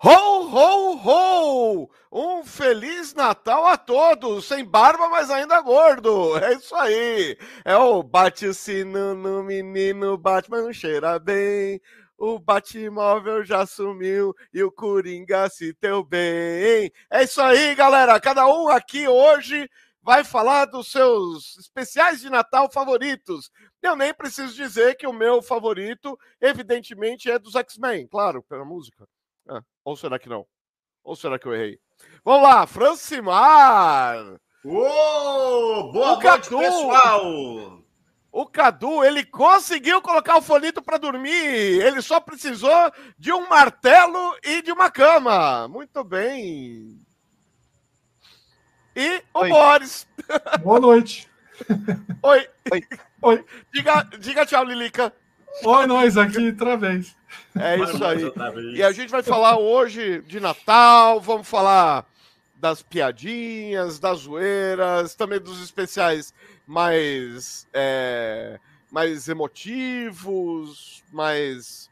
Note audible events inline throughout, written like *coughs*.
Ho, ho, ho! Um feliz Natal a todos! Sem barba, mas ainda gordo! É isso aí! É o bate o sino no menino, bate, mas não cheira bem. O Batmóvel já sumiu e o Coringa se deu bem. É isso aí, galera! Cada um aqui hoje vai falar dos seus especiais de Natal favoritos. Eu nem preciso dizer que o meu favorito, evidentemente, é dos X-Men, claro, pela música. Ou será que não? Ou será que eu errei? Vamos lá, Francimar! Uou! Boa o noite, Cadu, pessoal! O Cadu, ele conseguiu colocar o folito para dormir. Ele só precisou de um martelo e de uma cama. Muito bem. E o Oi. Boris. Boa noite. Oi. *laughs* Oi. Oi. Diga, diga tchau, Lilica. Oi, nós aqui outra vez. É isso aí. E a gente vai falar hoje de Natal, vamos falar das piadinhas, das zoeiras, também dos especiais mais, é, mais emotivos, mais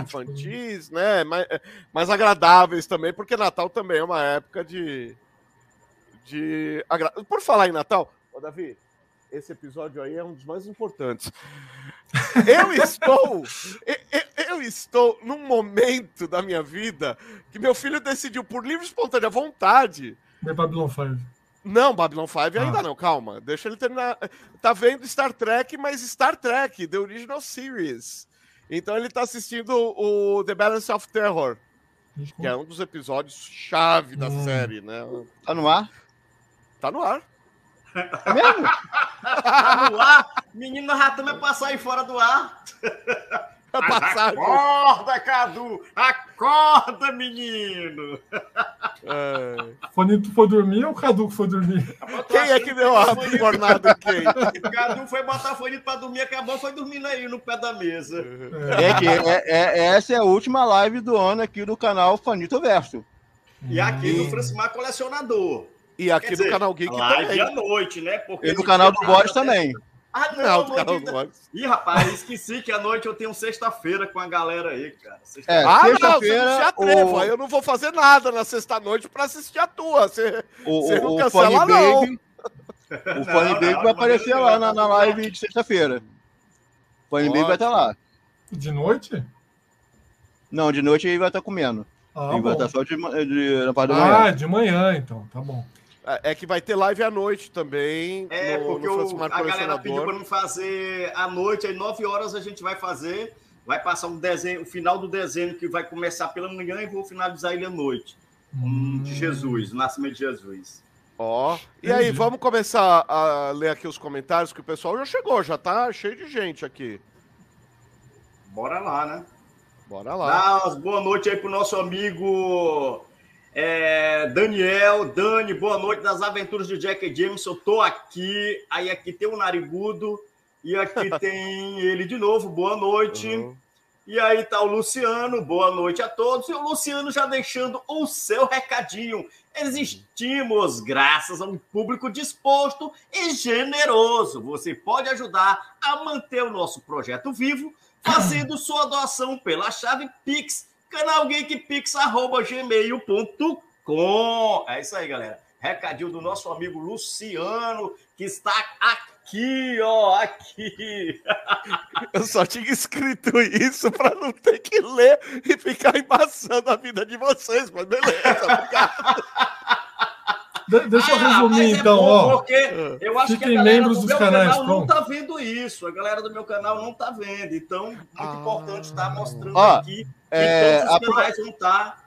infantis, né? Mais, mais agradáveis também, porque Natal também é uma época de. de agra... Por falar em Natal, ô Davi, esse episódio aí é um dos mais importantes. *laughs* Eu estou. eu, eu, estou num momento da minha vida que meu filho decidiu, por livre e espontânea vontade. É Babylon 5. Não, Babylon 5 ah. ainda não, calma. Deixa ele terminar. Tá vendo Star Trek, mas Star Trek, The Original Series. Então ele tá assistindo o The Balance of Terror, que é um dos episódios chave da hum. série, né? Tá no ar? Tá no ar. É mesmo? tá no ar? Menino ratão é passar aí fora do ar. É passar acorda, Cadu! Acorda, menino! É... Fonito foi dormir ou o Cadu foi dormir? Quem é que deu a jornada? Quem? O Cadu foi botar Fonito para dormir, acabou foi dormindo aí no pé da mesa. É, é que é, é, essa é a última live do ano aqui do canal Fanito Verso. E aqui hum. no Francimar Colecionador. E aqui Quer no canal Geek live também. à noite, né? Porque e no canal do Boris também. Ah, *laughs* não, não canal do Boris. Ih, rapaz, esqueci que à noite eu tenho sexta-feira com a galera aí, cara. Sexta é, ah, sexta-feira. Não, você não se atreva. O... Eu não vou fazer nada na sexta-noite pra assistir a tua. Você, o, você não o cancela, não. Baby, *laughs* o Funny Baby vai aparecer lá na, na live de sexta-feira. O Funny Baby vai estar lá. De noite? Não, de noite ele vai estar comendo. Ah, ele bom. vai estar só de, de, na parte da manhã. Ah, de manhã, então. Tá bom. É, é que vai ter live à noite também. É, no, porque no o, a galera pediu para não fazer à noite, às 9 horas a gente vai fazer. Vai passar um desenho, o final do desenho que vai começar pela manhã e vou finalizar ele à noite. Hum. De Jesus, o nascimento de Jesus. Ó, oh. e aí, vamos começar a ler aqui os comentários, que o pessoal já chegou, já tá cheio de gente aqui. Bora lá, né? Bora lá. boa noite aí pro nosso amigo é, Daniel, Dani, boa noite das aventuras de Jack James. Eu tô aqui. Aí aqui tem o Narigudo e aqui *laughs* tem ele de novo. Boa noite. Uhum. E aí tá o Luciano. Boa noite a todos. E o Luciano já deixando o seu recadinho. Existimos graças a um público disposto e generoso. Você pode ajudar a manter o nosso projeto vivo fazendo sua doação pela chave Pix canalgeekpix.gmail.com. É isso aí, galera. Recadinho do nosso amigo Luciano, que está aqui, ó, aqui. *laughs* Eu só tinha escrito isso para não ter que ler e ficar embaçando a vida de vocês, mas beleza, obrigado. *laughs* Deixa eu ah, resumir, é então. ó, porque eu acho que a galera do meu canais, canal não está vendo isso. A galera do meu canal não está vendo. Então, muito ah, importante estar mostrando ó, aqui é, todos os canais vão estar. Tá.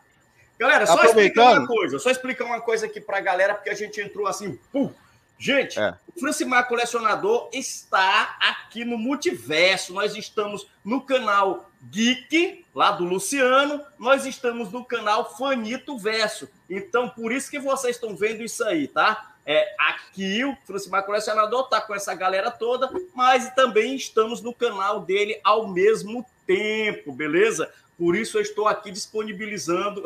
Galera, só explicar uma coisa, só explicar uma coisa aqui para a galera, porque a gente entrou assim, pum. Gente, é. o Francimar Colecionador está aqui no Multiverso. Nós estamos no canal Geek, lá do Luciano. Nós estamos no canal Fanito Verso. Então, por isso que vocês estão vendo isso aí, tá? É, aqui o Francimar Colecionador tá com essa galera toda, mas também estamos no canal dele ao mesmo tempo, beleza? Por isso eu estou aqui disponibilizando.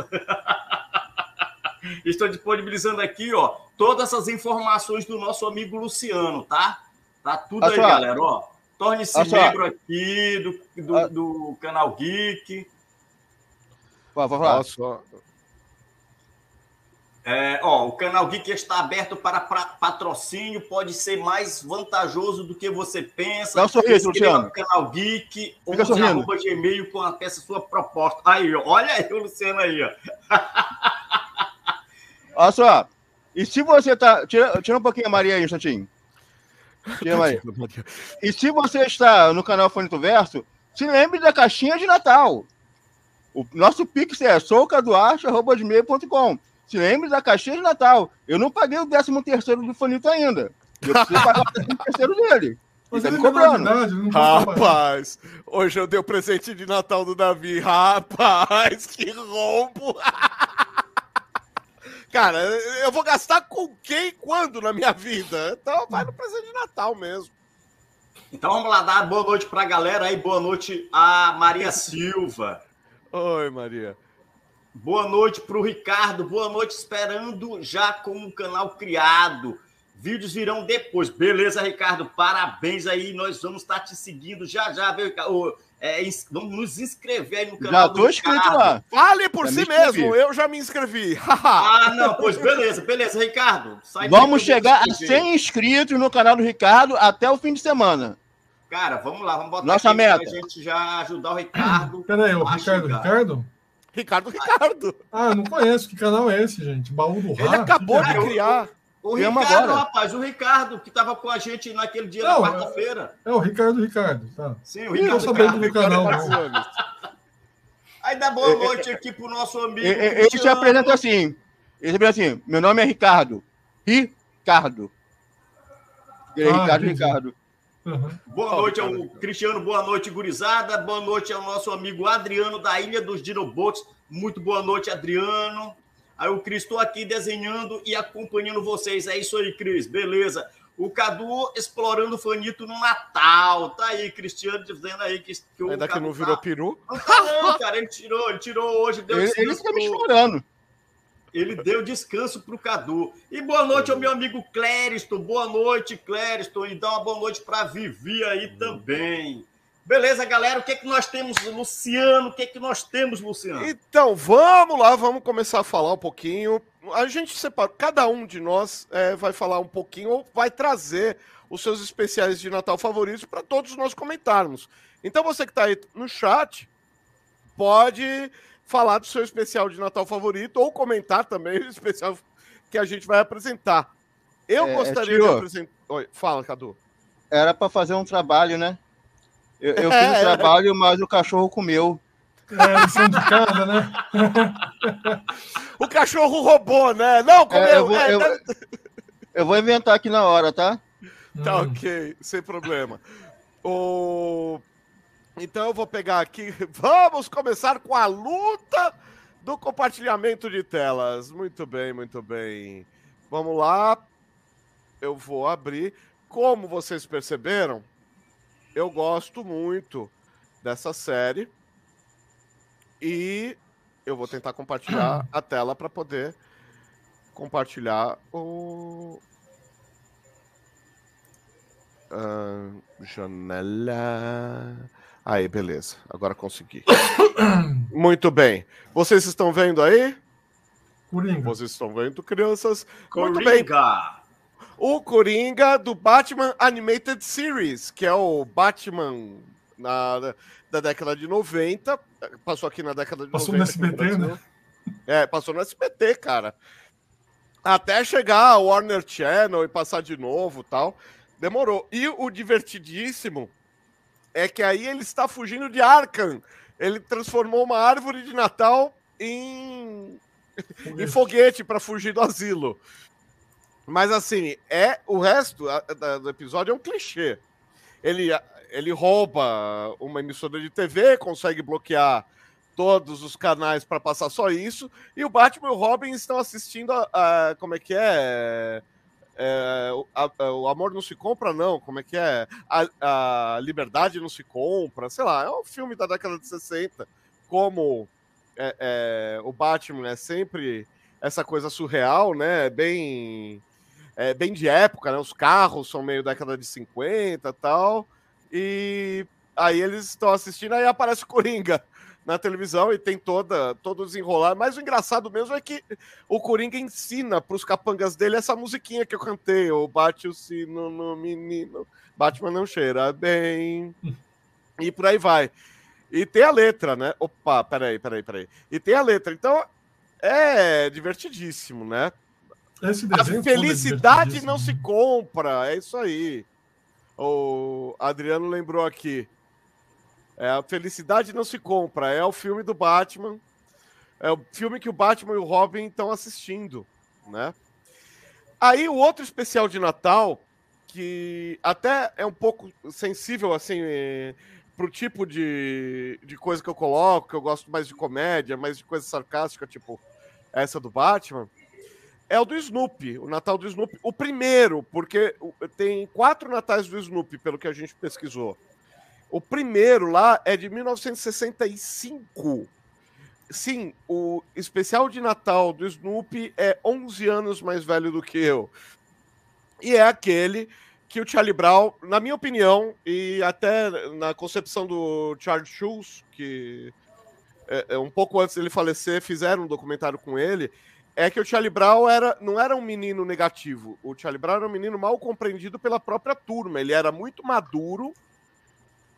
*laughs* estou disponibilizando aqui, ó, todas essas informações do nosso amigo Luciano, tá? Tá tudo aí, galera, ó. Torne-se membro aqui do, do, do, canal Geek. Pode falar. Posso, é, ó, o canal Geek está aberto para patrocínio, pode ser mais vantajoso do que você pensa. Dá um sorriso, Luciano. canal Geek, ou arroba gmail com essa sua proposta. Aí, ó, olha aí o Luciano aí, ó. *laughs* Olha só, e se você tá... Tira, tira um pouquinho a Maria aí, um instantinho. Tira a Maria. *laughs* E se você está no canal Fonito Verso, se lembre da caixinha de Natal. O nosso pix é soucaduarte.com. Se lembre da caixinha de Natal. Eu não paguei o 13 terceiro do Fanito ainda. Eu preciso pagar o 13 terceiro dele. *laughs* Ele tá me cobrando. Rapaz, hoje eu dei o presente de Natal do Davi. Rapaz, que rombo! *laughs* Cara, eu vou gastar com quem e quando na minha vida? Então vai no presente de Natal mesmo. Então vamos lá dar boa noite pra galera aí. Boa noite a Maria *laughs* Silva. Oi, Maria. Boa noite para o Ricardo. Boa noite, esperando já com o canal criado. Vídeos virão depois. Beleza, Ricardo? Parabéns aí. Nós vamos estar te seguindo já já, viu, Ricardo? É, vamos nos inscrever aí no canal. Já tô inscrito lá. Fale por já si mesmo, eu já me inscrevi. *laughs* ah, não, pois beleza, beleza, Ricardo. vamos chegar a 100 inscritos no canal do Ricardo até o fim de semana. Cara, vamos lá, vamos botar Nossa meta. pra gente já ajudar o Ricardo. Peraí, o Ricardo, Ricardo? Ricardo Ricardo. Ah, não conheço. Que canal é esse, gente? Baú do Ele acabou de criar. O, Ricardo, agora. rapaz, o Ricardo, que estava com a gente naquele dia não, na quarta-feira. É, o Ricardo Ricardo, tá. Sim, o Ricardo. Estou sabendo do canal. Aí dá boa noite aqui pro nosso amigo. Ele se apresenta assim. Ele se apresenta assim: meu nome é Ricardo. Ricardo. Ele é ah, Ricardo entendi. Ricardo. Uhum. Boa noite ao Cristiano, boa noite, gurizada. Boa noite ao nosso amigo Adriano da Ilha dos Dinobots. Muito boa noite, Adriano. Aí o Cris, estou aqui desenhando e acompanhando vocês. É isso aí, Cris, beleza. O Cadu explorando o Fanito no Natal. Tá aí, Cristiano dizendo aí que, que o Ainda Cadu que não virou tá... peru? Não tá não, cara. Ele tirou, ele tirou hoje. Deu ele, ele fica me explorando. Ele deu descanso para o Cadu. E boa noite ao meu amigo Clériston. Boa noite, Clériston. E dá uma boa noite para Vivi aí também. Beleza, galera? O que, é que nós temos, Luciano? O que, é que nós temos, Luciano? Então, vamos lá, vamos começar a falar um pouquinho. A gente separa, cada um de nós é, vai falar um pouquinho ou vai trazer os seus especiais de Natal favoritos para todos nós comentarmos. Então, você que está aí no chat, pode falar do seu especial de Natal favorito ou comentar também o especial que a gente vai apresentar. Eu é, gostaria tio, de apresentar. Oi, fala, Cadu. Era para fazer um trabalho, né? Eu, eu *laughs* fiz o é, trabalho, mas o cachorro comeu. É, lição de casa, né? *laughs* o cachorro roubou, né? Não, comeu. É, eu, vou, é, eu, tá... *laughs* eu, vou inventar aqui na hora, tá? Tá hum. ok, sem problema. O... Então eu vou pegar aqui. *laughs* Vamos começar com a luta do compartilhamento de telas. Muito bem, muito bem. Vamos lá. Eu vou abrir. Como vocês perceberam, eu gosto muito dessa série. E eu vou tentar compartilhar a tela para poder compartilhar o. Uh, janela. Aí, beleza. Agora consegui. *coughs* Muito bem. Vocês estão vendo aí? Coringa. Vocês estão vendo, crianças? Coringa. Muito bem. O Coringa do Batman Animated Series, que é o Batman na, da década de 90. Passou aqui na década de passou 90. Passou no SBT, né? É, passou no SBT, cara. Até chegar a Warner Channel e passar de novo tal. Demorou. E o divertidíssimo é que aí ele está fugindo de Arkham. Ele transformou uma árvore de Natal em foguete, em foguete para fugir do asilo. Mas assim, é o resto do episódio é um clichê. Ele, ele rouba uma emissora de TV, consegue bloquear todos os canais para passar só isso, e o Batman e o Robin estão assistindo a, a como é que é? É, a, o amor não se compra, não. Como é que é? A, a, liberdade não se compra. Sei lá, é um filme da década de 60. Como é, é, o Batman é sempre essa coisa surreal, né? Bem, é, bem de época, né? Os carros são meio década de 50 e tal. E aí eles estão assistindo, aí aparece o Coringa na televisão e tem toda todo desenrolar. Mas o engraçado mesmo é que o Coringa ensina para os capangas dele essa musiquinha que eu cantei, o bate o sino no menino, Batman não cheira bem. E por aí vai. E tem a letra, né? Opa, peraí, peraí, peraí. E tem a letra. Então, é divertidíssimo, né? a é felicidade é não se compra, é isso aí. O Adriano lembrou aqui. É, a felicidade não se compra, é o filme do Batman. É o filme que o Batman e o Robin estão assistindo, né? Aí o outro especial de Natal, que até é um pouco sensível, assim, é, pro tipo de, de coisa que eu coloco, que eu gosto mais de comédia, mais de coisa sarcástica, tipo essa do Batman, é o do Snoopy, o Natal do Snoopy. O primeiro, porque tem quatro natais do Snoopy, pelo que a gente pesquisou. O primeiro lá é de 1965. Sim, o especial de Natal do Snoopy é 11 anos mais velho do que eu. E é aquele que o Charlie Brown, na minha opinião, e até na concepção do Charles Schulz, que é, é, um pouco antes dele falecer, fizeram um documentário com ele, é que o Charlie Brown era, não era um menino negativo. O Charlie Brown era um menino mal compreendido pela própria turma. Ele era muito maduro,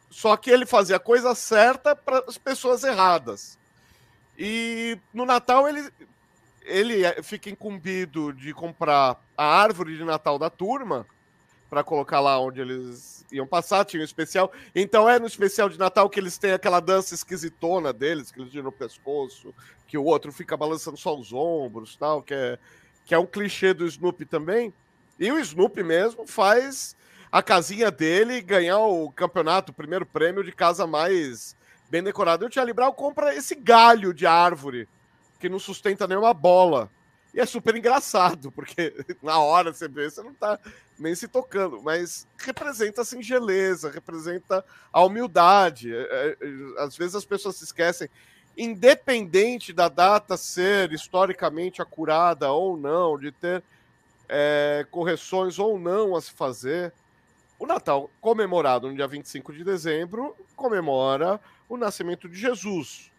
só que ele fazia a coisa certa para as pessoas erradas. E no Natal ele, ele fica incumbido de comprar a árvore de Natal da turma para colocar lá onde eles iam passar, tinha um especial. Então é no especial de Natal que eles têm aquela dança esquisitona deles, que eles tiram o pescoço, que o outro fica balançando só os ombros, tal, que é, que é um clichê do Snoopy também. E o Snoopy mesmo faz a casinha dele ganhar o campeonato, o primeiro prêmio de casa mais bem decorada. E o Tia Brown compra esse galho de árvore que não sustenta nenhuma bola. E é super engraçado, porque *laughs* na hora você vê, você não tá nem se tocando, mas representa a singeleza, representa a humildade. É, é, é, às vezes as pessoas se esquecem, independente da data ser historicamente acurada ou não, de ter é, correções ou não a se fazer, o Natal, comemorado no dia 25 de dezembro, comemora o nascimento de Jesus.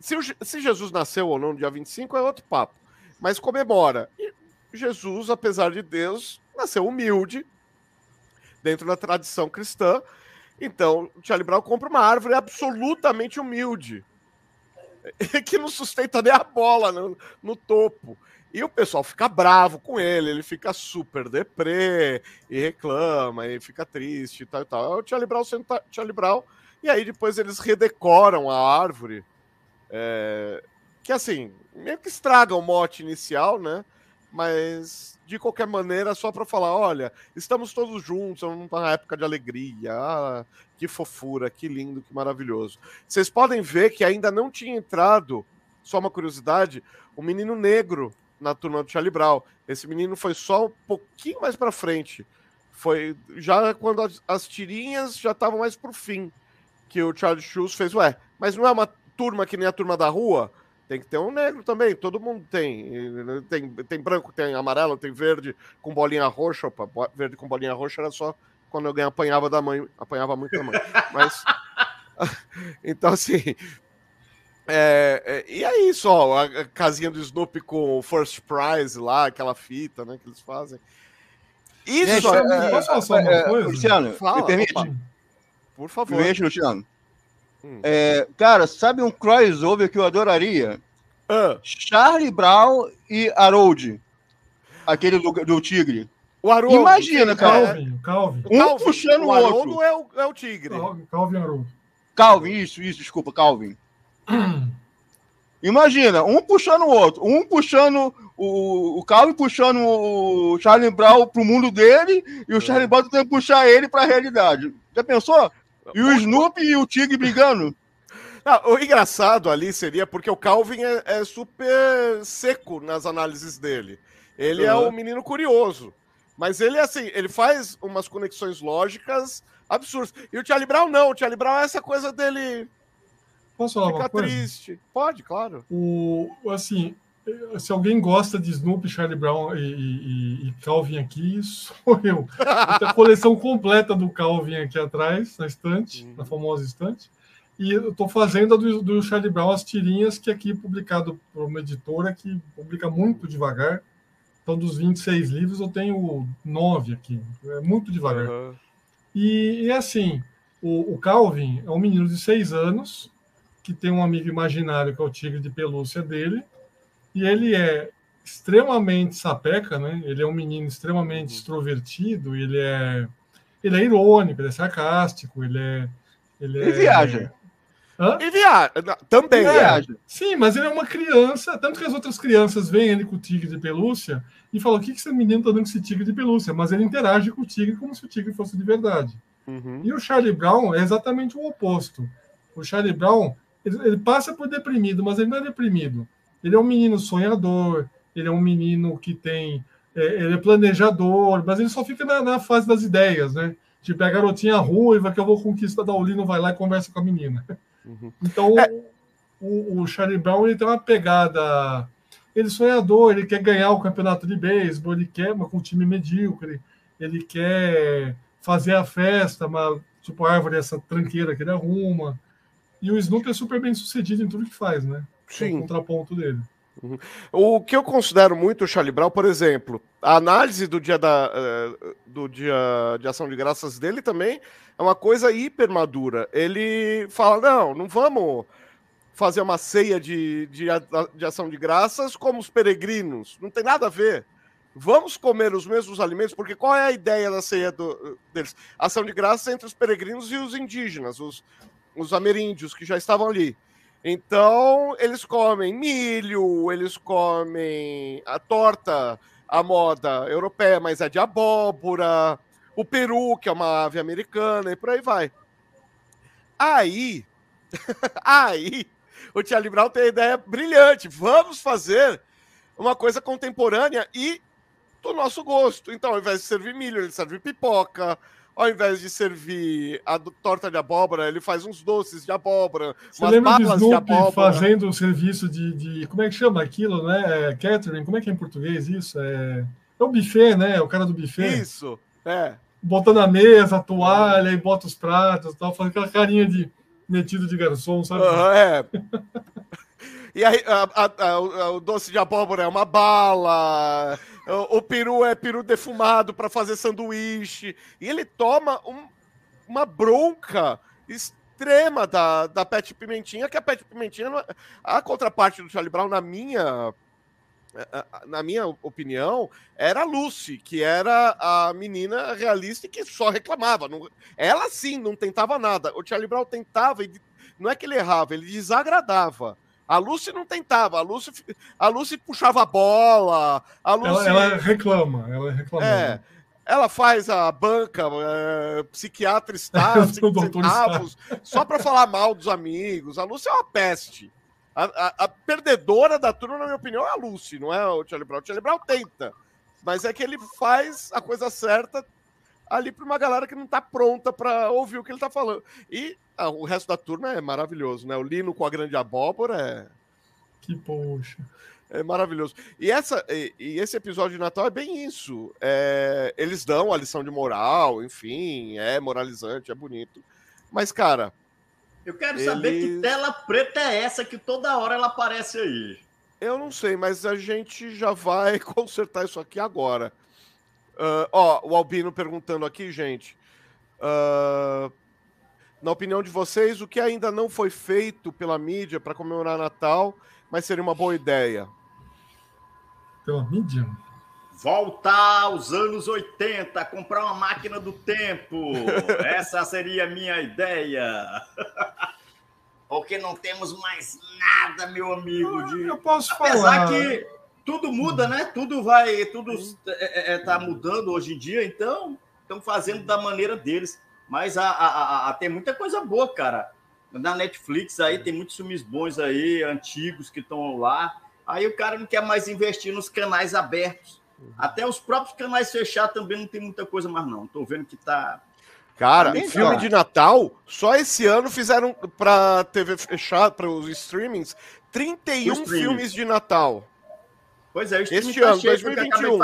Se, o, se Jesus nasceu ou não no dia 25 é outro papo, mas comemora. E Jesus, apesar de Deus, nasceu humilde, dentro da tradição cristã. Então, o Charlie Brown compra uma árvore absolutamente humilde, *laughs* que não sustenta nem a bola no, no topo. E o pessoal fica bravo com ele, ele fica super deprê, e reclama, e fica triste e tal e tal. É o Charlie Brown sendo Charlie Brown, e aí depois eles redecoram a árvore, é, que assim, meio que estraga o mote inicial, né? Mas de qualquer maneira, só para falar: olha, estamos todos juntos, é uma época de alegria, ah, que fofura, que lindo, que maravilhoso. Vocês podem ver que ainda não tinha entrado, só uma curiosidade, o menino negro na turma do Charlie Brown. Esse menino foi só um pouquinho mais para frente. Foi já quando as, as tirinhas já estavam mais pro fim que o Charlie Schultz fez, ué, mas não é uma turma que nem a turma da rua? Tem que ter um negro também, todo mundo tem. Tem, tem branco, tem amarelo, tem verde com bolinha roxa. Opa, verde com bolinha roxa era só quando alguém apanhava da mãe, apanhava muito da mãe. Mas. *laughs* então, assim. É, é, e é isso, ó, a casinha do Snoopy com o First Prize lá, aquela fita, né, que eles fazem. Isso, Gente, é, posso falar só uma é, coisa? Luciano, Fala, me permite? Opa. Por favor. Me permite, Luciano. Hum. É, cara, sabe um crossover que eu adoraria? Uh. Charlie Brown e Harold. Aquele do, do Tigre. O Haroldo. Imagina, cara. Calvin, Calvin. Um Calvin. puxando o, o outro. É o, é o Tigre. Calvin, Haroldo. Calvin, isso, isso, desculpa, Calvin. *clears throat* Imagina, um puxando o outro, um puxando o, o Calvin puxando o Charlie Brown pro mundo dele e o Charlie Brown tentando puxar ele pra realidade. Já pensou? E o Snoopy e o Tigre brigando. Não, *laughs* o engraçado ali seria porque o Calvin é, é super seco nas análises dele. Ele uhum. é um menino curioso. Mas ele, assim, ele faz umas conexões lógicas absurdas. E o Charlie Brown não. O Charlie Brown é essa coisa dele. Posso falar Fica uma coisa? triste. Pode, claro. O, assim, se alguém gosta de Snoopy, Charlie Brown e, e, e Calvin aqui, sou eu. A *laughs* coleção completa do Calvin aqui atrás, na estante, uhum. na famosa estante. E eu estou fazendo a do, do Charlie Brown as tirinhas que aqui é publicado por uma editora que publica muito devagar. Então, dos 26 livros, eu tenho nove aqui. É muito devagar. Uhum. E, e assim, o, o, Calvin é um menino de seis anos que tem um amigo imaginário que é o tigre de pelúcia dele. E ele é extremamente sapeca, né? Ele é um menino extremamente uhum. extrovertido, ele é ele é irônico, ele é sarcástico, ele é ele, ele é, viaja. Hã? E viaja. Também é. viaja. Sim, mas ele é uma criança, tanto que as outras crianças veem ele com o tigre de pelúcia e falam: o que, que esse menino tá dando com esse tigre de pelúcia? Mas ele interage com o tigre como se o tigre fosse de verdade. Uhum. E o Charlie Brown é exatamente o oposto. O Charlie Brown, ele, ele, passa por deprimido, mas ele não é deprimido. Ele é um menino sonhador, ele é um menino que tem. É, ele é planejador, mas ele só fica na, na fase das ideias, né? Tipo, é a garotinha ruiva que eu vou conquistar da Olino, vai lá e conversa com a menina. Uhum. Então, é. o, o Charlie Brown ele tem uma pegada. Ele é sonhador, ele quer ganhar o campeonato de beisebol, ele quer, mas com um time medíocre, ele quer fazer a festa, mas, tipo, a árvore, essa tranqueira que ele arruma. E o Snoop é super bem sucedido em tudo que faz, né? Sim. É o contraponto dele. Uhum. O que eu considero muito o Charlie Brown, por exemplo, a análise do dia, da, uh, do dia de ação de graças dele também é uma coisa hiper madura. Ele fala: não, não vamos fazer uma ceia de, de, de ação de graças como os peregrinos, não tem nada a ver. Vamos comer os mesmos alimentos, porque qual é a ideia da ceia do, deles? Ação de graças entre os peregrinos e os indígenas, os, os ameríndios que já estavam ali. Então, eles comem milho, eles comem a torta, a moda europeia, mas é de abóbora, o peru, que é uma ave americana, e por aí vai. Aí, *laughs* aí, o Tia Libral tem a ideia brilhante. Vamos fazer uma coisa contemporânea e do nosso gosto. Então, ao invés de servir milho, ele serve pipoca, ao invés de servir a torta de abóbora, ele faz uns doces de abóbora, Você umas lembra balas de, abóbora. fazendo o serviço de, de, Como é que chama aquilo, né? É, catering, como é que é em português isso? É, é o buffet, né? O cara do buffet. Isso, é. Botando a mesa, a toalha, e bota os pratos tal, fazendo aquela carinha de metido de garçom, sabe? Uhum, é. *laughs* e aí, a, a, a, o doce de abóbora é uma bala, o, peru é peru defumado para fazer sanduíche. E ele toma um, uma bronca extrema da, da Pet Pimentinha, que a Pet Pimentinha, é, a contraparte do Charlie Brown, na minha na minha opinião, era a Lucy, que era a menina realista que só reclamava. Não, ela sim não tentava nada. O Charlie Brown tentava, e não é que ele errava, ele desagradava. A Lucy não tentava, a Lucy, a Lucy puxava a bola. A Lucy... ela, ela reclama, ela reclama. É, ela faz a banca, é, psiquiatra está, *laughs* centavos, só para falar mal dos amigos. A Lucy é uma peste. A, a, a, perdedora da turma, na minha opinião, é a Lucy, não é o Charlie Brown. O Charlie Brown tenta, mas é que ele faz a coisa certa ali para uma galera que não está pronta para ouvir o que ele está falando. E ah, o resto da turma é maravilhoso, né? O Lino com a grande abóbora é. Que poxa. É maravilhoso. E, essa, e, e esse episódio de Natal é bem isso. É, eles dão a lição de moral, enfim, é moralizante, é bonito. Mas, cara. Eu quero eles... saber que tela preta é essa que toda hora ela aparece aí. Eu não sei, mas a gente já vai *laughs* consertar isso aqui agora. Uh, ó, o Albino perguntando aqui, gente. Uh, na opinião de vocês, o que ainda não foi feito pela mídia para comemorar Natal, mas seria uma boa ideia? Pela mídia? Voltar aos anos 80, comprar uma máquina do tempo. *laughs* Essa seria a minha ideia. Porque não temos mais nada, meu amigo. De... Eu posso Apesar falar. que tudo muda, né? Tudo vai, tudo é, é, tá mudando hoje em dia, então estão fazendo da maneira deles. Mas a, a, a, tem muita coisa boa, cara. Na Netflix aí tem muitos filmes bons aí, antigos que estão lá. Aí o cara não quer mais investir nos canais abertos. Uhum. Até os próprios canais fechados também não tem muita coisa mais, não. Tô vendo que tá. Cara, tá filme de Natal, só esse ano fizeram para TV fechada, para os streamings, 31 streaming. filmes de Natal. Pois é, este tá ano, cheio, 2021.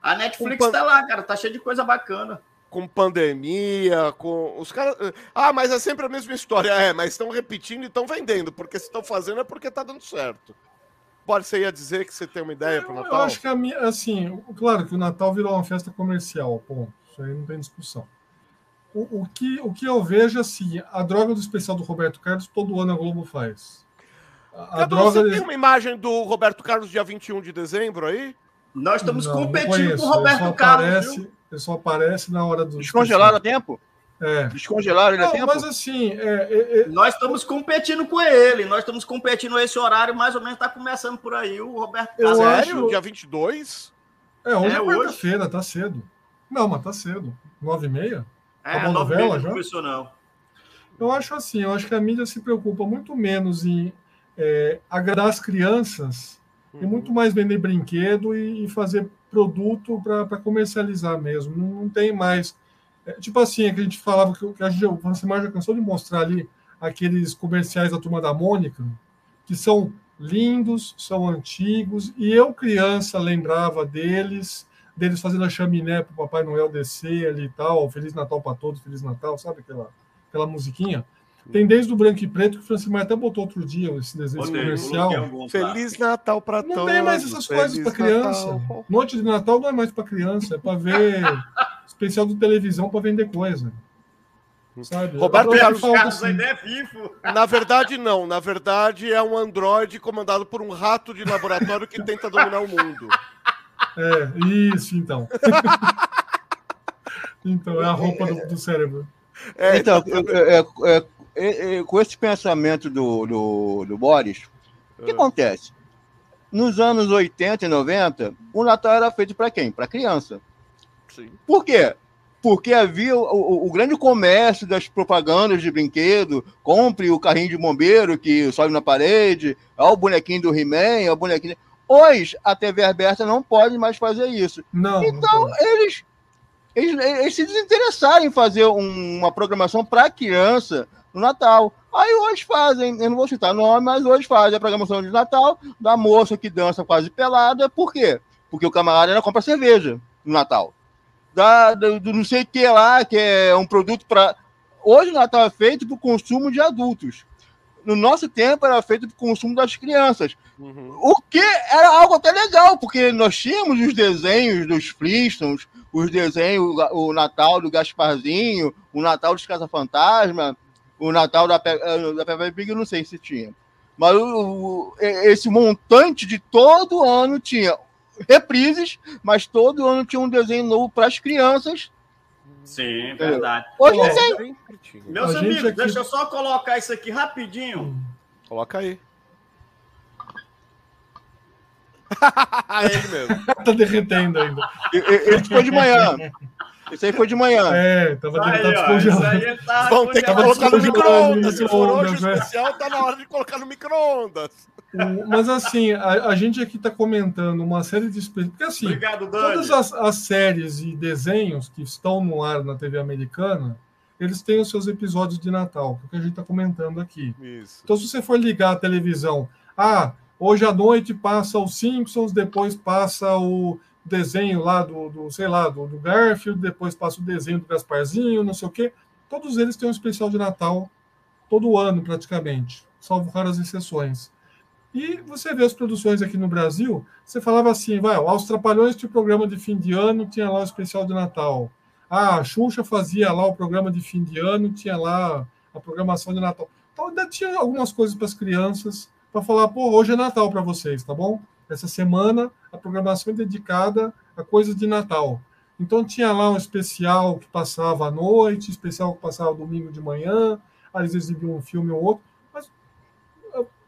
A Netflix um pan... tá lá, cara, tá cheio de coisa bacana. com pandemia, com os caras. Ah, mas é sempre a mesma história. É, mas estão repetindo e estão vendendo, porque se estão fazendo é porque está dando certo. Pode ser ia dizer que você tem uma ideia para o Natal? Eu acho que a minha, assim, claro que o Natal virou uma festa comercial, ponto. Isso aí não tem discussão. O, o, que, o que eu vejo assim, a droga do especial do Roberto Carlos todo ano a Globo faz. A, a droga você tem uma imagem do Roberto Carlos dia 21 de dezembro aí? Nós estamos não, competindo não com o Roberto Carlos. Aparece, ele só aparece na hora do. Descongelaram a tempo? É. Descongelaram ele a tempo? Mas assim. É, é, é... Nós estamos competindo com ele. Nós estamos competindo esse horário, mais ou menos está começando por aí. O Roberto Carlos. Sério? Acho... Dia 22? É, hoje é, é quarta-feira, tá cedo. Não, mas tá cedo. Nove e meia? É, a novela já? Começou, não. Eu acho assim, eu acho que a mídia se preocupa muito menos em é, agradar as crianças uhum. e muito mais vender brinquedo e, e fazer produto para comercializar mesmo. Não, não tem mais. É, tipo assim, é que a gente falava que, que a mais já cansou de mostrar ali aqueles comerciais da turma da Mônica, que são lindos, são antigos, e eu, criança, lembrava deles, deles fazendo a chaminé para o Papai Noel descer ali e tal, Feliz Natal para todos, Feliz Natal, sabe aquela, aquela musiquinha? Tem desde o branco e preto, que o Francimar até botou outro dia esse desenho Botei, comercial. Feliz Natal para todos. Não tem mais essas coisas para criança. Natal. Noite de Natal não é mais para criança, é para ver *laughs* especial de televisão para vender coisa. Sabe? Roberto Carlos, Carlos assim. é vivo. Na verdade, não. Na verdade, é um androide comandado por um rato de laboratório que tenta dominar o mundo. *laughs* É, isso, então. *laughs* então, é a roupa do, do cérebro. É, então, é, é, com esse pensamento do, do, do Boris, o que é. acontece? Nos anos 80 e 90, o Natal era feito para quem? Para criança. Sim. Por quê? Porque havia o, o, o, grande comércio das propagandas de brinquedo, compre o carrinho de bombeiro que sobe na parede, é o bonequinho do He-Man, é o bonequinho. Hoje, a TV aberta não pode mais fazer isso. Não, então, não eles, eles, eles, se desinteressaram em fazer um, uma programação para criança no Natal. Aí hoje fazem, eu não vou citar nome, mas hoje fazem a programação de Natal da moça que dança quase pelada. Por quê? Porque o camarada ainda compra cerveja no Natal. Da, do, do não sei o que lá, que é um produto para. Hoje o Natal é feito para o consumo de adultos. No nosso tempo era feito para o consumo das crianças. Uhum. O que era algo até legal, porque nós tínhamos os desenhos dos Flintstones, os desenhos, o Natal do Gasparzinho, o Natal dos Caça-Fantasma, o Natal da, eh, da Peppa Pig eu não sei se tinha. Mas o, esse montante de todo ano tinha reprises, mas todo ano tinha um desenho novo para as crianças. Sim, verdade. Hoje não tem. Meus a amigos, aqui... deixa eu só colocar isso aqui rapidinho. Coloca aí. *laughs* é ele mesmo. tá derretendo ainda. Ele ficou de manhã. Isso aí foi de manhã. É, tava aí, tá descongelando. Tá Vão ter que colocar no micro-ondas. Se for hoje né? especial, tá na hora de colocar no micro-ondas. Mas assim, a, a, gente aqui está comentando uma série de porque assim, Obrigado, todas as, as, séries e desenhos que estão no ar na TV americana, eles têm os seus episódios de Natal, que é o que a gente está comentando aqui. Isso. Então, se você for ligar a televisão, ah, hoje à noite passa os Simpsons, depois passa o desenho lá do, do sei lá, do, do, Garfield, depois passa o desenho do Gasparzinho, não sei o quê. Todos eles têm um especial de Natal todo ano, praticamente, salvo raras exceções. E você vê as produções aqui no Brasil, você falava assim, vai, aos Trapalhões tinha o programa de fim de ano, tinha lá o especial de Natal. Ah, a Xuxa fazia lá o programa de fim de ano, tinha lá a programação de Natal. Então ainda tinha algumas coisas para as crianças, para falar, pô, hoje é Natal para vocês, tá bom? Essa semana a programação é dedicada a coisas de Natal. Então tinha lá um especial que passava à noite, especial que passava domingo de manhã, às vezes exibia um filme ou outro, mas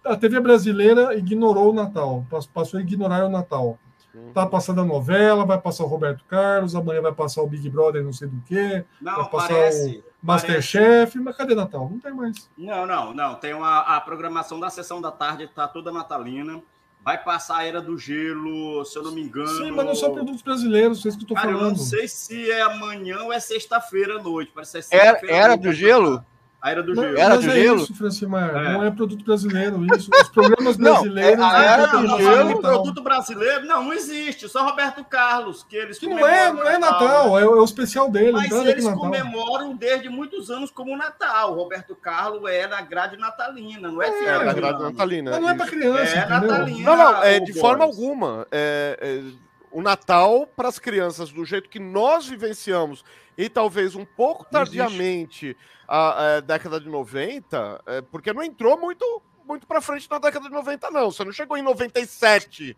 a TV brasileira ignorou o Natal, passou a ignorar o Natal. Uhum. Tá passando a novela, vai passar o Roberto Carlos, amanhã vai passar o Big Brother, não sei do que, vai passar parece, o Masterchef, mas cadê Natal? Não tem mais. Não, não, não. Tem uma, a programação da sessão da tarde, tá toda natalina. Vai passar a Era do Gelo, se eu não me engano. Sim, mas não são produtos brasileiros, é isso que eu tô Cara, falando. Eu não sei se é amanhã ou é sexta-feira à noite. Parece ser era, era do Gelo? A Era do Gelo. Era do é Gelo? Isso, Francimar. É. Não é produto brasileiro, isso. Os programas brasileiros. Não, é, a Era do Gelo. produto brasileiro, não, não existe. Só Roberto Carlos, que eles que não é, não é Natal, é, é o especial dele. Mas eles comemoram desde muitos anos como Natal. O Roberto Carlos é na grade natalina, não é? É, é na grade natalina. Mas não é para criança. É natalina. Não, não, é de forma alguma. É, é, o Natal para as crianças, do jeito que nós vivenciamos, e talvez um pouco tardiamente a, a, década de 90, é, porque não entrou muito, muito para frente na década de 90, não. Você não chegou em 97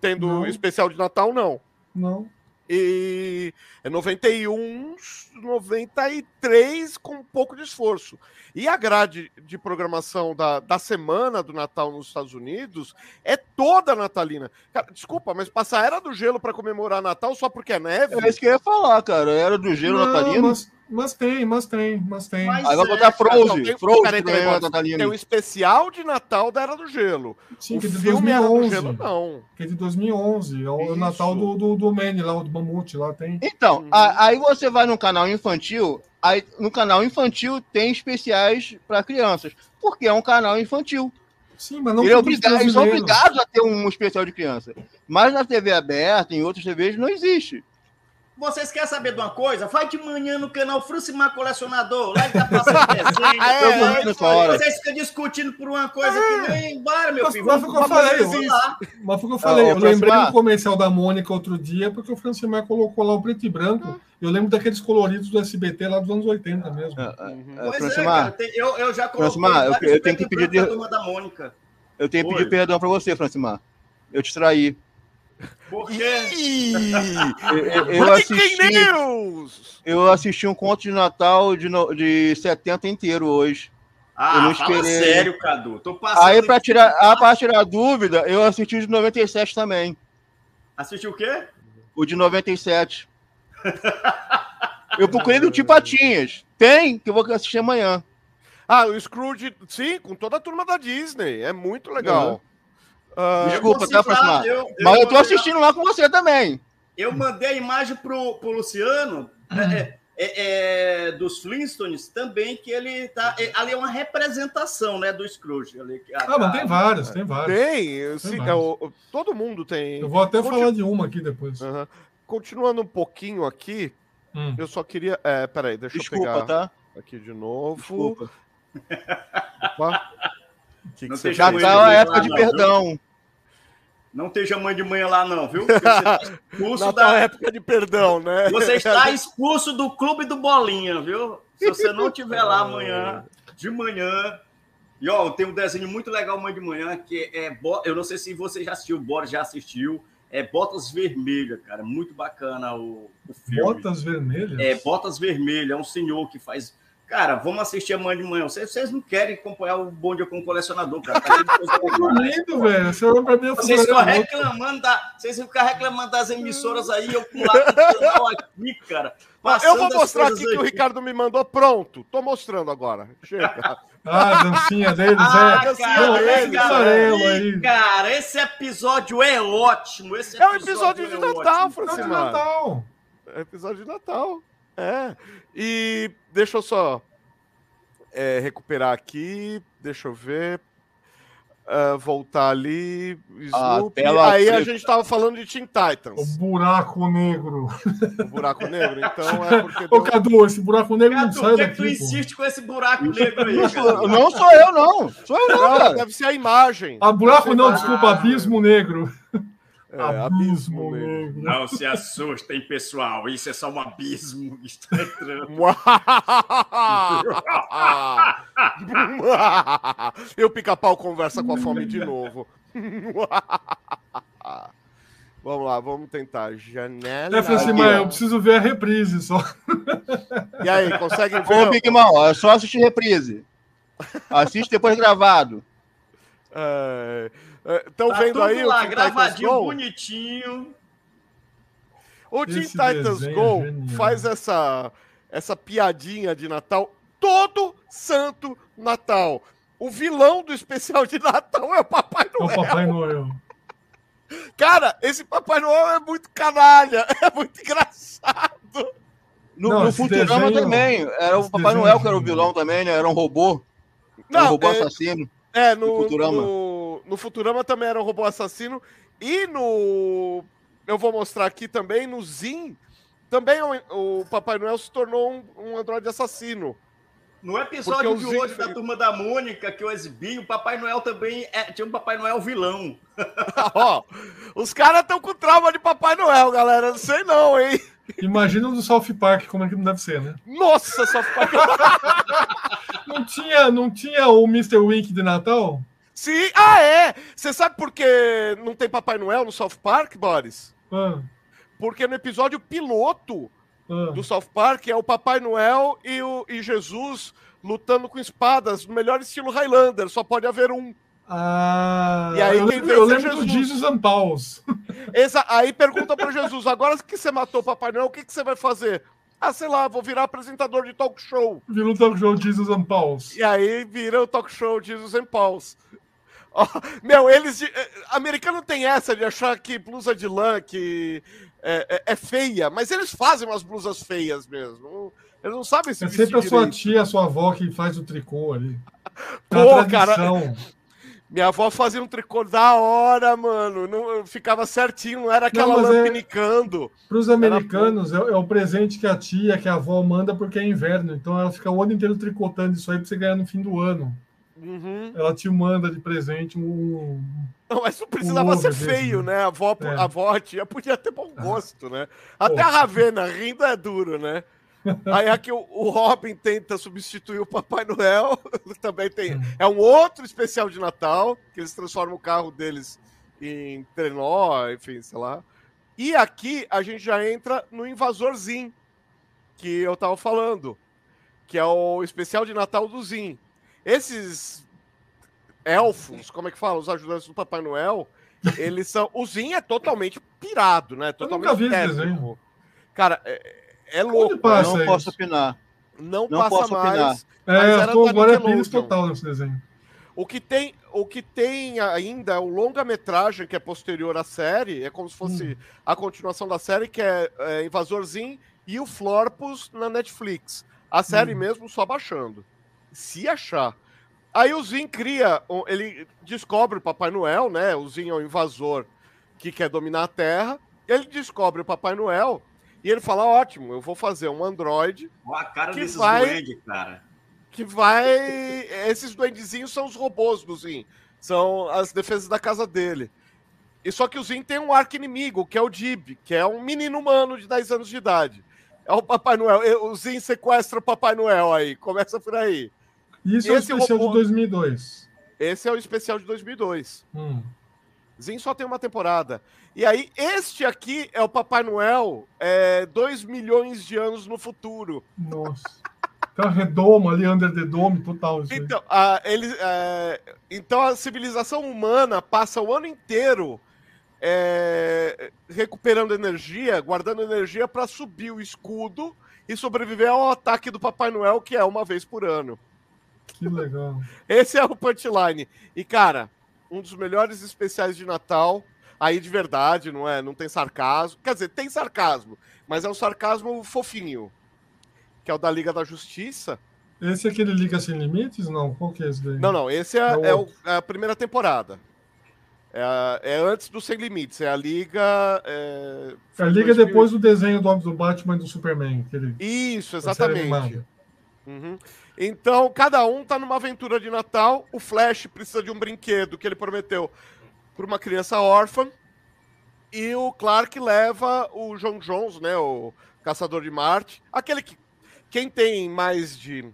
tendo não. especial de Natal, não. Não. E é 91, 93 com um pouco de esforço. E a grade de programação da, da semana do Natal nos Estados Unidos é toda natalina. Cara, desculpa, mas passar Era do Gelo para comemorar Natal só porque é neve? É isso que eu ia falar, cara. Era do Gelo Não, natalino. Mas, mas tem, mas tem, mas tem. Mas Aí vai botar Frozen. Tem, Frozen cara, tem, tem, tem o especial de Natal da Era do Gelo. Sim, o que é de 2011. Era do Gelo, não. Que é de 2011. É o isso. Natal do, do, do Manny lá, do Mamute lá, tem. Então, hum. aí você vai no canal infantil, aí no canal infantil tem especiais para crianças. Porque é um canal infantil. Sim, mas não Ele é obrigado, eles são obrigados a ter um especial de criança. Mas na TV aberta, em outras TVs, não existe. Vocês querem saber de uma coisa? Vai de manhã no canal Frucimar Colecionador. Lá tá passando *laughs* desenho. é, é, vocês ficam discutindo por uma coisa é. que nem embora, meu filho. Mas foi o que eu falei. Mas foi o que eu falei. eu lembrei do comercial da Mônica outro dia, porque o Francimar colocou lá o preto e branco. Eu lembro daqueles coloridos do SBT lá dos anos 80 mesmo. É, é, pois é, cara, eu, eu já coloquei. Francimar, eu, eu tenho que pedir. De... Da Mônica. Eu tenho que pedir perdão para você, Francimar. Eu te traí. Por quê? *laughs* eu, eu, assisti, eu assisti um conto de Natal de, no, de 70 inteiro hoje. Ah, eu não esperei. sério, Cadu. Tô passando Aí, para tirar, ah, pra tirar dúvida, eu assisti o de 97 também. Assistiu o quê? O de 97. eu procurei do Tio Patinhas. Tem, que eu vou assistir amanhã. Ah, o Scrooge, sim, com toda a turma da Disney. É muito legal. Uhum. Uh, Desculpa, tá, próxima. Eu, eu, Mas eu tô assistindo lá com você também. Eu mandei a imagem pro, pro Luciano né, é, é, é, dos Flintstones também, que ele tá. É, ali é uma representação né, do Scrooge. Ali, a, ah, mas tem vários, tem vários. Tem, tem sim, vários. todo mundo tem. Eu vou até Continu... falar de uma aqui depois. Uhum. Continuando um pouquinho aqui, hum. eu só queria. É, peraí, deixa Desculpa, eu pegar tá? aqui de novo. Desculpa. Opa. *laughs* Que que Já tá a época de perdão. Não esteja mãe de manhã lá, não, viu? *laughs* Você tá da época de perdão, né? Você *laughs* está expulso do clube do Bolinha, viu? Se você não estiver lá amanhã, de manhã. E ó, tem um desenho muito legal, mãe de manhã, que é. Eu não sei se você já assistiu, o Boris já assistiu. É Botas Vermelhas, cara. Muito bacana o, o filme. Botas Vermelhas? É, Botas Vermelhas. É um senhor que faz Cara, vamos assistir amanhã de manhã. Vocês, vocês não querem acompanhar o bonde com colecionador, cara. Tá lindo, *laughs* velho. Você mim, vocês ficam reclamando da, vocês ficam reclamando das emissoras aí, eu com lá *laughs* aqui, cara. Eu vou mostrar aqui que o Ricardo me mandou pronto. Tô mostrando agora. Chega. *laughs* Ah, a dancinha deles, ah, é. Cara, cara, esse episódio é ótimo. Esse é um episódio de é Natal, Francisco. É de Natal. É episódio de Natal. É. E deixa eu só é, recuperar aqui. Deixa eu ver. Uh, voltar ali. Snoopy. Ah, aí a gente tava falando de Teen Titans. O buraco negro. O buraco negro, então é porque. Ô, Cadu, esse buraco negro Cadu, não sai daqui. Por que tu insiste com esse buraco negro aí? Não, não sou eu, não. Sou eu, não. não deve ser a imagem. Ah, buraco não, desculpa, abismo negro. É, abismo, negro. Não se assustem, pessoal. Isso é só um abismo que está entrando. Eu pica-pau conversa com a fome de novo. *laughs* Vamos lá, vamos tentar. Janela. É, Francimar, eu preciso ver a reprise só. E aí, consegue ver? Ô, Big Mal, é só assistir reprise. Assiste depois gravado. É. Estão tá vendo aí lá, o gravadinho Go? bonitinho. O Teen Titans Go é faz essa, essa piadinha de Natal todo santo Natal. O vilão do especial de Natal é o Papai Noel. É o Papai Noel. Cara, esse Papai Noel é muito canalha, *laughs* é muito engraçado. No, Não, no Futurama desenho, também. Era o Papai Noel que era o vilão também, né? Era um robô. Não, um robô é, assassino. É, no, no Futurama. No, no Futurama também era um robô assassino. E no. Eu vou mostrar aqui também, no Zin, também o, o Papai Noel se tornou um, um androide assassino. No episódio de hoje da Turma da Mônica, que eu exibi, o Papai Noel também é, tinha um Papai Noel vilão. *laughs* Ó, os caras estão com trauma de Papai Noel, galera. Não sei não, hein? Imagina no South Park como é que não deve ser, né? Nossa, South Park. *laughs* não, tinha, não tinha o Mr. Wink de Natal? Sim, ah, é! Você sabe por que não tem Papai Noel no South Park, Boris? Ah. Porque no episódio piloto ah. do South Park é o Papai Noel e, o, e Jesus lutando com espadas, no melhor estilo Highlander, só pode haver um. Ah, e aí, eu, lembro, eu lembro Jesus. do Jesus and Pauls. *laughs* Exa aí pergunta para Jesus: agora que você matou o Papai Noel, o que, que você vai fazer? Ah, sei lá, vou virar apresentador de talk show. Vira o talk show Jesus and Pauls. E aí vira o talk show Jesus and Pauls. *laughs* Oh, meu, eles. Eh, americano tem essa de achar que blusa de lã que é, é, é, feia, mas eles fazem umas blusas feias mesmo. Eles não sabem se É sempre a sua direito. tia, a sua avó que faz o tricô ali. *laughs* Pô, cara. Minha avó fazia um tricô da hora, mano. Não, ficava certinho, não era aquela lã é, pinicando. Para os americanos, é, é, o presente que a tia, que a avó manda porque é inverno. Então ela fica o ano inteiro tricotando isso aí para você ganhar no fim do ano. Uhum. Ela te manda de presente um. Não, mas não precisava um ser feio, né? A avó, é. a avó, a tia podia ter bom ah. gosto, né? Até Pô. a Ravena rindo é duro, né? Aí aqui o, o, Robin tenta substituir o Papai Noel, *laughs* também tem. Hum. É um outro especial de Natal, que eles transformam o carro deles em trenó, enfim, sei lá. E aqui a gente já entra no Invasorzinho, que eu tava falando, que é o especial de Natal do Zin. Esses elfos, como é que fala? Os ajudantes do Papai Noel, eles são. O Zin é totalmente pirado, né? Totalmente eu nunca vi desenho. Cara, é, é louco. Não posso opinar. Não, não passa posso mais. Opinar. É, eu tô agora é total nesse desenho. O que tem, o que tem ainda é o longa-metragem que é posterior à série, é como se fosse hum. a continuação da série, que é, é Invasorzinho e o Florpus na Netflix. A série hum. mesmo só baixando se achar. Aí o Zin cria, ele descobre o Papai Noel, né? O Zin é o invasor que quer dominar a Terra. Ele descobre o Papai Noel e ele fala: ótimo, eu vou fazer um androide. a cara que desses vai, duendes, cara. Que vai. Esses duendezinhos são os robôs do Zin. São as defesas da casa dele. E só que o Zin tem um arco inimigo, que é o Dib, que é um menino humano de 10 anos de idade. É o Papai Noel. O Zin sequestra o Papai Noel aí. Começa por aí. Isso Esse é o especial robô... de 2002. Esse é o especial de 2002. Hum. Zin só tem uma temporada. E aí, este aqui é o Papai Noel, é, 2 milhões de anos no futuro. Nossa. *laughs* Tá redomo ali, under the dome, total. Então a, ele, é, então, a civilização humana passa o ano inteiro é, recuperando energia, guardando energia para subir o escudo e sobreviver ao ataque do Papai Noel, que é uma vez por ano. Que legal. Esse é o punchline. E, cara, um dos melhores especiais de Natal. Aí de verdade, não é? Não tem sarcasmo. Quer dizer, tem sarcasmo, mas é um sarcasmo fofinho. Que é o da Liga da Justiça. Esse é aquele Liga Sem Limites? Não, qual que é esse daí? Não, não, esse é, é, é, o, é a primeira temporada. É, é, antes do Sem Limites, é a Liga. É, a Liga 2000... depois do desenho do, do Batman e do Superman. Aquele, Isso, exatamente. Uhum. Então, cada um tá numa aventura de Natal. O Flash precisa de um brinquedo que ele prometeu para uma criança órfã. E o Clark leva o John Jones, né, o caçador de Marte, aquele que quem tem mais de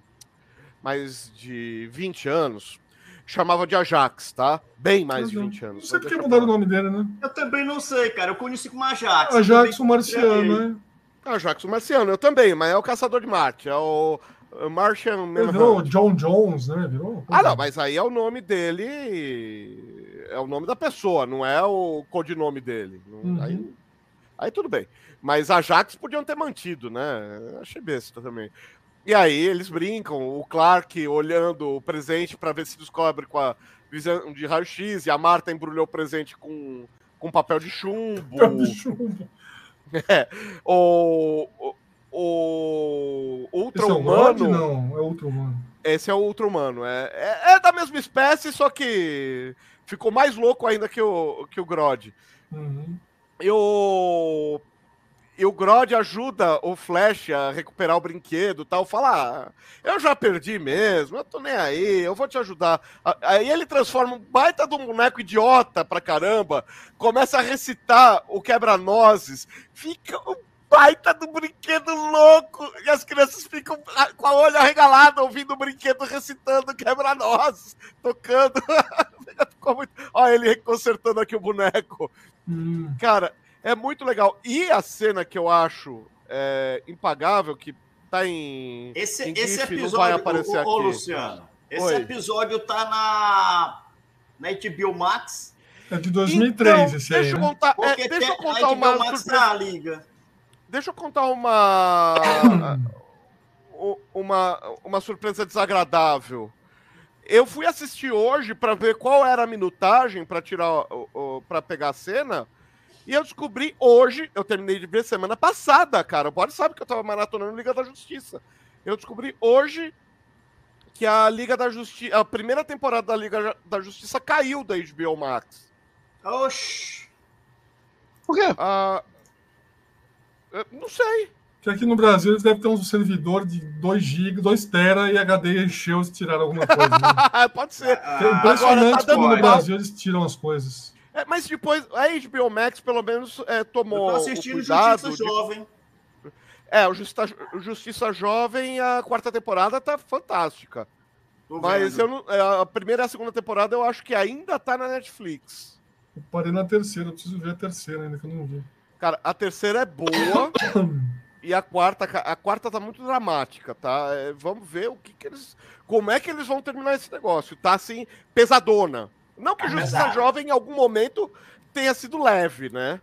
mais de 20 anos chamava de Ajax, tá? Bem mais de 20 anos. Não sei porque mudaram o nome dele, né? Eu também não sei, cara. Eu conheci como Ajax. Ajax o Marciano, né? Ajax o Marciano, eu também, mas é o caçador de Marte, é o Martian Manhunter. Virou John Jones, né? Virou? Ah, não, mas aí é o nome dele. É o nome da pessoa, não é o codinome dele. Uhum. Aí, aí tudo bem. Mas Ajax podiam ter mantido, né? Achei besta também. E aí eles brincam, o Clark olhando o presente para ver se descobre com a visão de raio-x, e a Marta embrulhou o presente com, com papel de chumbo. Papel de chumbo. *laughs* É. O, o Ultra-Humano. É não, é Ultra-Humano. Esse é o Ultra-Humano. É, é, é, da mesma espécie, só que ficou mais louco ainda que o, que o Grod. Uhum. Eu e o Grod ajuda o Flash a recuperar o brinquedo tal. Fala, ah, eu já perdi mesmo, eu tô nem aí, eu vou te ajudar. Aí ele transforma um baita de um boneco idiota pra caramba, começa a recitar o quebra-nozes, fica um baita do brinquedo louco, e as crianças ficam com a olho arregalado ouvindo o brinquedo recitando quebra-nozes, tocando. *laughs* Olha ele consertando aqui o boneco. Hum. Cara, é muito legal. E a cena que eu acho é, impagável, que tá em. Esse, em esse GIF, episódio. Não vai aparecer ô, aqui. Ô, Luciano, esse Oi. episódio tá na. Na HBO Max. É de 2003 então, esse aí. Deixa eu né? contar, né? é, deixa eu contar uma. Max na liga. Deixa eu contar uma. *coughs* uma, uma surpresa desagradável. Eu fui assistir hoje para ver qual era a minutagem para tirar para pegar a cena. E eu descobri hoje, eu terminei de ver semana passada, cara. O Boris sabe que eu tava maratonando Liga da Justiça. Eu descobri hoje que a Liga da Justiça, a primeira temporada da Liga da Justiça caiu da HBO Max. Oxi. Por quê? Ah, não sei. Que aqui no Brasil eles devem ter um servidor de 2 GB, 2 TB e HD encheu se tiraram alguma coisa. Né? *laughs* Pode ser. É impressionante Agora, tá como no Brasil eles tiram as coisas. É, mas depois, a HBO Max, pelo menos, é, tomou. Eu tô assistindo Justiça de... Jovem. É, o Justiça, Justiça Jovem, a quarta temporada tá fantástica. Tô mas eu não, é, a primeira e a segunda temporada eu acho que ainda tá na Netflix. Eu parei na terceira, eu preciso ver a terceira ainda, que eu não vi. Cara, a terceira é boa. e a quarta, a quarta tá muito dramática, tá? É, vamos ver o que, que eles. Como é que eles vão terminar esse negócio? Tá assim, pesadona. Não que Justiça Jovem em algum momento tenha sido leve, né?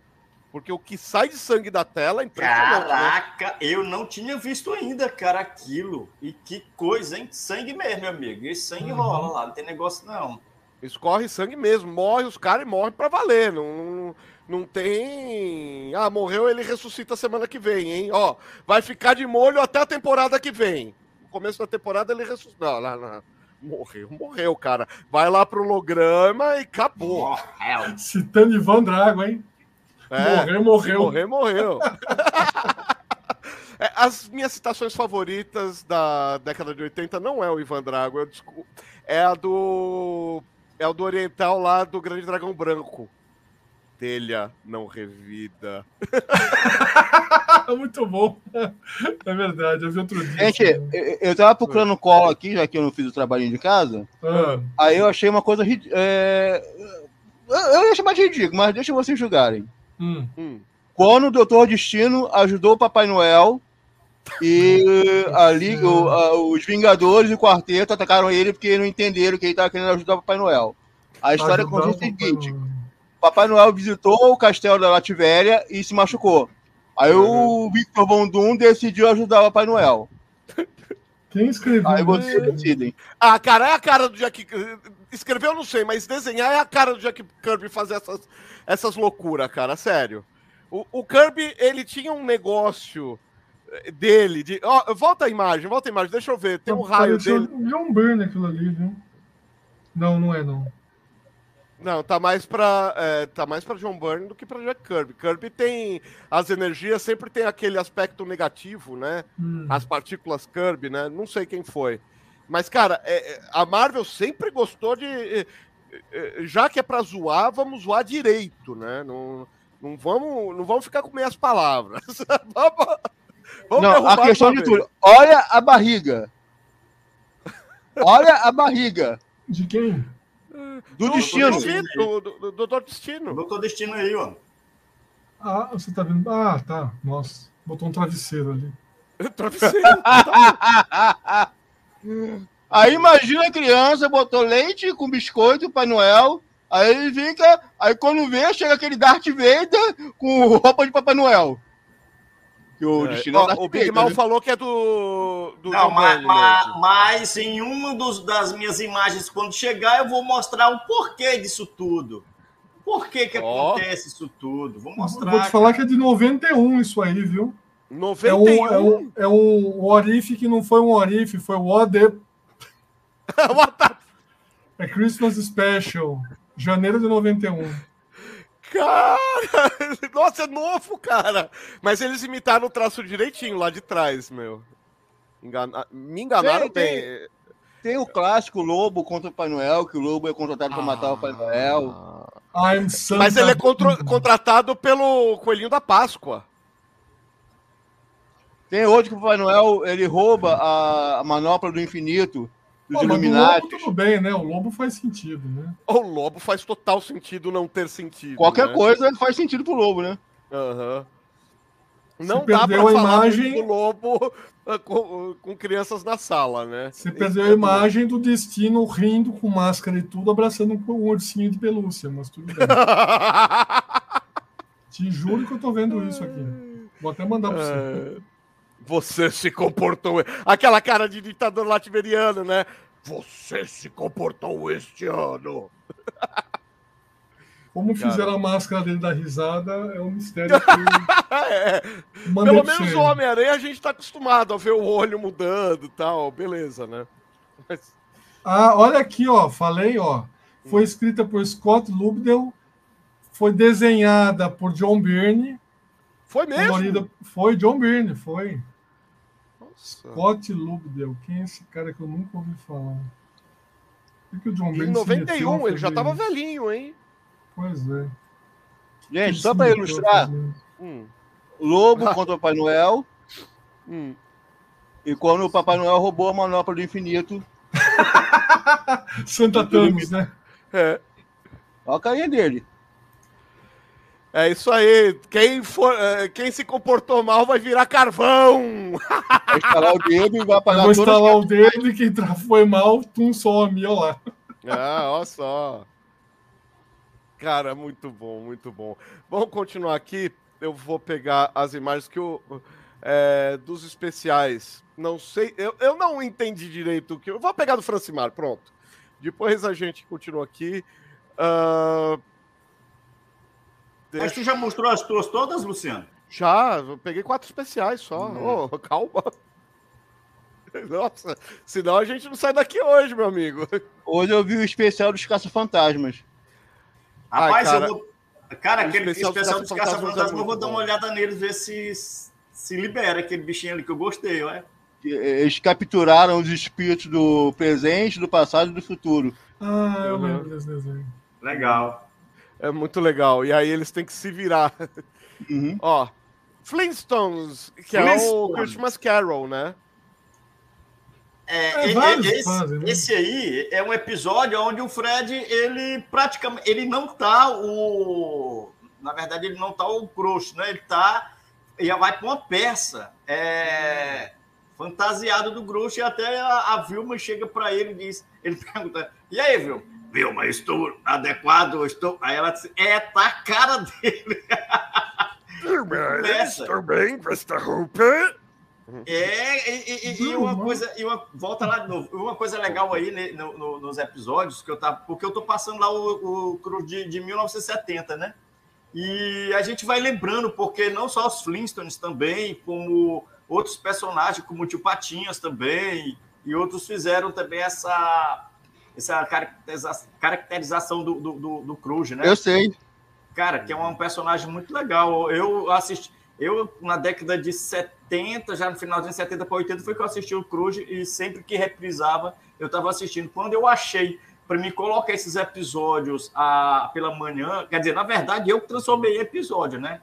Porque o que sai de sangue da tela é impressionante. Né? Caraca, né? eu não tinha visto ainda, cara, aquilo. E que coisa, hein? Sangue mesmo, meu amigo. Esse sangue uhum. rola lá, não tem negócio não. Escorre sangue mesmo. Morre os caras e morrem pra valer. Não, não, tem. Ah, morreu, ele ressuscita semana que vem, hein? Ó, vai ficar de molho até a temporada que vem. No começo da temporada ele ressuscita. Não, não, não. Morreu, morreu, cara. Vai lá pro holograma e acabou. Morreu. Citando Ivan Drago, hein? É, morreu, morreu. Morreu, morreu. *laughs* é, as minhas citações favoritas da década de 80 não é o Ivan Drago, eu desculpo, é a do. É o do Oriental lá do Grande Dragão Branco telha não revida. *laughs* Muito bom. É verdade, eu vi outro dia. Gente, eu, eu tava procurando colo aqui, já que eu não fiz o trabalhinho de casa. Ah. Aí eu achei uma coisa. É... Eu ia chamar de ridículo, mas deixa vocês julgarem. Hum. hum. Quando o Doutor Destino ajudou o Papai Noel *laughs* e ali o, a, os Vingadores e o Quarteto atacaram ele porque não entenderam que ele estava querendo ajudar o Papai Noel. A história consiste o seguinte: Papai Noel visitou o castelo da Lativéria e se machucou. Aí uhum. o Victor Von Doom decidiu ajudar o Papai Noel. Quem escreveu? Aí vocês decidem. Ah, cara, é a cara do Jack. Escreveu, eu não sei, mas desenhar é a cara do Jack Kirby fazer essas, essas loucuras, cara, sério. O, o Kirby, ele tinha um negócio dele. De... Oh, volta a imagem, volta a imagem, deixa eu ver. Tem um raio dele. John Byrne aquilo ali, viu? Não, não é, não. Não, tá mais para é, tá mais para John Byrne do que para Jack Kirby. Kirby tem as energias sempre tem aquele aspecto negativo, né? Hum. As partículas Kirby, né? Não sei quem foi, mas cara, é, é a Marvel sempre gostou de é, é, já que é para zoar, vamos zoar direito, né? Não, não vamos não vamos ficar com meias palavras. *laughs* vamos, vamos não, a questão de tudo. Olha a barriga. Olha a barriga. De quem? Do, destino. Do, do, do, Doutor Destino. Doutor Destino aí, ó. Ah, você tá vendo? Ah, tá. Nossa, botou um travesseiro ali. *laughs* travesseiro? *laughs* aí imagina a criança, botou leite com biscoito, Pai Noel. Aí ele fica. Aí quando vê, chega aquele Darth Vader com roupa de Papai Noel. Que o, é. o Big Mal né? falou que é do. do não, mas, mas, mas, em uma dos, das minhas imagens, quando chegar, eu vou mostrar o porquê disso tudo. Por que, que oh. acontece isso tudo? Vou mostrar. Vou te falar que é de 91 isso aí, viu? 91. É um, é um, é um Orif que não foi um Orif, foi o Ode. *laughs* é Christmas Special, janeiro de 91. Cara, *laughs* nossa, é novo, cara. Mas eles imitaram o traço direitinho lá de trás, meu. Engana... Me enganaram tem, bem. Tem, tem, o clássico Lobo contra o Pai Noel, que o Lobo é contratado para matar o Pai Noel. Mas ele é contra... contratado pelo Coelhinho da Páscoa. Tem outro que o Pai Noel ele rouba a manopla do infinito dos Illuminati. tudo bem, né? O lobo faz sentido, né? O lobo faz total sentido não ter sentido. Qualquer né? coisa faz sentido pro lobo, né? Aham. Uhum. Não dá pra falar imagem... do lobo ah, com, com, crianças na sala, né? Você perdeu a imagem do destino rindo com máscara e tudo, abraçando um ursinho de pelúcia, mas tudo bem. *laughs* Te juro que eu tô vendo isso aqui. Vou até mandar pra você. Você se comportou. Aquela cara de ditador latiberiano, né? Você se comportou este ano. *laughs* Como fizeram a máscara dele da risada é um mistério que. *laughs* é. Pelo menos o Homem-Aranha a gente tá acostumado a ver o olho mudando e tal, beleza, né? Mas... Ah, olha aqui, ó. Falei, ó. Foi escrita por Scott Lubdell, foi desenhada por John Byrne. Foi mesmo? Foi John Byrne, foi. Scott Lubdell, quem é esse cara que eu nunca ouvi falar? O que o John Em 91, ele já tava velhinho, hein? Pois é. Gente, só para ilustrar, hum. Lobo contra o Papai Noel. Hum. E quando o Papai Noel roubou a manopla do infinito. *laughs* Santa Thanos, né? É. Olha a carinha dele. É isso aí. Quem, for, é, quem se comportou mal vai virar carvão. Vai instalar o dedo e vai apagar Vou instalar o dedo e quem foi mal, tum some, olha lá. Ah, olha só. Cara, muito bom, muito bom. Vamos continuar aqui. Eu vou pegar as imagens que eu. É, dos especiais. Não sei. Eu, eu não entendi direito o que. Eu vou pegar do Francimar, pronto. Depois a gente continua aqui. Uh, Deixa... Mas tu já mostrou as tuas todas, Luciano? Já, eu peguei quatro especiais só. Hum. Oh, calma. Nossa, senão a gente não sai daqui hoje, meu amigo. Hoje eu vi o especial dos Caça-Fantasmas. Rapaz, Ai, cara, eu vou. Cara, aquele especial, especial dos Caça-Fantasmas, eu vou dar uma olhada neles, ver se se libera aquele bichinho ali que eu gostei, ué. Eles capturaram os espíritos do presente, do passado e do futuro. Ah, eu lembro desse desenho. Legal. É muito legal. E aí eles têm que se virar. Uhum. Ó, Flintstones, que Flintstones. é o Christmas Carol, né? É, é, é esse, fazem, né? esse, aí é um episódio onde o Fred, ele praticamente, ele não tá o, na verdade ele não tá o grosso, né? Ele tá, ele vai para uma peça, é, fantasiado do grosso e até a, a Vilma chega para ele e diz, ele pergunta, e aí, Vilma? Vilma, estou adequado, estou. Aí ela disse, é, tá a cara dele. estou bem com esta roupa. É, e, e, e, uma coisa, e uma, volta lá de novo. Uma coisa legal aí né, no, no, nos episódios, que eu tava, porque eu tô passando lá o, o de, de 1970, né? E a gente vai lembrando, porque não só os Flintstones também, como outros personagens, como o Tio Patinhas também, e outros fizeram também essa essa caracterização do, do, do, do Cruz, né? Eu sei. Cara, que é um personagem muito legal. Eu assisti, eu na década de 70, já no final de 70 para 80, foi que eu assisti o Cruz e sempre que reprisava, eu estava assistindo. Quando eu achei para me colocar esses episódios a, pela manhã, quer dizer, na verdade, eu transformei em episódio, né?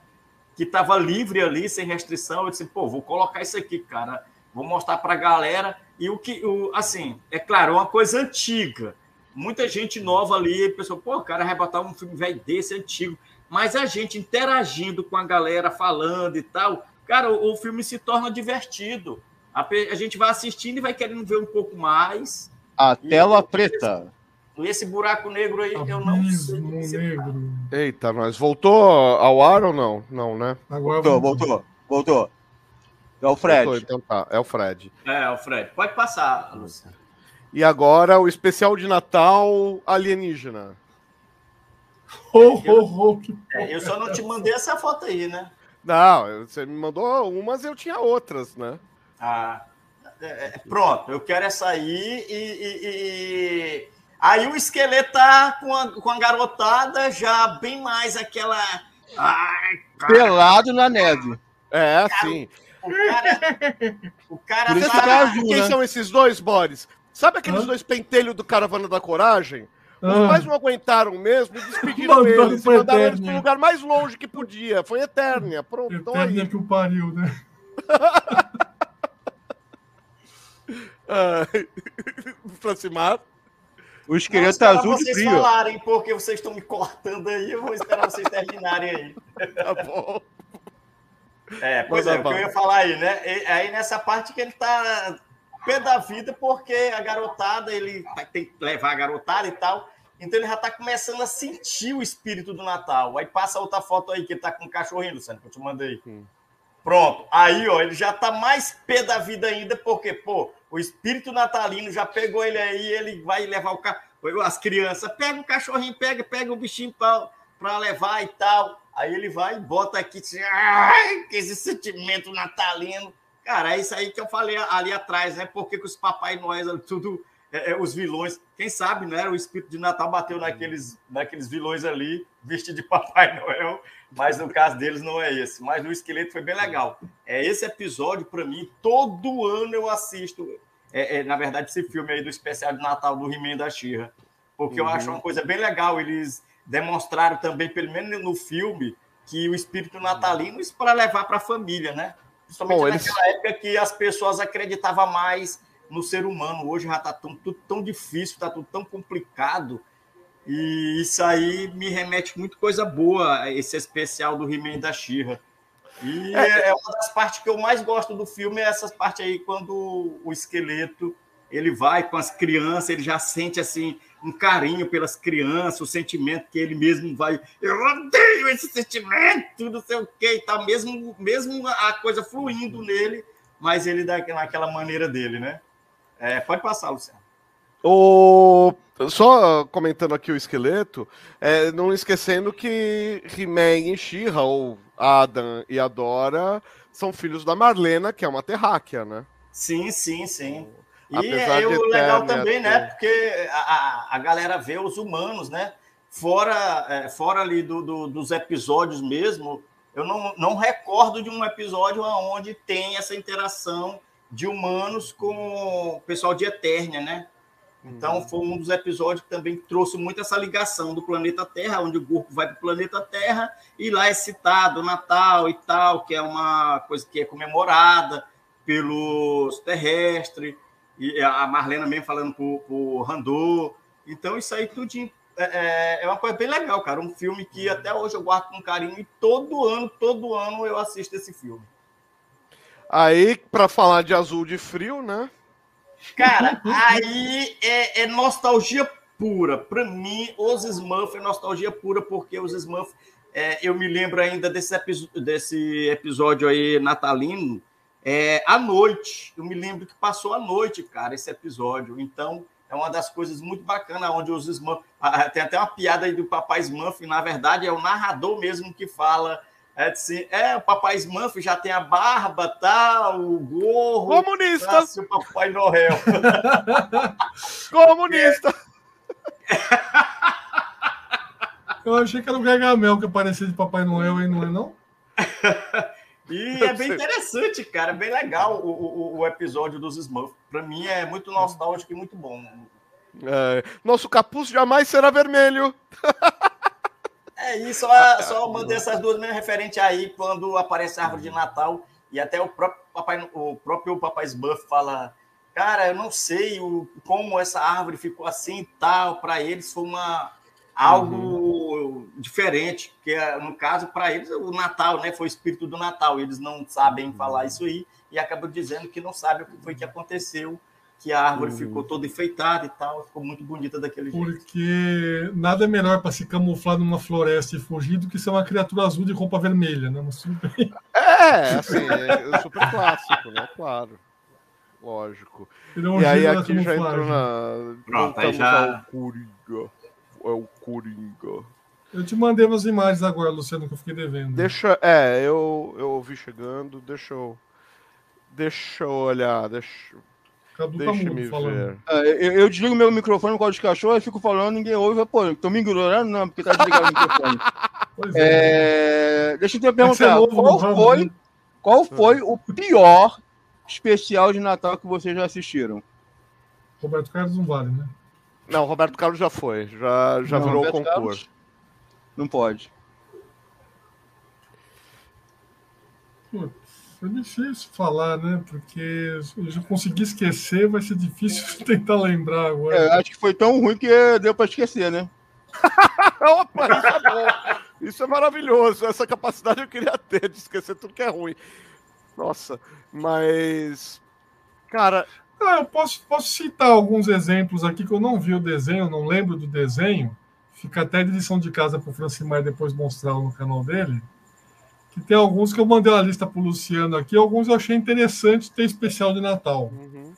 Que estava livre ali, sem restrição. Eu disse, pô, vou colocar isso aqui, cara. Vou mostrar para a galera e o que, o, assim, é claro, é uma coisa antiga. Muita gente nova ali, pessoal, pô, o cara arrebatar um filme velho desse, antigo. Mas a gente interagindo com a galera, falando e tal, cara, o, o filme se torna divertido. A, a, gente vai assistindo e vai querendo ver um pouco mais. A tela preta. Esse, esse buraco negro aí, eu não sei. Negro. Eita, nós voltou ao ar ou não? Não, né? Agora voltou, voltou, voltou. É o Fred. então tá, é o Fred. É, é o Fred. Pode passar, Luciano. E agora o especial de Natal alienígena. Oh, oh, oh, é, eu só não te mandei essa foto aí, né? Não, você me mandou umas e eu tinha outras, né? Ah, é, é, pronto, eu quero essa aí e, e, e, Aí o esqueleto tá com a, com a garotada já bem mais aquela. Ai, Pelado na neve. É, sim. O cara. O cara azul, quem né? são esses dois, Boris? Sabe aqueles Hã? dois pentelhos do Caravana da Coragem? Os ah. pais não aguentaram mesmo e despediram eles. E mandaram eles para o lugar mais longe que podia. Foi Eternia. Pronto, então Eternia que o pariu, né? *laughs* Francimar. O esqueleto tá azul de frio. vocês falarem, porque vocês estão me cortando aí, eu vou esperar vocês terminarem aí. Tá bom. É, pois Mas é, o que eu ia falar aí, né? E, aí nessa parte que ele tá pé da vida, porque a garotada, ele tem que levar a garotada e tal. Então ele já tá começando a sentir o espírito do Natal. Aí passa outra foto aí que ele tá com um cachorrinho, Luciano, que eu te mandei. Sim. Pronto. Aí, ó, ele já tá mais pé da vida ainda, porque, pô, o espírito natalino já pegou ele aí, ele vai levar o carro. As crianças, pega o cachorrinho, pega, pega o bichinho para levar e tal. Aí ele vai e bota aqui, ai, que esse sentimento natalino. Cara, é isso aí que eu falei ali atrás, né? Porque que os Papai Noel, tudo, é, é, os vilões, quem sabe, né? O espírito de Natal bateu naqueles, naqueles vilões ali, vestido de Papai *laughs* Noel, mas no caso deles não é esse. Mas no esqueleto foi bem legal. É esse episódio, para mim, todo ano eu assisto. É, é, na verdade, esse filme aí do especial de Natal do He-Man da Xirra. Porque uhum. eu acho uma coisa bem legal. Eles demonstraram também, pelo menos no filme, que o espírito natalino isso para levar para a família, né? Principalmente Bom, naquela eles... época que as pessoas acreditavam mais no ser humano. Hoje já está tudo tão difícil, está tudo tão complicado. E isso aí me remete muito coisa boa, esse especial do He-Man da Xirra. E é. é uma das partes que eu mais gosto do filme, é essa parte aí, quando o esqueleto ele vai com as crianças, ele já sente assim um carinho pelas crianças, o sentimento que ele mesmo vai, eu odeio esse sentimento, não sei o que, e tá mesmo, mesmo a coisa fluindo nele, mas ele dá naquela maneira dele, né? É, pode passar, Luciano. O... Só comentando aqui o esqueleto, é, não esquecendo que He-Man e She-Ra, ou Adam e Adora, são filhos da Marlena, que é uma terráquea, né? Sim, sim, sim. E é o legal também, né? Porque a, a galera vê os humanos, né? Fora, é, fora ali do, do, dos episódios mesmo, eu não, não recordo de um episódio onde tem essa interação de humanos com o pessoal de Eternia, né? Então, uhum. foi um dos episódios que também trouxe muito essa ligação do planeta Terra, onde o grupo vai para o planeta Terra e lá é citado o Natal e tal, que é uma coisa que é comemorada pelos terrestres e a Marlena mesmo falando pro, pro Randô. Então, isso aí tudo é, é, é, uma coisa bem legal, cara. Um filme que até hoje eu guardo com carinho e todo ano, todo ano eu assisto esse filme. Aí, para falar de azul de frio, né? Cara, aí é, é nostalgia pura. Para mim, os Smurfs é nostalgia pura, porque os Smurfs, é, eu me lembro ainda desse, desse episódio aí natalino, é, à noite. Eu me lembro que passou à noite, cara, esse episódio. Então, é uma das coisas muito bacanas, onde os Smurfs. Tem até uma piada aí do Papai Smurf, na verdade, é o narrador mesmo que fala. É, assim, é o Papai Smurf já tem a barba, tá, o gorro. Comunista! Tá, o Papai Noel. *laughs* Comunista! Eu achei que era o Gargamel que aparecia de Papai Noel aí, não é não? *laughs* E *laughs* é bem interessante, cara. É bem legal o, o, o episódio dos Smurfs. Para mim é muito nostálgico e muito bom. É, nosso capuz jamais será vermelho. *laughs* É isso, só, só *laughs* mandei essas duas mesmo referente aí quando aparece a árvore de Natal e até o próprio papai, o próprio papai Smurf fala, cara, eu não sei o, como essa árvore ficou assim e tal. Para eles foi uma algo uhum. Diferente, porque no caso para eles o Natal, né, foi o espírito do Natal. Eles não sabem uhum. falar isso aí e acabam dizendo que não sabem o que foi que aconteceu, que a árvore uhum. ficou toda enfeitada e tal, ficou muito bonita daquele porque jeito. Porque nada é melhor para se camuflar numa floresta e fugir do que ser uma criatura azul de roupa vermelha, né? Mas *laughs* É, assim, é super clássico, né? Claro. Lógico. Um e aí aqui já entrou na. Pronto, aí já. Coringa é o Coringa. Eu te mandei umas imagens agora, Luciano, que eu fiquei devendo. Deixa. É, eu, eu ouvi chegando, deixa eu. Deixa eu olhar, deixa. Cadu tá deixa tá me ver. É, eu, eu, desligo meu microfone com o de cachorro e fico falando, ninguém ouve. Pô, tô me ignorando? Não, porque tá desligado o microfone. *laughs* Pois é. é. Deixa eu te perguntar, é novo, qual, foi, né? qual foi o pior especial de Natal que vocês já assistiram? Roberto Carlos não vale, né? Não, Roberto Carlos já foi, já, já não, virou Roberto concurso. Carlos? Não pode. Putz, é difícil falar, né? Porque se eu conseguir esquecer, vai ser difícil *laughs* tentar lembrar agora. É, acho que foi tão ruim que deu para esquecer, né? *laughs* Opa, isso é bom. Isso é maravilhoso. Essa capacidade eu queria ter de esquecer tudo que é ruim. Nossa, mas. Cara. Ah, eu posso, posso citar alguns exemplos aqui que eu não vi o desenho, não lembro do desenho. Fica até de lição de casa para o Francimar depois mostrar no canal dele. Que tem alguns que eu mandei a lista para o Luciano aqui, alguns eu achei interessante ter especial de Natal. Uhum.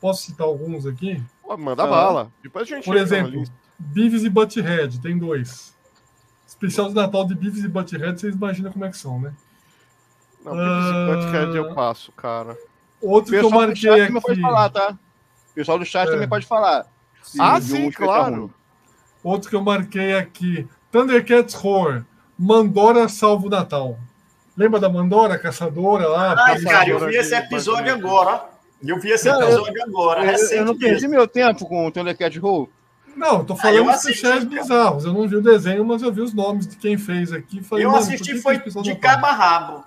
Posso citar alguns aqui? Pô, manda ah, bala. Depois a gente Por exemplo, Beavis e Butthead, tem dois. Especial de Natal de Beavis e Butthead, vocês imaginam como é que são, né? Não, Beavis e Butthead eu passo, cara. Outro que eu marquei aqui... pode falar, tá? O pessoal do chat é. também pode falar. ah, sim, claro. Outro que eu marquei aqui. Thundercats Horror. Mandora Salvo Natal. Lembra da Mandora, caçadora lá? Ai, cara, eu vi esse episódio agora. Eu vi esse episódio eu, agora. Eu, eu não perdi meu tempo com o Thundercat Horror. Não, tô falando ah, de especiais bizarros. Eu não vi o desenho, mas eu vi os nomes de quem fez aqui. Falei, eu assisti foi de cabo a rabo.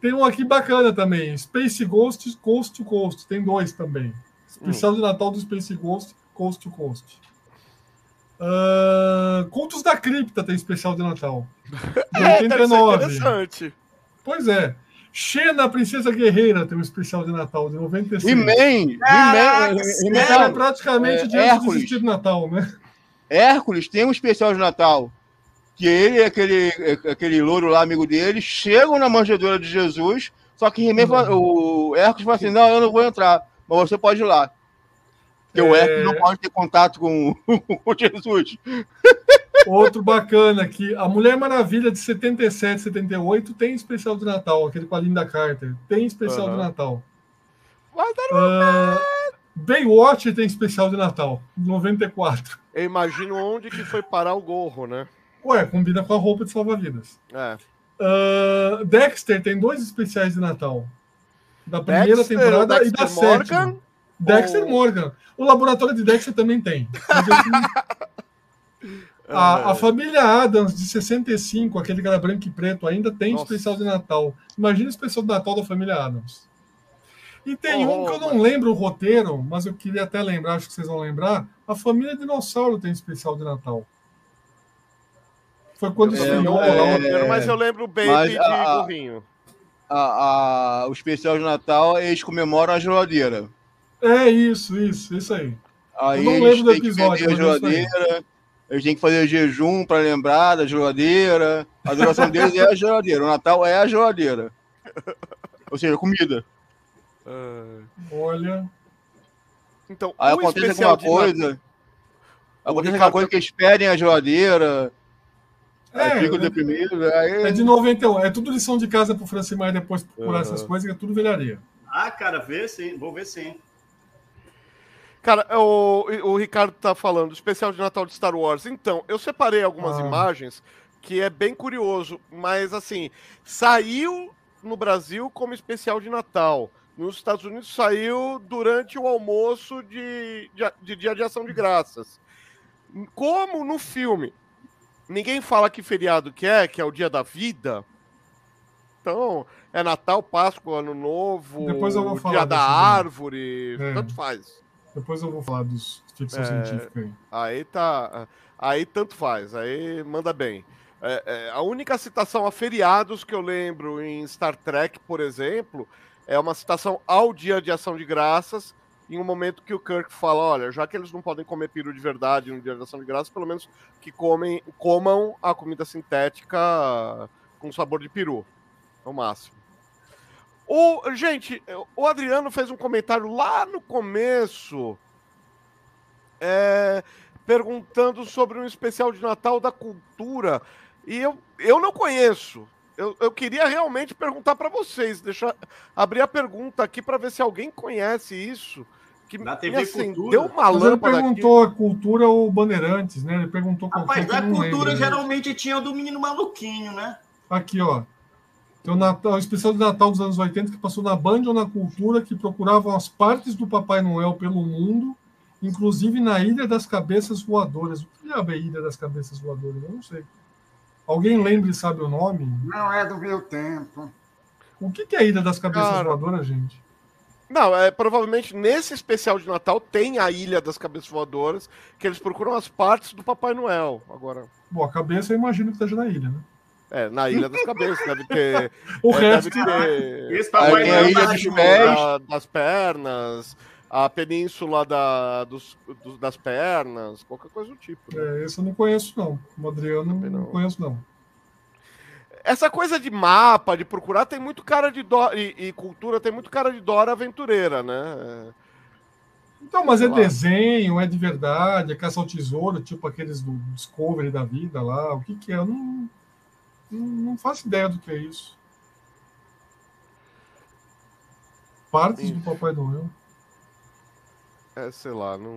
Tem um aqui bacana também, Space Ghost Coast to Coast. Tem dois também. Especial hum. de Natal do Space Ghost Coast to Coast. Uh, Cultos da Cripta tem especial de Natal. *laughs* É, 89. interessante. Pois é. Xena, Princesa Guerreira, tem um especial de Natal de 96. E Man! É praticamente é, de Hércules. de Natal, né? Hércules tem um especial de Natal. Que ele e aquele, aquele louro lá, amigo dele, chegam na manjedoura de Jesus, só que o Hércules fala assim: não, eu não vou entrar, mas você pode ir lá. Porque é... o Hércules não pode ter contato com, *laughs* com Jesus. Outro bacana aqui, a Mulher Maravilha de 77, 78 tem especial de Natal, aquele com a Linda Carter. Tem especial uhum. de Natal. Uh, Baywatch tem especial de Natal, 94. Eu imagino onde que foi parar o gorro, né? Ué, combina com a roupa de salva-vidas. É. Uh, Dexter tem dois especiais de Natal. Da primeira Dexter, temporada e da Morgan, sétima. Dexter ou... Morgan. O laboratório de Dexter também tem. *laughs* A, a, é. família Adams, de 65, aquele cara branco e preto, ainda tem Nossa. especial de Natal. Imagina o especial de Natal da família Adams. E tem oh, um que eu não mas... lembro o roteiro, mas eu queria até lembrar, acho que vocês vão lembrar. A família Dinossauro tem especial de Natal. Foi quando é, estreou é, o roteiro, mas eu lembro o Baby de a, burrinho. A, a, o especial de Natal, eles comemoram a geladeira. É isso, isso, isso aí. Aí eu não lembro do episódio. A geladeira, eles têm que fazer jejum para lembrar da geladeira. A duração deles é a geladeira. O Natal é a geladeira. Ou seja, comida. Uh... Olha. Então, aí acontece alguma coisa. Acontece alguma coisa que esperem a geladeira. É, aí ficam é, deprimidos. Aí... É de 91. É tudo lição de casa pro Francimar depois procurar uhum. essas coisas, que é tudo velharia. Ah, cara, vê sim. Vou ver sim. Cara, o, o Ricardo tá falando, especial de Natal de Star Wars. Então, eu separei algumas ah. imagens que é bem curioso, mas assim, saiu no Brasil como especial de Natal. Nos Estados Unidos saiu durante o almoço de, de, de Dia de Ação de Graças. Como no filme ninguém fala que feriado que é, que é o dia da vida. Então, é Natal, Páscoa, Ano Novo, Depois eu vou falar dia da árvore, é. tanto faz. Depois eu vou falar dos ficção é, científica aí. Aí tá. Aí tanto faz, aí manda bem. É, é, a única citação a feriados que eu lembro em Star Trek, por exemplo, é uma citação ao Dia de Ação de Graças, em um momento que o Kirk fala: olha, já que eles não podem comer peru de verdade no Dia de Ação de Graças, pelo menos que comem, comam a comida sintética com sabor de peru. É o máximo. O, gente, o Adriano fez um comentário lá no começo. É, perguntando sobre um especial de Natal da cultura. E eu, eu não conheço. Eu, eu queria realmente perguntar para vocês, deixar abrir a pergunta aqui para ver se alguém conhece isso. Que Na TV assim, Cultura. Deu uma Mas ele perguntou aqui. a cultura ou Bandeirantes, né? Ele perguntou Rapaz, da cultura lembro, geralmente tinha o do menino maluquinho, né? Aqui, ó. Tem o, Natal, o especial de Natal dos anos 80 que passou na Band ou na Cultura, que procuravam as partes do Papai Noel pelo mundo, inclusive na Ilha das Cabeças Voadoras. O que é a Ilha das Cabeças Voadoras? Eu não sei. Alguém lembra e sabe o nome? Não é do meu tempo. O que, é a Ilha das Cabeças Cara, Voadoras, gente? Não, é, provavelmente nesse especial de Natal tem a Ilha das Cabeças Voadoras, que eles procuram as partes do Papai Noel. Agora. Bom, a cabeça eu imagino que esteja na ilha, né? É, na Ilha das Cabeças, deve ter. o é, resto. Deve ter. Noel a Ilha dos Pés. das pernas, a península da, dos, dos, das pernas, qualquer coisa do tipo. Né? É, esse eu não conheço, não. O Adriano não, não conheço, não. Essa coisa de mapa, de procurar, tem muito cara de Dora. E, e cultura tem muito cara de Dora aventureira, né? Então, mas é desenho, é de verdade, é caça ao tesouro, tipo aqueles do Discovery da vida lá. O que, que é? Eu não, não faço ideia do que é isso. Partes do Papai Noel. É, sei lá, não.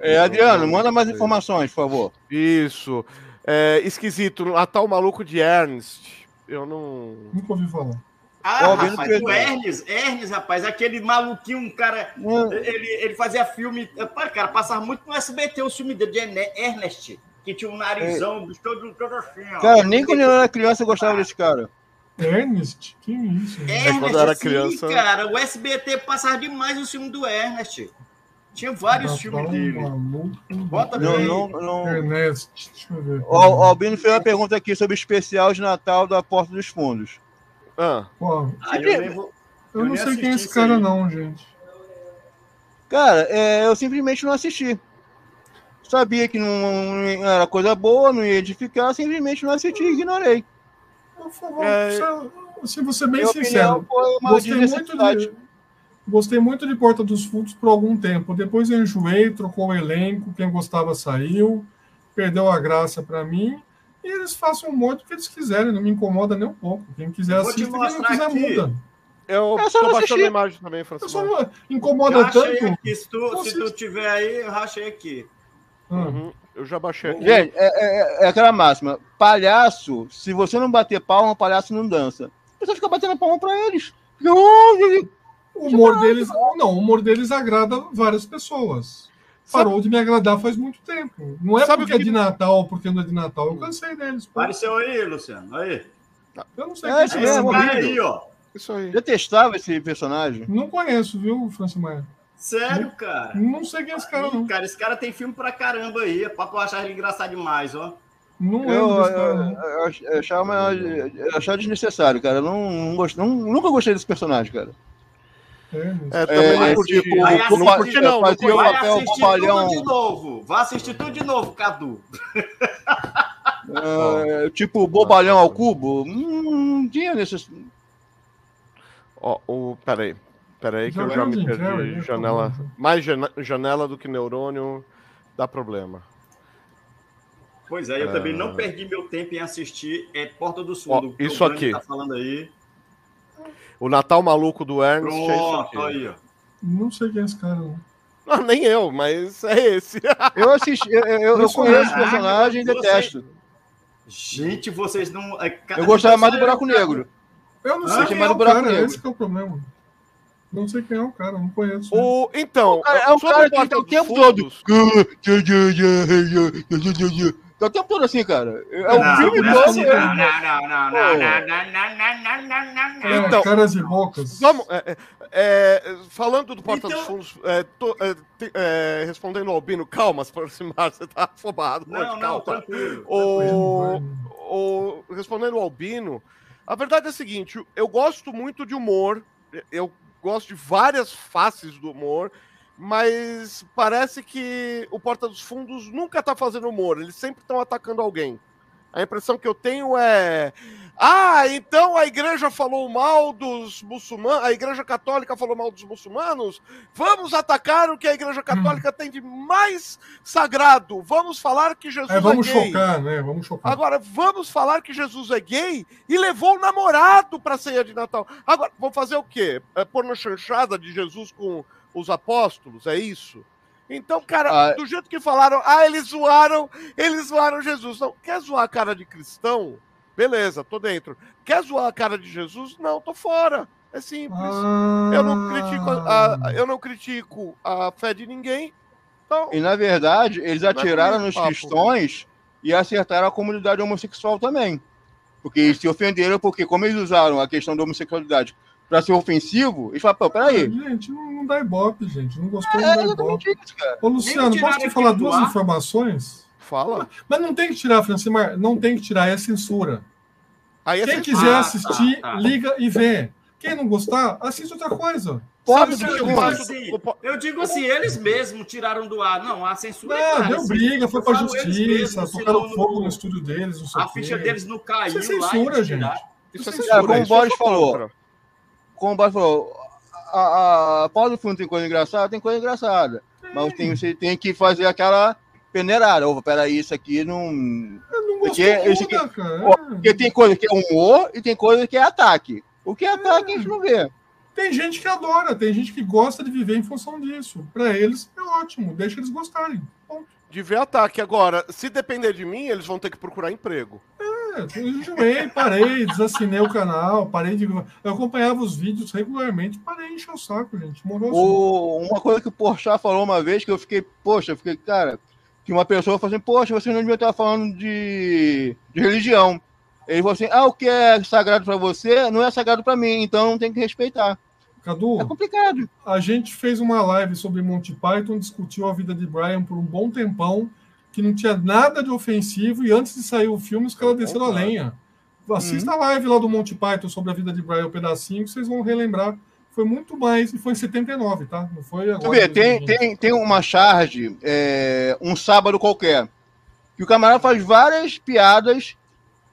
É, Adriano, não, manda mais informações, por favor. Isso. É, esquisito, Natal Maluco de Ernst. Eu não. Nunca ouvi falar. Ah, oh, rapaz, o Ernest, Ernest, rapaz, aquele maluquinho, um cara. Hum. Ele, ele fazia filme. Cara, passava muito no SBT o filme dele de Ernest que tinha um narizão é. todo, todo assim, ó. Cara, nem quando eu era criança eu gostava desse cara. Ernest? Que isso? Ernest, é, quando eu era sim, criança. cara, o SBT passava demais o filme do Ernest. Tinha vários filmes dele. Maluco. Bota não, não, não. Ernest, deixa eu ver. O, o Albino fez uma pergunta aqui sobre o especial de Natal da Porta dos Fundos. Ah. Pô, ah, eu, eu, eu, não sei quem é esse cara, aí. não, gente. Cara, é, eu simplesmente não assisti sabia que não, era coisa boa, não ia edificar, simplesmente não assisti e ignorei. Por favor, é, se você bem sincero, gostei muito, de, gostei muito de Porta dos Fundos por algum tempo. Depois eu enjoei, trocou o elenco, quem gostava saiu, perdeu a graça para mim. E eles façam muito o que eles quiserem, não me incomoda nem um pouco. Quem quiser assistir, quem não quiser aqui. muda. Eu é tô baixando a imagem também, Francisco. Incomoda tanto. Aqui, se tu, se tu tiver aí, eu rachei aqui. Uhum. Eu já baixei aqui. Gente, é, é, é, aquela máxima. Palhaço, se você não bater palma, palhaço não dança. Pessoa fica batendo palma pra eles. Não, o humor deles, não, o humor deles agrada várias pessoas. Parou Sabe... de me agradar faz muito tempo. Não é Sabe porque que... é de Natal, porque não é de Natal. Eu cansei deles. Pô. Apareceu aí, Luciano. Aí. Eu não sei. É, esse mesmo, aí, ó. Isso aí. Detestava esse personagem. Não conheço, viu, Francis Maia? Sério, cara? Não sei quem é esse cara, não. Cara, esse cara tem filme pra caramba aí. É pra tu achar ele engraçado demais, ó. Não eu, eu, eu, eu, achava, eu achava desnecessário, cara. Eu não, não, gost, não, nunca gostei desse personagem, cara. É, é também é, não curti. Tipo, não curti, não. Fazia vai assistir tudo de novo. Vai assistir tudo de novo, Cadu. É, tipo, bobalhão ao cubo? Não tinha necessidade. Ó, oh, oh, peraí. Peraí que eu já me perdi. Né? janela. Mais janela do que neurônio dá problema. Pois é, eu é... também não perdi meu tempo em assistir é Porta do Sul. isso aqui. Tá falando aí. O Natal Maluco do Ernst. Pronto, é aí, ó. Não sei quem é esse cara, não. não nem eu, mas é esse. *laughs* eu assisti, eu, eu, eu conheço o personagem e detesto. Gente, vocês não. É, eu gostava mais do Buraco Negro. Eu não sei ah, quem é o cara, negro. esse é o problema. Não sei quem é o cara, não conheço. O, então, é um cara que tá o tempo todo. Tá o tempo todo assim, cara. É o filme todo. Não, não, não, não, não, Então, caras e bocas. Vamos, é, é, falando do Porta então... dos Fundos, é, tô, é, respondendo ao Albino, calma, se aproximar, *laughs* você tá afobado. Não, não, calma. tranquilo. O, o, respondendo ao Albino, a verdade é a seguinte, eu gosto muito de humor, eu gosto de várias faces do humor, mas parece que o Porta dos Fundos nunca tá fazendo humor, eles sempre estão atacando alguém. A impressão que eu tenho é. Ah, então a igreja falou mal dos muçulmanos, a igreja católica falou mal dos muçulmanos. Vamos atacar o que a igreja católica hum. tem de mais sagrado. Vamos falar que Jesus é, vamos é gay. chocar, né? Vamos chocar. Agora, vamos falar que Jesus é gay e levou o namorado para a ceia de Natal. Agora, vamos fazer o quê? É pôr na chanchada de Jesus com os apóstolos? É isso? Então, cara, ah, do jeito que falaram, ah, eles zoaram, eles zoaram Jesus. Não, quer zoar a cara de cristão? Beleza, tô dentro. Quer zoar a cara de Jesus? Não, tô fora. É simples. Ah... Eu, não critico a, eu não critico a fé de ninguém. Então, e na verdade, eles é atiraram nos papo, cristãos e acertaram a comunidade homossexual também. Porque eles se ofenderam, porque como eles usaram a questão da homossexualidade para ser ofensivo, e fala, pô, peraí. Ah, gente, não, não dá ibope, gente. Não gostou, é, não dá ibope. Isso, Ô, Luciano, posso te falar duas informações? Fala. Mas não tem que tirar, Francimar, não tem que tirar, é censura. Aí é Quem censura. quiser ah, assistir, tá, tá. liga e vê. Quem não gostar, assiste outra coisa. Pode, eu, digo assim, eu digo assim, eles mesmos tiraram do ar. Não, a censura não, é cara, deu briga, foi pra justiça, tocaram fogo no estúdio deles. a ficha deles não caiu. Isso é censura, gente. Isso é censura. Como o Boris falou, como o falou, a, a, após o filme tem coisa engraçada, tem coisa engraçada. Mas tem, você tem que fazer aquela peneirada. Oh, peraí, isso aqui não. Eu não porque, isso aqui, porque tem coisa que é humor e tem coisa que é ataque. O que é ataque é. a gente não vê. Tem gente que adora, tem gente que gosta de viver em função disso. Para eles é ótimo, deixa eles gostarem. Ponto. De ver ataque. Agora, se depender de mim, eles vão ter que procurar emprego. É, eu enjoei, parei, desassinei o canal, parei de. Eu acompanhava os vídeos regularmente, parei de encher o saco, gente. Morreu o... Uma coisa que o Porchat falou uma vez que eu fiquei, poxa, eu fiquei, cara, que uma pessoa falou assim, poxa, você não devia estar falando de, de religião. Ele falou assim, ah, o que é sagrado para você não é sagrado para mim, então tem que respeitar. Cadu, é complicado. A gente fez uma live sobre Monty Python, discutiu a vida de Brian por um bom tempão, que não tinha nada de ofensivo, e antes de sair o filme, os caras desceram a lenha. Assista uhum. a live lá do Monty Python sobre a vida de Brian, um pedacinho, que vocês vão relembrar. Foi muito mais, e foi em 79, tá? Não foi agora. Vê, tem, tem, tem uma charge, é, um sábado qualquer, que o camarada faz várias piadas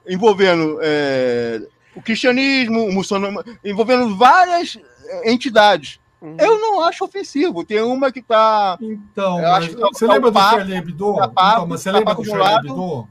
envolvendo é, o cristianismo, o muçulmano, envolvendo várias entidades. Uhum. Eu não acho ofensivo. Tem uma que tá. Então, acho que tá você tá lembra do Charlie Hebdo? Tá Paco, então, mas você tá lembra do Charlie Hebdo?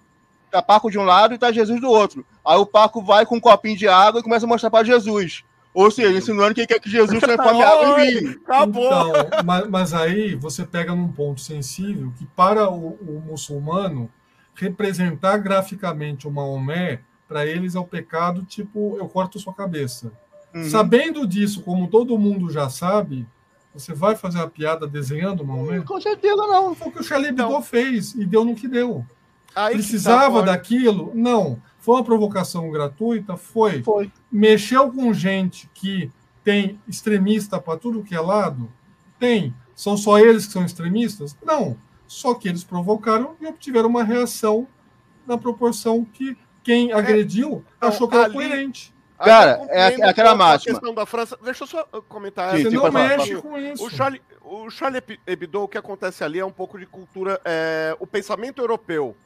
Tá Paco de um lado e tá Jesus do outro. Aí o Paco vai com um copinho de água e começa a mostrar para Jesus. Ou seja, ensinando que quer que Jesus transforme água em vinho. Acabou. Então, mas, mas, aí você pega num ponto sensível que para o, o muçulmano representar graficamente o Maomé, para eles é o pecado tipo eu corto sua cabeça. Uhum. Sabendo disso, como todo mundo já sabe, você vai fazer a piada desenhando o Maomé? Com certeza não. Foi o que o Charlie Hebdo fez e deu no que deu. Aí Precisava tá daquilo? Não. Foi uma provocação gratuita? Foi. Foi. Mexeu com gente que tem extremista para tudo que é lado? Tem. São só eles que são extremistas? Não. Só que eles provocaram e obtiveram uma reação na proporção que quem é. agrediu é, achou que era ali, coerente. Cara, é, é aquela máxima. A questão da França. Deixa eu só comentar. Sim, Você não mexe com isso. O Charlie, o Charlie Hebdo, o que acontece ali é um pouco de cultura, é, o pensamento europeu.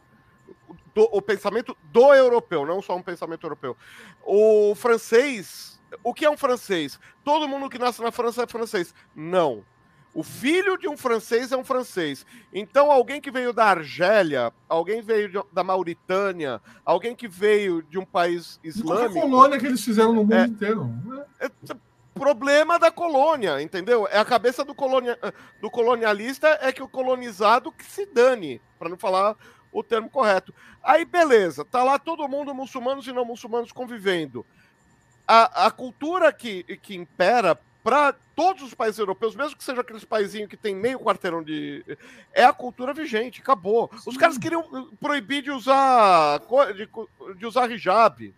Do, o pensamento do europeu, não só um pensamento europeu. O francês, o que é um francês? Todo mundo que nasce na França é francês. Não. O filho de um francês é um francês. Então, alguém que veio da Argélia, alguém veio de, da Mauritânia, alguém que veio de um país islâmico. É colônia que eles fizeram no mundo é, inteiro. É, é, problema da colônia, entendeu? É a cabeça do, colonia, do colonialista é que o colonizado que se dane, para não falar o termo correto. Aí, beleza, tá lá todo mundo, muçulmanos e não muçulmanos, convivendo. A, a cultura que, que impera para todos os países europeus, mesmo que seja aqueles paizinhos que tem meio quarteirão de. É a cultura vigente, acabou. Sim. Os caras queriam proibir de usar de, de usar hijab.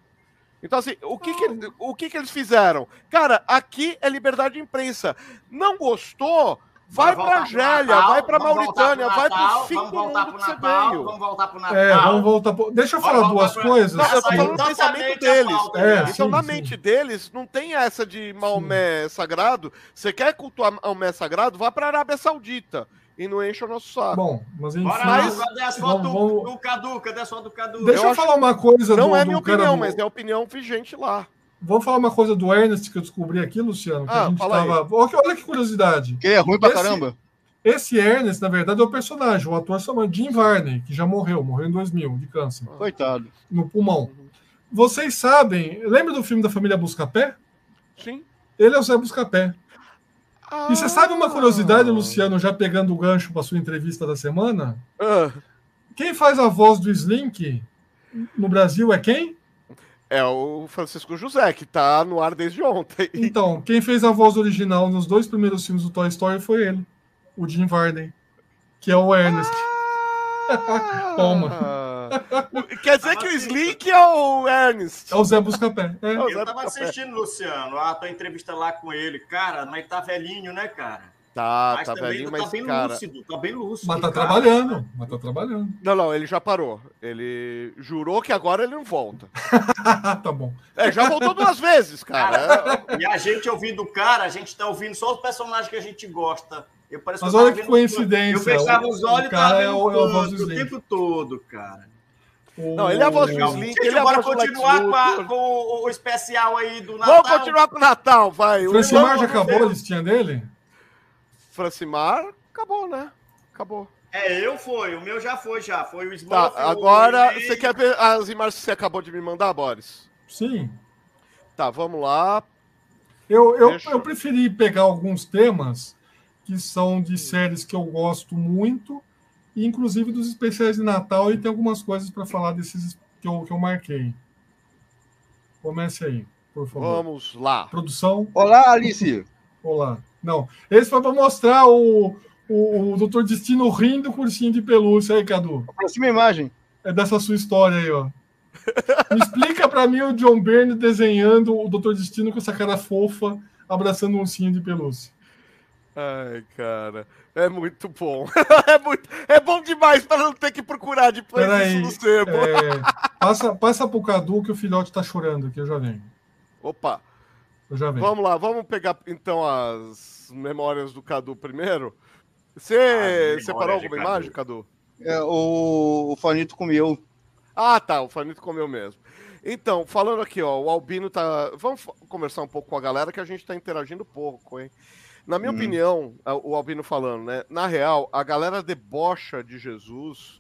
Então, assim, o que, que, o que, que eles fizeram? Cara, aqui é liberdade de imprensa. Não gostou? Vai pra Argélia, vai pra Mauritânia, vai pro fim do mundo que você veio. Vamos voltar pro Natal. É, vamos voltar pro... Deixa eu falar duas coisas. Não, eu tô falando do pensamento deles. É, então, sim, na sim. mente deles, não tem essa de Maomé sim. sagrado. Você quer cultuar Maomé sagrado? Vá pra Arábia Saudita. e não enche o nosso saco. Bom, mas enfim. Bora mas, lá, cadê as fotos do, do Cadu? Cadê as fotos do Cadu? Deixa eu, eu falar uma coisa. Não do, é minha opinião, do... mas é a opinião vigente lá. Vou falar uma coisa do Ernest que eu descobri aqui, Luciano. Que ah, a gente tava... Olha que curiosidade. Que é ruim pra esse, caramba. Esse Ernest, na verdade, é o personagem. O ator chama Jim Varney, que já morreu, morreu em 2000 de câncer. Coitado. No pulmão. Vocês sabem, lembra do filme da família Buscapé? Sim. Ele é o Zé Buscapé. Ah. E você sabe uma curiosidade, Luciano, já pegando o gancho para sua entrevista da semana? Ah. Quem faz a voz do Slink no Brasil é quem? É o Francisco José, que tá no ar desde ontem. *laughs* Então, quem fez a voz original nos dois primeiros filmes do Toy Story foi ele, o Jim Varney, que é o Ernest. Ah, *laughs* Toma. *laughs* Quer dizer que o Slink é o Ernest. É o Zé Buscapé. É. Eu tava assistindo, Luciano, a tua entrevista lá com ele. Cara, mas tá velhinho, né, cara? Tá, mas tá velhinho, mas tá bem cara... lúcido, tá bem lúcido. Mas tá cara. trabalhando, mas tá trabalhando. Não, não, ele já parou. Ele jurou que agora ele não volta. *laughs* tá bom. É, já voltou duas vezes, cara. cara. E a gente ouvindo o cara, a gente tá ouvindo só os personagens que a gente gosta. Eu Mas que olha que coincidência. Eu fechava os olhos e tava é o, é o, o tempo todo, cara. Não, ele é a voz do Slink. Ele é bora continuar com, a, com o, o, especial aí do Natal. Vamos continuar com o Natal, vai. Francimar já acabou a listinha dele? Francimar, acabou, né? Acabou. É, eu fui. O meu já foi, já. Foi o Smurf. Tá, agora, você quer ver as imagens que você acabou de me mandar, Boris? Sim. Tá, vamos lá. Eu, eu, Deixa... eu preferi pegar alguns temas que são de séries que eu gosto muito inclusive dos especiais de Natal, e tem algumas coisas para falar desses que eu, que eu marquei. Comece aí, por favor. Vamos lá. Produção. Olá, Alice. Olá. Não, esse foi para mostrar o, o, o Doutor Destino rindo com ursinho de pelúcia aí, Cadu. Aproxima a imagem. É dessa sua história aí, ó. Me explica para mim o John Byrne desenhando o Doutor Destino com essa cara fofa, abraçando um ursinho de pelúcia. Ai, cara. É muito bom. *laughs* é, muito, é bom demais para não ter que procurar depois Peraí, isso no sebo. É, passa, passa pro Cadu que o filhote tá chorando, que eu já venho. Opa. Vamos lá, vamos pegar então as memórias do Cadu primeiro. Você separou alguma Cadu. imagem, Cadu? É, o, o Fanito comeu. Ah, tá, o Fanito comeu mesmo. Então, falando aqui, ó, o Albino tá. Vamos conversar um pouco com a galera que a gente tá interagindo pouco, hein? Na minha hum. opinião, o Albino falando, né? Na real, a galera debocha de Jesus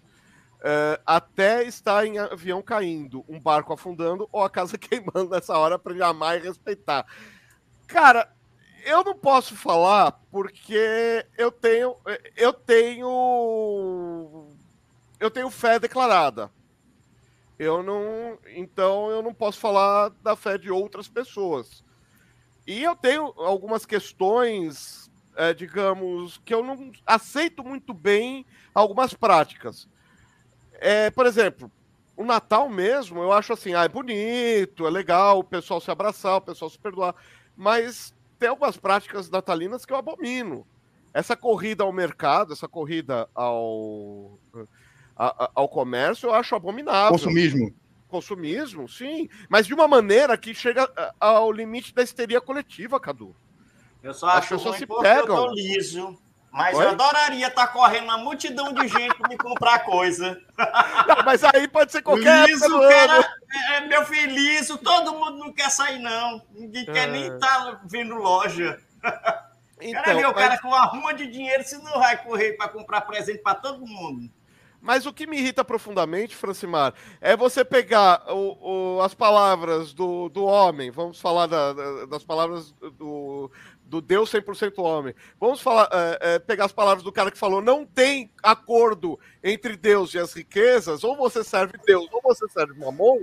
uh, até estar em avião caindo, um barco afundando ou a casa *laughs* queimando nessa hora para ele amar e respeitar. Cara, eu não posso falar porque eu tenho eu tenho eu tenho fé declarada. Eu não, então eu não posso falar da fé de outras pessoas. E eu tenho algumas questões, é, digamos, que eu não aceito muito bem algumas práticas. É, por exemplo, o Natal mesmo, eu acho assim, ah, é bonito, é legal o pessoal se abraçar, o pessoal se perdoar, mas tem algumas práticas natalinas que eu abomino. Essa corrida ao mercado, essa corrida ao, ao comércio, eu acho abominável. Consumismo consumismo, sim, mas de uma maneira que chega ao limite da histeria coletiva, Cadu. Eu só acho que se pegam. eu tô liso. Mas Oi? eu adoraria estar tá correndo uma multidão de gente para me comprar coisa. Não, mas aí pode ser qualquer liso, cara, é, é, meu filho, liso, todo mundo não quer sair, não. Ninguém é. quer nem estar tá vendo loja. Então, cara, meu, mas... cara com arruma de dinheiro, você não vai correr para comprar presente para todo mundo. Mas o que me irrita profundamente, Francimar, é você pegar o, o, as palavras do, do homem, vamos falar da, das palavras do, do Deus 100% homem. Vamos falar, é, é, pegar as palavras do cara que falou: não tem acordo entre Deus e as riquezas, ou você serve Deus, ou você serve Mamon.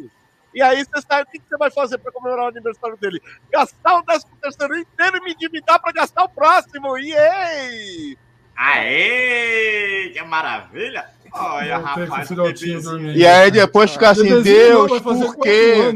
E aí você sabe o que você vai fazer para comemorar o aniversário dele? Gastar o 13 terceiro inteiro e me endividar para gastar o próximo. E! Aê! Que maravilha! Olha, rapaz, e aí depois ficar assim, Deus, por quê?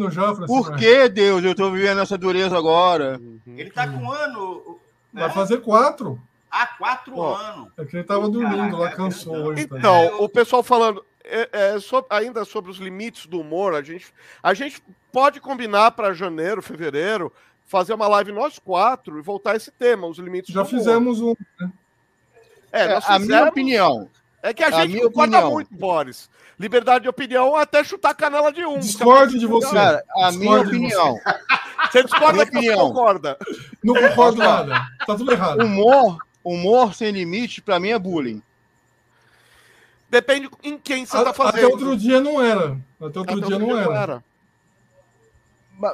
por que, Deus, eu tô vivendo essa dureza agora? Ele tá com um ano. Né? Vai fazer quatro. Há quatro Pô, anos. É que ele tava dormindo lá, cansou hoje. Tá então, o pessoal falando, é, é, ainda sobre os limites do humor, a gente, a gente pode combinar para janeiro, fevereiro, fazer uma live nós quatro e voltar a esse tema, os limites Já fizemos um. Né? É, é a minha opinião. É que a, a gente concorda opinião. muito, Boris. Liberdade de opinião até chutar a canela de um. Discordo de você. Cara, a minha opinião. Você discorda que opinião. concorda. Não concordo nada. Tá tudo errado. Humor, humor sem limite, pra mim é bullying. Depende em quem você a, tá fazendo. Até outro dia não era. Até outro, até dia, outro não, dia era. não era.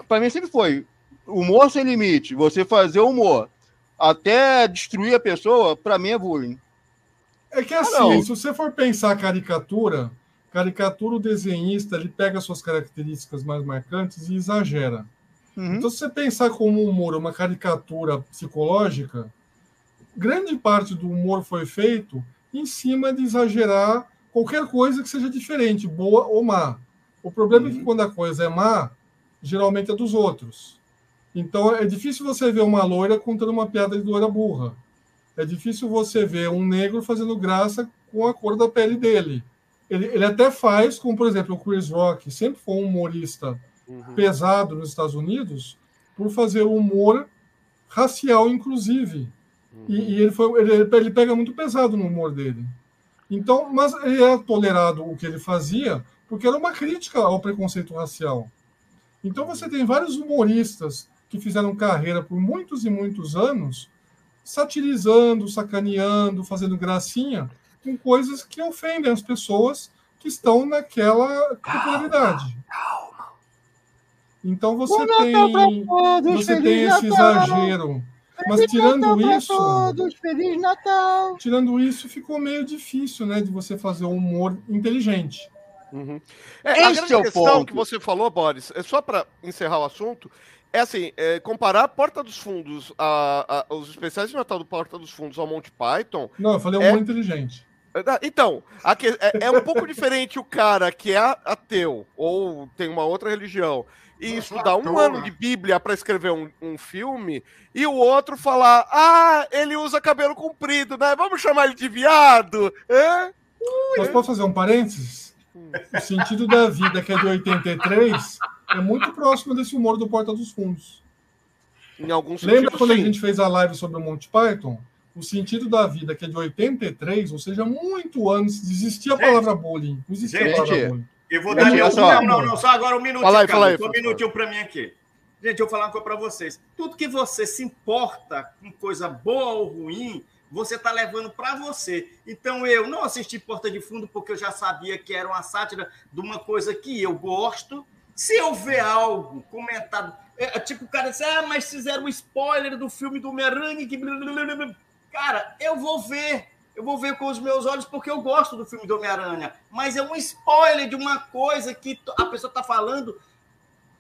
Pra mim sempre foi. Humor sem limite. Você fazer humor até destruir a pessoa, pra mim é bullying. É que assim, ah, se você for pensar caricatura, caricatura o desenhista ele pega suas características mais marcantes e exagera. Uhum. Então, se você pensar como humor uma caricatura psicológica, grande parte do humor foi feito em cima de exagerar qualquer coisa que seja diferente, boa ou má. O problema uhum. é que uhum. quando a coisa é má, geralmente é dos outros. Então é difícil você ver uma loira contando uma piada de loira burra. É difícil você ver um negro fazendo graça com a cor da pele dele. Ele, ele até faz, como por exemplo o Chris Rock, sempre foi um humorista uhum. pesado nos Estados Unidos, por fazer humor racial, inclusive. Uhum. E, e, ele, foi, ele, ele pega muito pesado no humor dele. Então, mas ele é tolerado o que ele fazia porque era uma crítica ao preconceito racial. Então você tem vários humoristas que fizeram carreira por muitos e muitos anos satirizando, sacaneando, fazendo gracinha com coisas que ofendem as pessoas que estão naquela popularidade. Calma, Então você tem, você tem esse exagero. Mas tirando isso, todos, Feliz Natal. tirando isso, ficou meio difícil, né, de você fazer um humor inteligente. Uhum. É, a grande é questão ponto. que você falou, Boris, é só para encerrar o assunto, é assim, é, comparar Porta dos Fundos, a, a, os especiais de Natal do Porta dos Fundos ao Monty Python. Não, eu falei um é... humor inteligente. É, então, que, é, é, um pouco diferente o cara que é ateu ou tem uma outra religião e estudar um ano de Bíblia para escrever um, um, filme e o outro falar: ah, ele usa cabelo comprido, né? Vamos chamar ele de viado. É? Mas posso fazer um parênteses? O sentido da vida, que é de 83, é muito próximo desse humor do Porta dos Fundos. Em alguns Lembra quando sim. a gente fez a live sobre o Monty Python? O sentido da vida, que é de 83, ou seja, muito antes de existir a palavra bullying. Não existia gente, a palavra bullying. Eu vou dar minha Não, não, não, só agora um minutinho. Fala aí, fala aí, um minutinho para mim aqui. Gente, eu vou falar uma coisa para vocês. Tudo que você se importa com coisa boa ou ruim, você está levando para você. Então, eu não assisti Porta de Fundo porque eu já sabia que era uma sátira de uma coisa que eu gosto. Se eu ver algo comentado, é, é tipo o cara diz, ah, mas fizeram um spoiler do filme do Homem-Aranha que... Cara, eu vou ver eu vou ver com os meus olhos porque eu gosto do filme do Homem-Aranha. Mas é um spoiler de uma coisa que a pessoa está falando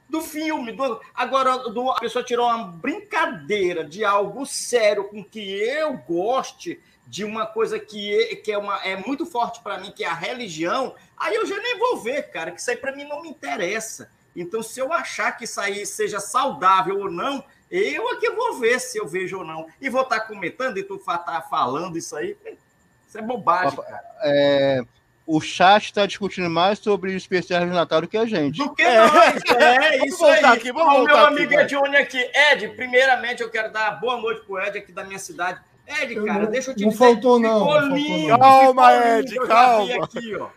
do filme. Do, agora, do, a pessoa tirou uma brincadeira de algo sério com que eu goste, de uma coisa que, que é, uma, é muito forte para mim, que é a religião. Aí eu já nem vou ver, cara, que isso aí para mim não me interessa. Então, se eu achar que isso aí seja saudável ou não, eu aqui é vou ver se eu vejo ou não. E vou estar tá comentando e tu tá falando isso aí. Isso é bobagem, cara. É, o chat está discutindo mais sobre o especial de Natal do que a gente. Do que é. nós, é isso *laughs* vamos aí. Aqui, vamos o meu amigo aqui, Ed Johnny aqui. Ed, primeiramente eu quero dar boa noite pro Ed aqui da minha cidade. Ed, cara, não, deixa eu te não dizer. Faltou, não, ficou não lindo. Calma, Ed, calma. Aqui, ó.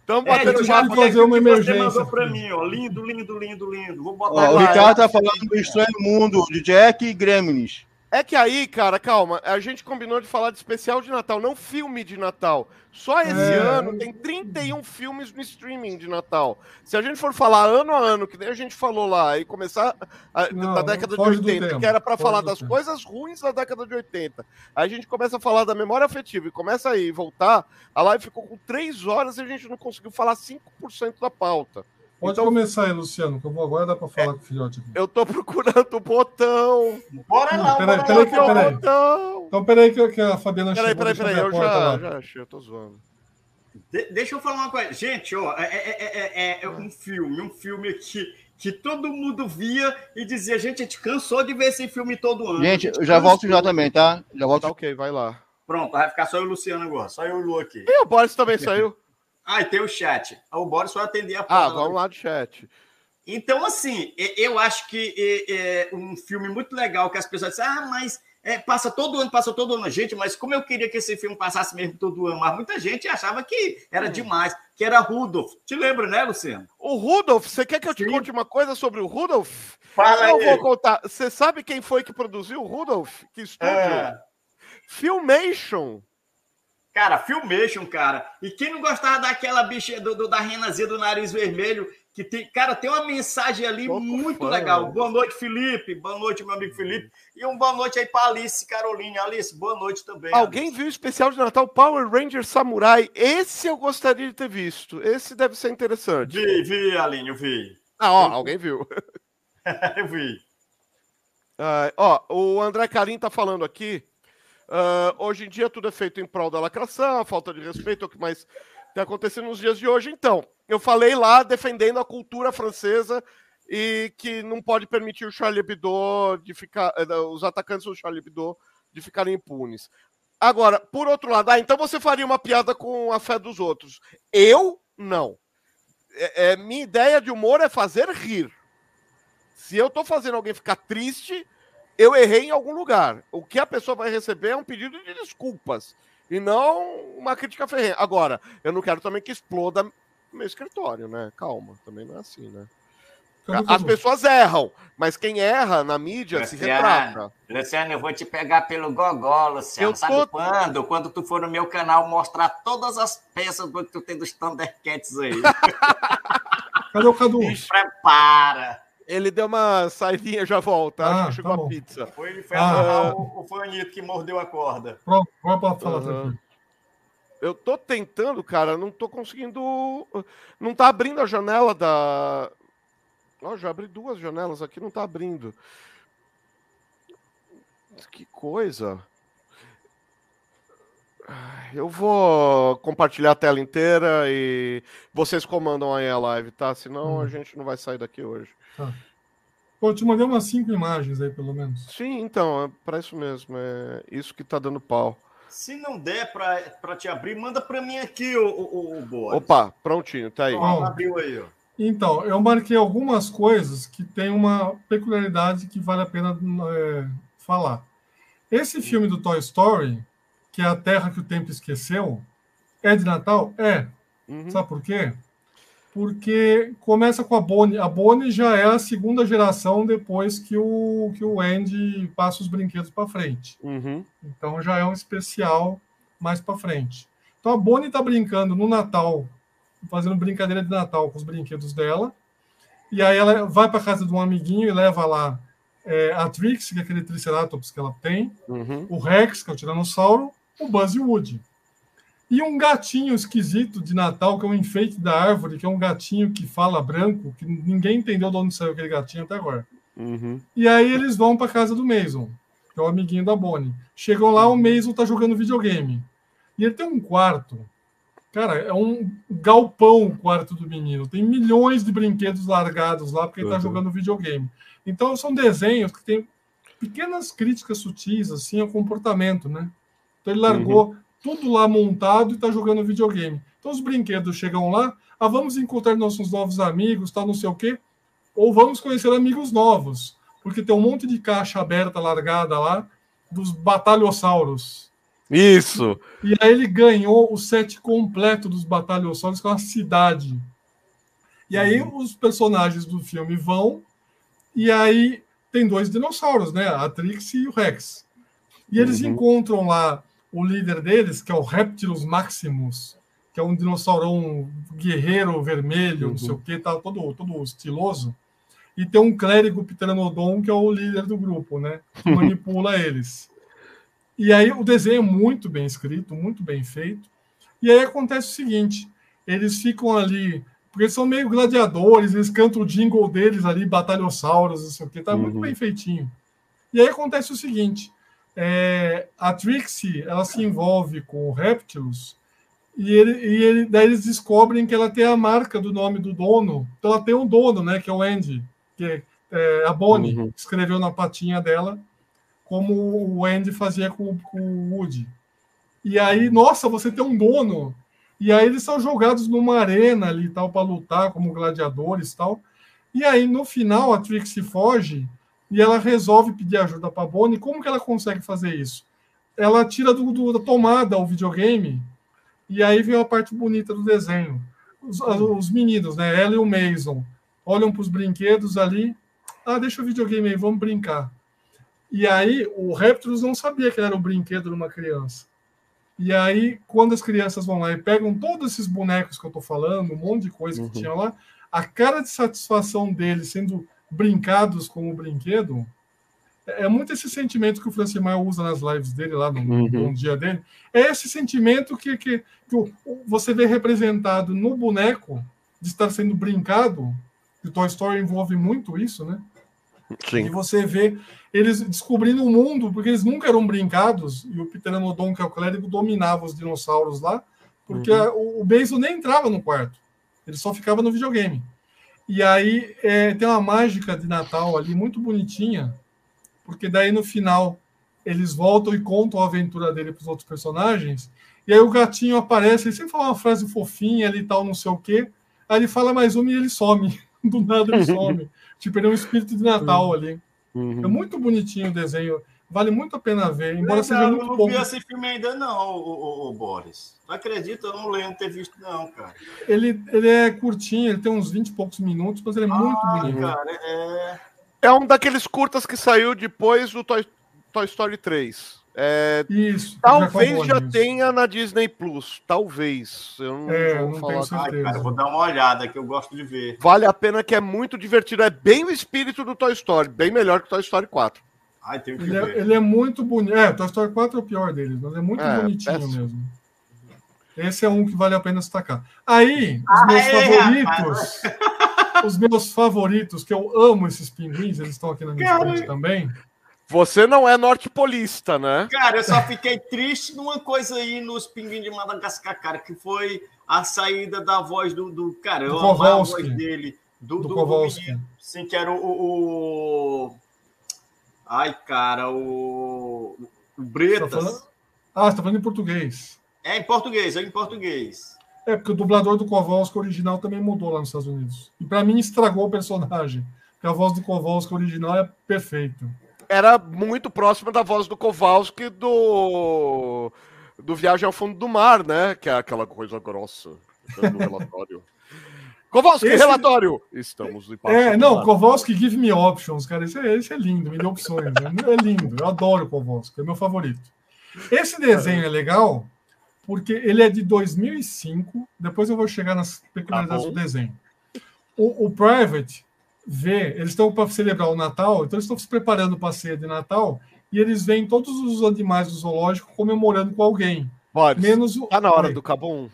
Estamos batendo papo fazer uma emergência. Você para mim, ó. Lindo, lindo, lindo, lindo. Vou botar ó, o Ricardo tá falando do estranho mundo de Jack e Gremlins. É que aí, cara, calma, a gente combinou de falar de especial de Natal, não filme de Natal. Só esse é. ano tem 31 filmes no streaming de Natal. Se a gente for falar ano a ano, que nem a gente falou lá, e começar a, não, da década de 80, que era para falar das tempo. coisas ruins da década de 80, aí a gente começa a falar da memória afetiva e começa aí voltar, a live ficou com 3 horas e a gente não conseguiu falar 5% da pauta. Pode então, começar aí, Luciano, que eu vou agora dá para falar é, com o filhote aqui. Eu tô procurando o botão. Bora lá, peraí, bora peraí, peraí, peraí. Botão. Então peraí que, que a Fabiana peraí, chegou. Peraí, peraí, peraí, eu já, já achei, eu tô zoando. De, deixa eu falar uma coisa. Gente, ó, é, é, é, é, um filme, um filme que, que todo mundo via e dizia, gente, a gente cansou de ver esse filme todo ano. Gente, eu já volto já também, tá? Já volto. Tá ok, vai lá. Pronto, vai ficar só eu e o Luciano agora, só eu e o Lu aqui. E o Boris também saiu. Ah, e tem o chat. O Boris vai atender a Ah, vamos lá do chat. Então, assim, eu acho que é um filme muito legal que as pessoas dizem, ah, mas É, passa todo ano, passa todo ano. Gente, mas como eu queria que esse filme passasse mesmo todo ano, mas muita gente achava que era hum. demais, que era Rudolf. Te lembra, né, Luciano? O Rudolf, você quer que eu te Sim. conte uma coisa sobre o Rudolf? Fala eu aí. vou contar. Você sabe quem foi que produziu o Rudolf? Que estúdio? É. Filmation. Cara, Filmation, cara. E quem não gostava daquela bicha do, do da renazinha do nariz vermelho, que tem, cara, tem uma mensagem ali Pouco muito fã, legal. Né? Boa noite, Felipe. Boa noite, meu amigo Felipe. E um boa noite aí para Alice Caroline. Alice, boa noite também. Alguém Alice. viu o especial de Natal Power Ranger Samurai? Esse eu gostaria de ter visto. Esse deve ser interessante. Vi, vi, Aline, *laughs* eu vi. Ah, ó, alguém viu. eu vi. Uh, ó, o André Carim tá falando aqui Uh, hoje em dia tudo é feito em prol da lacração, falta de respeito é o que mais está acontecendo nos dias de hoje. Então, eu falei lá defendendo a cultura francesa e que não pode permitir o Charlie Hebdo de ficar, eh, os atacantes do Charlie Hebdo de ficarem impunes. Agora, por outro lado, ah, então você faria uma piada com a fé dos outros. Eu não. É, é minha ideia de humor é fazer rir. Se eu estou fazendo alguém ficar triste, eu errei em algum lugar. O que a pessoa vai receber é um pedido de desculpas e não uma crítica ferrenha. Agora, eu não quero também que exploda meu escritório, né? Calma, também não é assim, né? As pessoas erram, mas quem erra na mídia Luciano, se retrata. Luciano, eu vou te pegar pelo gogó, Luciano. Eu Sabe tô... quando? Quando tu for no meu canal mostrar todas as peças do que tu tem dos Thundercats aí. *laughs* Cadê o Cadu? Prepara. Ele deu uma saidinha, já volta. Ah, Acho que chegou tá a pizza. Foi, foi, ah, o, foi o Anitta que mordeu a corda. Pronto, vamos falar uhum. Eu tô tentando, cara, não tô conseguindo. Não tá abrindo a janela da. Ó, oh, já abri duas janelas aqui, não tá abrindo. Que coisa. Eu vou compartilhar a tela inteira e vocês comandam aí a live, tá? Senão hum. a gente não vai sair daqui hoje. Tá. Pô, eu te mandei umas cinco imagens aí, pelo menos. Sim, então, é para isso mesmo. É isso que tá dando pau. Se não der para te abrir, manda para mim aqui, o, o, o Boa. Opa, prontinho, tá aí. Ó, abriu aí, ó. Então, eu marquei algumas coisas que tem uma peculiaridade que vale a pena é, falar. Esse filme do Toy Story, que é a Terra que o Tempo Esqueceu, é de Natal? É. Uhum. Sabe por quê? Porque começa com a Bonnie. A Bonnie já é a segunda geração depois que o, que o Andy passa os brinquedos para frente. Uhum. Então já é um especial mais para frente. Então a Bonnie está brincando no Natal, fazendo brincadeira de Natal com os brinquedos dela. E aí ela vai para casa de um amiguinho e leva lá é, a Trix, que é aquele Triceratops que ela tem, uhum. o Rex, que é o Tiranossauro, o Buzz e o Woody. E um gatinho esquisito de Natal, que é um enfeite da árvore, que é um gatinho que fala branco, que ninguém entendeu de onde saiu aquele gatinho até agora. Uhum. E aí eles vão para casa do Mason, que é o amiguinho da Bonnie. Chegam lá, o Mason tá jogando videogame. E ele tem um quarto. Cara, é um galpão o quarto do menino. Tem milhões de brinquedos largados lá porque ele tá uhum. jogando videogame. Então são desenhos que tem pequenas críticas sutis assim ao comportamento, né? Então ele largou uhum tudo lá montado e está jogando videogame. Então os brinquedos chegam lá, ah, vamos encontrar nossos novos amigos, tal, não sei o quê, ou vamos conhecer amigos novos, porque tem um monte de caixa aberta, largada lá, dos batalhossauros. Isso! E aí ele ganhou o set completo dos batalhossauros, que é uma cidade. E aí uhum. os personagens do filme vão, e aí tem dois dinossauros, né? A Trix e o Rex. E eles uhum. encontram lá o líder deles, que é o Reptilus Maximus, que é um dinossaurão guerreiro vermelho, uhum. não sei o que, tá todo, todo estiloso. E tem um clérigo Pteranodon, que é o líder do grupo, né? Que *laughs* manipula eles. E aí o desenho é muito bem escrito, muito bem feito. E aí acontece o seguinte: eles ficam ali, porque eles são meio gladiadores, eles cantam o jingle deles ali, batalhossauros, não sei o que, tá uhum. muito bem feitinho. E aí acontece o seguinte: é, a Trixie ela se envolve com o Reptilus e, ele, e ele, daí eles descobrem que ela tem a marca do nome do dono. Então ela tem um dono, né? Que é o Andy, que é, é a Bonnie uhum. escreveu na patinha dela, como o Andy fazia com, com o Woody. E aí, nossa, você tem um dono. E aí eles são jogados numa arena ali tal para lutar como gladiadores tal. E aí no final a Trixie foge e ela resolve pedir ajuda para a Bonnie. Como que ela consegue fazer isso? Ela tira do, do, da tomada o videogame e aí vem a parte bonita do desenho. Os, os meninos, né? Ela e o Mason, olham para os brinquedos ali. Ah, deixa o videogame aí, vamos brincar. E aí o Raptors não sabia que era o brinquedo de uma criança. E aí, quando as crianças vão lá e pegam todos esses bonecos que eu estou falando, um monte de coisa uhum. que tinha lá, a cara de satisfação deles sendo brincados com o brinquedo, é, muito esse sentimento que o Francimar usa nas lives dele, lá no, uhum. no dia dele. É esse sentimento que, que, que você vê representado no boneco de estar sendo brincado. E Toy Story envolve muito isso, né? Sim. E você vê eles descobrindo o mundo, porque eles nunca eram brincados, e o Pteranodon, que é o clérigo, dominava os dinossauros lá, porque uhum. o, o Basil nem entrava no quarto, ele só ficava no videogame. E aí é, tem uma mágica de Natal ali muito bonitinha, porque daí no final eles voltam e contam a aventura dele para os outros personagens, e aí o gatinho aparece, ele sempre fala uma frase fofinha ali e tal, não sei o quê, aí ele fala mais uma e ele some, *laughs* do nada ele some. *laughs* tipo, ele é um espírito de Natal ali. Uhum. É muito bonitinho o desenho. Vale muito a pena ver, embora seja muito bom. Eu não vi esse filme ainda, não, o, o, o, Boris. Não acredito, eu não lembro ter visto, não, cara. Ele, ele é curtinho, ele tem uns 20 e poucos minutos, mas ele é ah, muito bonito. Cara, é... é um daqueles curtas que saiu depois do Toy, Toy Story 3. É, Isso. Talvez já, já tenha na Disney Plus. Talvez. Eu não, é, vou não falar. Tenho Ai, cara, vou dar uma olhada que eu gosto de ver. Vale a pena que é muito divertido. É bem o espírito do Toy Story. Bem melhor que o Toy Story 4. Ai, que ele, é, ele, é, muito bonito. É, Toy Story 4 é o pior deles, mas é muito é, bonitinho péssimo. mesmo. Esse é um que vale a pena destacar. Aí, os ah, meus é, favoritos. os meus favoritos, que eu amo esses pinguins, eles estão aqui na minha frente também. Você não é nortepolista, né? Cara, eu só fiquei triste numa coisa aí nos Pinguins de Madagascar, cara, que foi a saída da voz do. do cara, eu a voz dele. Do, do, do, Kowalski. menino, sim, que era o, o, Ai, cara, o. O Bretas. Você tá ah, você tá falando em português. É, em português, é em português. É, porque o dublador do Kowalski original também mudou lá nos Estados Unidos. E para mim estragou o personagem. Porque a voz do Kowalski original é perfeita era muito próxima da voz do Kowalski do do Viagem ao Fundo do Mar, né? Que é aquela coisa grossa do relatório. *laughs* Kowalski, esse... relatório! Estamos em É, não, Kowalski, give me options, cara. Esse é, esse é lindo, me dê opções. Né? É lindo, eu adoro Kowalski, é meu favorito. Esse desenho é legal porque ele é de 2005. Depois eu vou chegar nas peculiaridades tá do desenho. O, o Private vê, eles estão para celebrar o Natal, então eles estão se preparando para a ceia de Natal e eles veem todos os animais do zoológico comemorando com alguém. Pode. Menos o. Tá na hora Oi. do Cabum.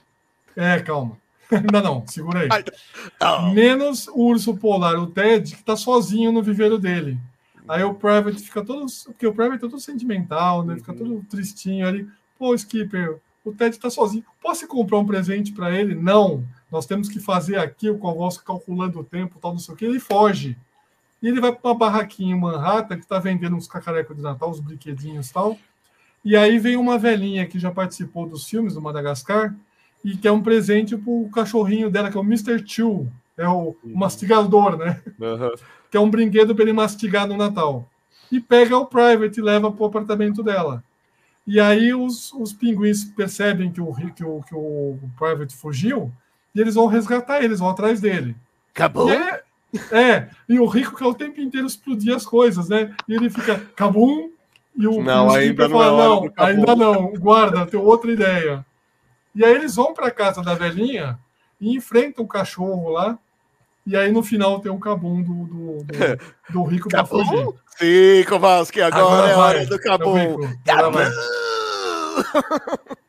É, calma. Ainda não, segura aí. Menos o urso polar, o Ted, que tá sozinho no viveiro dele. Aí o Private fica todo. Porque o Private é todo sentimental, né? Fica todo tristinho ali. Pô, Skipper, o Ted tá sozinho. Posso comprar um presente para ele? Não nós temos que fazer aqui o Kowalski calculando o tempo, tal, não sei o que, ele foge. E ele vai para uma barraquinha em Manhattan que está vendendo uns cacarecos de Natal, uns brinquedinhos e tal. E aí vem uma velhinha que já participou dos filmes do Madagascar e que é um presente para o cachorrinho dela, que é o Mr. Chew, é o, o mastigador, né? Uhum. Que é um brinquedo para ele mastigar no Natal. E pega o Private e leva para o apartamento dela. E aí os, os pinguins percebem que o, que, o, que o Private fugiu e eles vão resgatar eles, vão atrás dele. Acabou? É, é, e o rico quer o tempo inteiro explodir as coisas, né? E ele fica, cabum, e o não, ainda não, fala, não ainda não, guarda, tem outra ideia. E aí eles vão para casa da velhinha e enfrentam o cachorro lá. E aí no final tem o cabum do, do, do, do rico para fugir. Sim, Kowalski, agora, agora é hora do cabum. *laughs*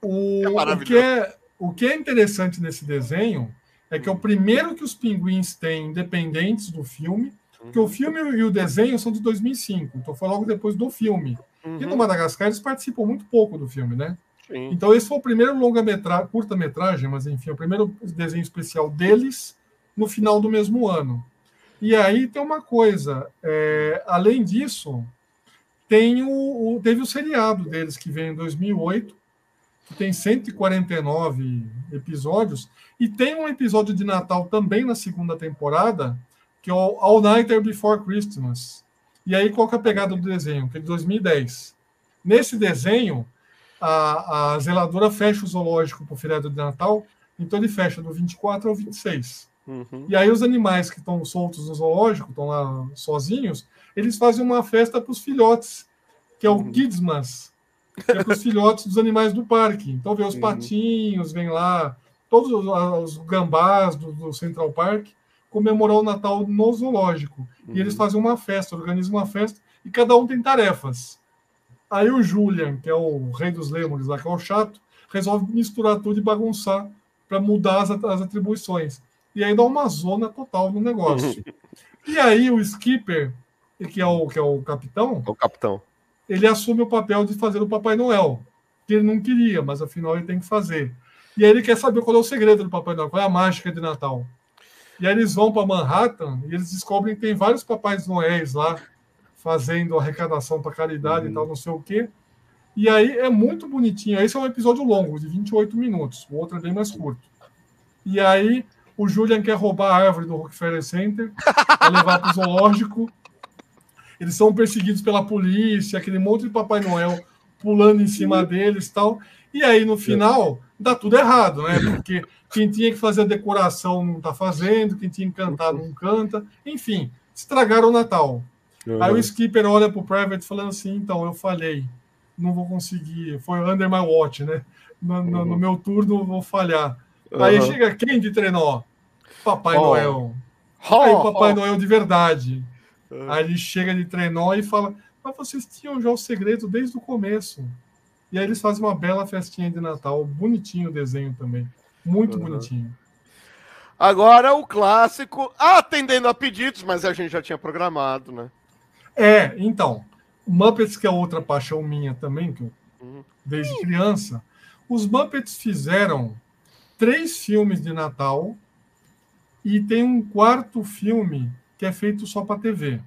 O, é o que é o que é interessante nesse desenho é que é o primeiro que os pinguins têm independentes do filme, porque o filme e o desenho são de 2005, então foi logo depois do filme. Uhum. E no Madagascar eles participam muito pouco do filme, né? Sim. Então esse foi o primeiro longa-metragem, curta-metragem, mas enfim, o primeiro desenho especial deles no final do mesmo ano. E aí tem uma coisa, é, além disso, tem o, o, teve o seriado deles que veio em 2008, que tem 149 episódios, e tem um episódio de Natal também na segunda temporada, que é o All Nighter Before Christmas. E aí, qual que é a pegada do desenho? Que é de 2010. Nesse desenho, a, a zeladora fecha o zoológico para o feriado de Natal, então ele fecha do 24 ao 26. Uhum. E aí os animais que estão soltos no zoológico, estão lá sozinhos, eles fazem uma festa para os filhotes, que é o uhum. Kidsmas, que é para os filhotes dos animais do parque. Então vem os uhum. patinhos, vem lá, todos os, os gambás do, do, Central Park comemorar o Natal no zoológico. E eles uhum. fazem uma festa, organizam uma festa, e cada um tem tarefas. Aí o Julian, que é o rei dos lêmures lá, que é o chato, resolve misturar tudo e bagunçar para mudar as, as atribuições. E aí dá uma zona total no negócio. *laughs* e aí o Skipper, que é o, que é o capitão. É o capitão. Ele assume o papel de fazer o Papai Noel. Que ele não queria, mas afinal ele tem que fazer. E aí ele quer saber qual é o segredo do Papai Noel, qual é a mágica de Natal. E aí eles vão para Manhattan e eles descobrem que tem vários Papais Noéis lá fazendo arrecadação para caridade uhum. e tal, não sei o quê. E aí é muito bonitinho. Esse é um episódio longo, de 28 minutos. O outro é bem mais curto. E aí o Julian quer roubar a árvore do Rockefeller Center para levar para o zoológico. Eles são perseguidos pela polícia, aquele monte de Papai Noel pulando em cima deles tal. E aí, no final, dá tudo errado, né? Porque quem tinha que fazer a decoração não está fazendo, quem tinha que cantar não canta. Enfim, estragaram o Natal. Uhum. Aí o skipper olha pro Private falando assim: então, eu falhei, não vou conseguir, foi under my watch, né? No, no, no meu turno vou falhar. Uhum. Aí chega quem de trenó? Papai oh. Noel. Oh, Aí o Papai oh. Noel de verdade. Uhum. Aí ele chega de trenó e fala: Mas vocês tinham já o segredo desde o começo. E aí eles fazem uma bela festinha de Natal, bonitinho o desenho também. Muito bonitinho. Agora o clássico, atendendo a pedidos, mas a gente já tinha programado, né? É, então, Muppets, que é outra paixão minha também, que eu, uhum. desde criança, os Muppets fizeram três filmes de Natal e tem um quarto filme que é feito só para TV.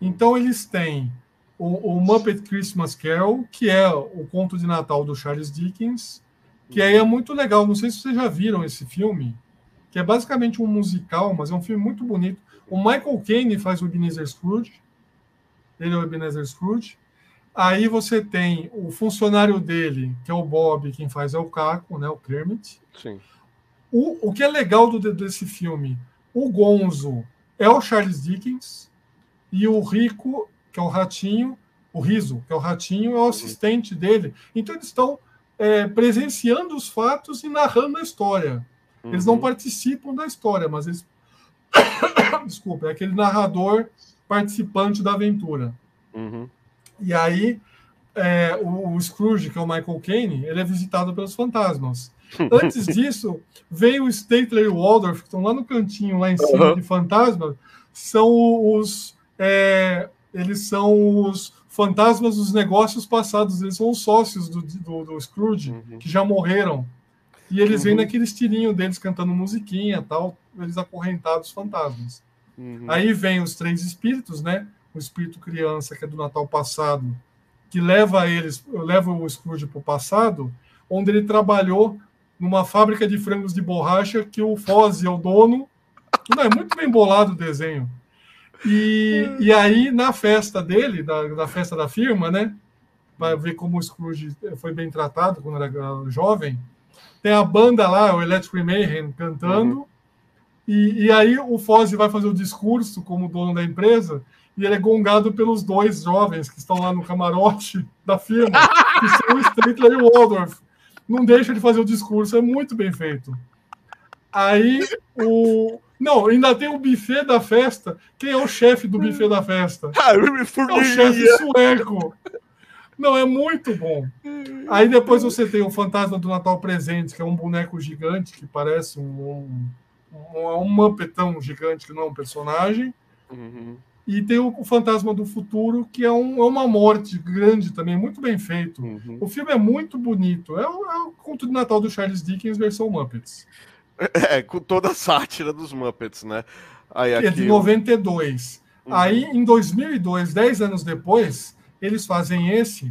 Então eles têm o, o, Muppet Christmas Carol, que é o conto de Natal do Charles Dickens, que aí é muito legal. Não sei se vocês já viram esse filme, que é basicamente um musical, mas é um filme muito bonito. O Michael Caine faz o Ebenezer Scrooge, ele é o Ebenezer Scrooge. Aí você tem o funcionário dele, que é o Bob, quem faz é o Caco, né, o Kermit. Sim. O, o que é legal do, desse filme, o Gonzo é o Charles Dickens e o Rico, que é o Ratinho, o Riso, que é o Ratinho, é o uhum. assistente dele. Então eles estão é, presenciando os fatos e narrando a história. Eles não uhum. participam da história, mas eles. *coughs* Desculpa, é aquele narrador participante da aventura. Uhum. E aí, é, o, o, Scrooge, que é o Michael Caine, ele é visitado pelos fantasmas. *laughs* Antes disso, vem o Statler e o Waldorf, que estão lá no cantinho, lá em cima uhum. de fantasma, são os. É, eles são os fantasmas dos negócios passados, eles são os sócios do, do, do Scrooge, uhum. que já morreram. E eles uhum. vêm naquele estilinho deles cantando musiquinha tal, eles acorrentados fantasmas. Uhum. Aí vem os três espíritos, né? O espírito criança, que é do Natal passado, que leva eles, leva o Scrooge para o passado, onde ele trabalhou numa fábrica de frangos de borracha que o Foz é o dono. Não, é muito bem bolado o desenho. E, e aí, na festa dele, da, da festa da firma, né? Vai ver como o Scrooge foi bem tratado quando era jovem. Tem a banda lá, o Electric Mayhem, cantando. Uhum. E, e aí o Foz vai fazer o discurso como dono da empresa e ele é gongado pelos dois jovens que estão lá no camarote da firma, que são o Statler e o Waldorf. Não deixa de fazer o discurso, é muito bem feito. Aí o. Não, ainda tem o buffet da festa. Quem é o chefe do buffet da festa? *laughs* Ah, é o chefe sueco. Não, é muito bom. Aí depois você tem o Fantasma do Natal Presente, que é um boneco gigante que parece um, um, um Muppetão gigante que não é um personagem. Uhum. E tem o, Fantasma do Futuro, que é, um, é, uma morte grande também, muito bem feito. Uhum. O filme é muito bonito. É o, é o conto de Natal do Charles Dickens versão Muppets. É, com toda a sátira dos Muppets, né? Aí, aqui... É de 92. Uhum. Aí, em 2002, 10 anos depois, eles fazem esse,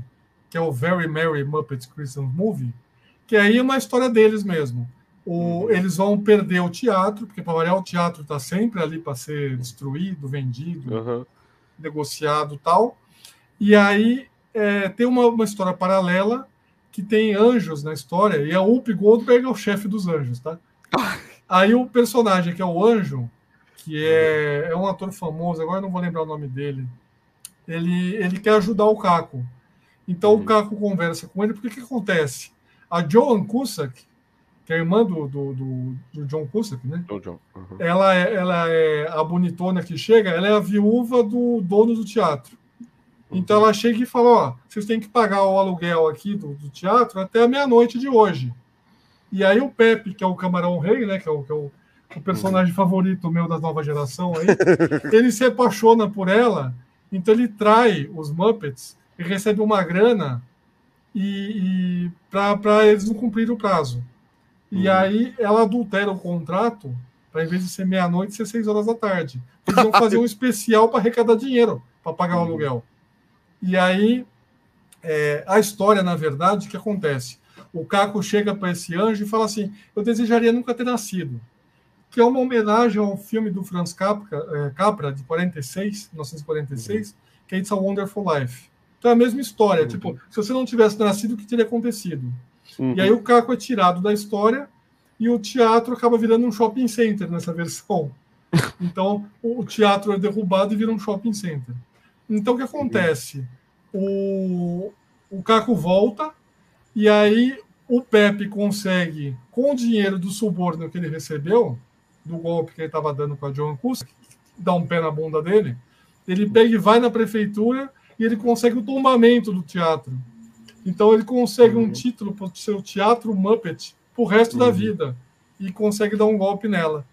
que é o Very Merry Muppets Christmas Movie, que aí é uma história deles mesmo. O, uhum. Eles vão perder o teatro, porque para variar o teatro está sempre ali para ser destruído, vendido. Uhum. negociado tal. E aí é, tem uma, uma história paralela que tem anjos na história, e a Whoopi Goldberg é o chefe dos anjos, tá? *laughs* Aí o personagem que é o anjo, que é, é um ator famoso, agora não vou lembrar o nome dele, ele, ele quer ajudar o Caco. Então uhum. o Caco conversa com ele, porque o que acontece? A Joan Cusack, que é a irmã do, do, do, do John Cusack, né? John. Uhum. Ela, é, ela é a bonitona que chega, ela é a viúva do dono do teatro. Então ela chega e fala: Ó, vocês têm que pagar o aluguel aqui do, do teatro até a meia-noite de hoje. E aí o Pepe, que é o Camarão Rei, né? Que é o, que é o, o personagem favorito meu da nova geração aí, ele se apaixona por ela, então ele trai os Muppets e recebe uma grana e, e para eles não cumprirem o prazo. E uhum. aí ela adultera o contrato para em vez de ser meia-noite ser seis horas da tarde. Eles vão fazer um *laughs* especial para arrecadar dinheiro para pagar o uhum. aluguel. E aí, é, a história, na verdade, o que acontece? O Caco chega para esse anjo e fala assim: Eu desejaria nunca ter nascido. Que é uma homenagem ao filme do Franz Capra, é, Capra de 46, 1946, uhum. que é It's a Wonderful Life. Então é a mesma história. Uhum. Tipo, se você não tivesse nascido, o que teria acontecido? Uhum. E aí o Caco é tirado da história e o teatro acaba virando um shopping center nessa *laughs* versão. Então o teatro é derrubado e vira um shopping center. Então, o que acontece? O, o Caco volta e aí o Pepe consegue, com o dinheiro do suborno que ele recebeu, do golpe que ele estava dando com a John Cusack, dá um pé na bunda dele, ele pega e vai na prefeitura e ele consegue o tombamento do teatro. Então ele consegue uhum. um título para o seu teatro Muppet para o resto uhum. da vida e consegue dar um golpe nela.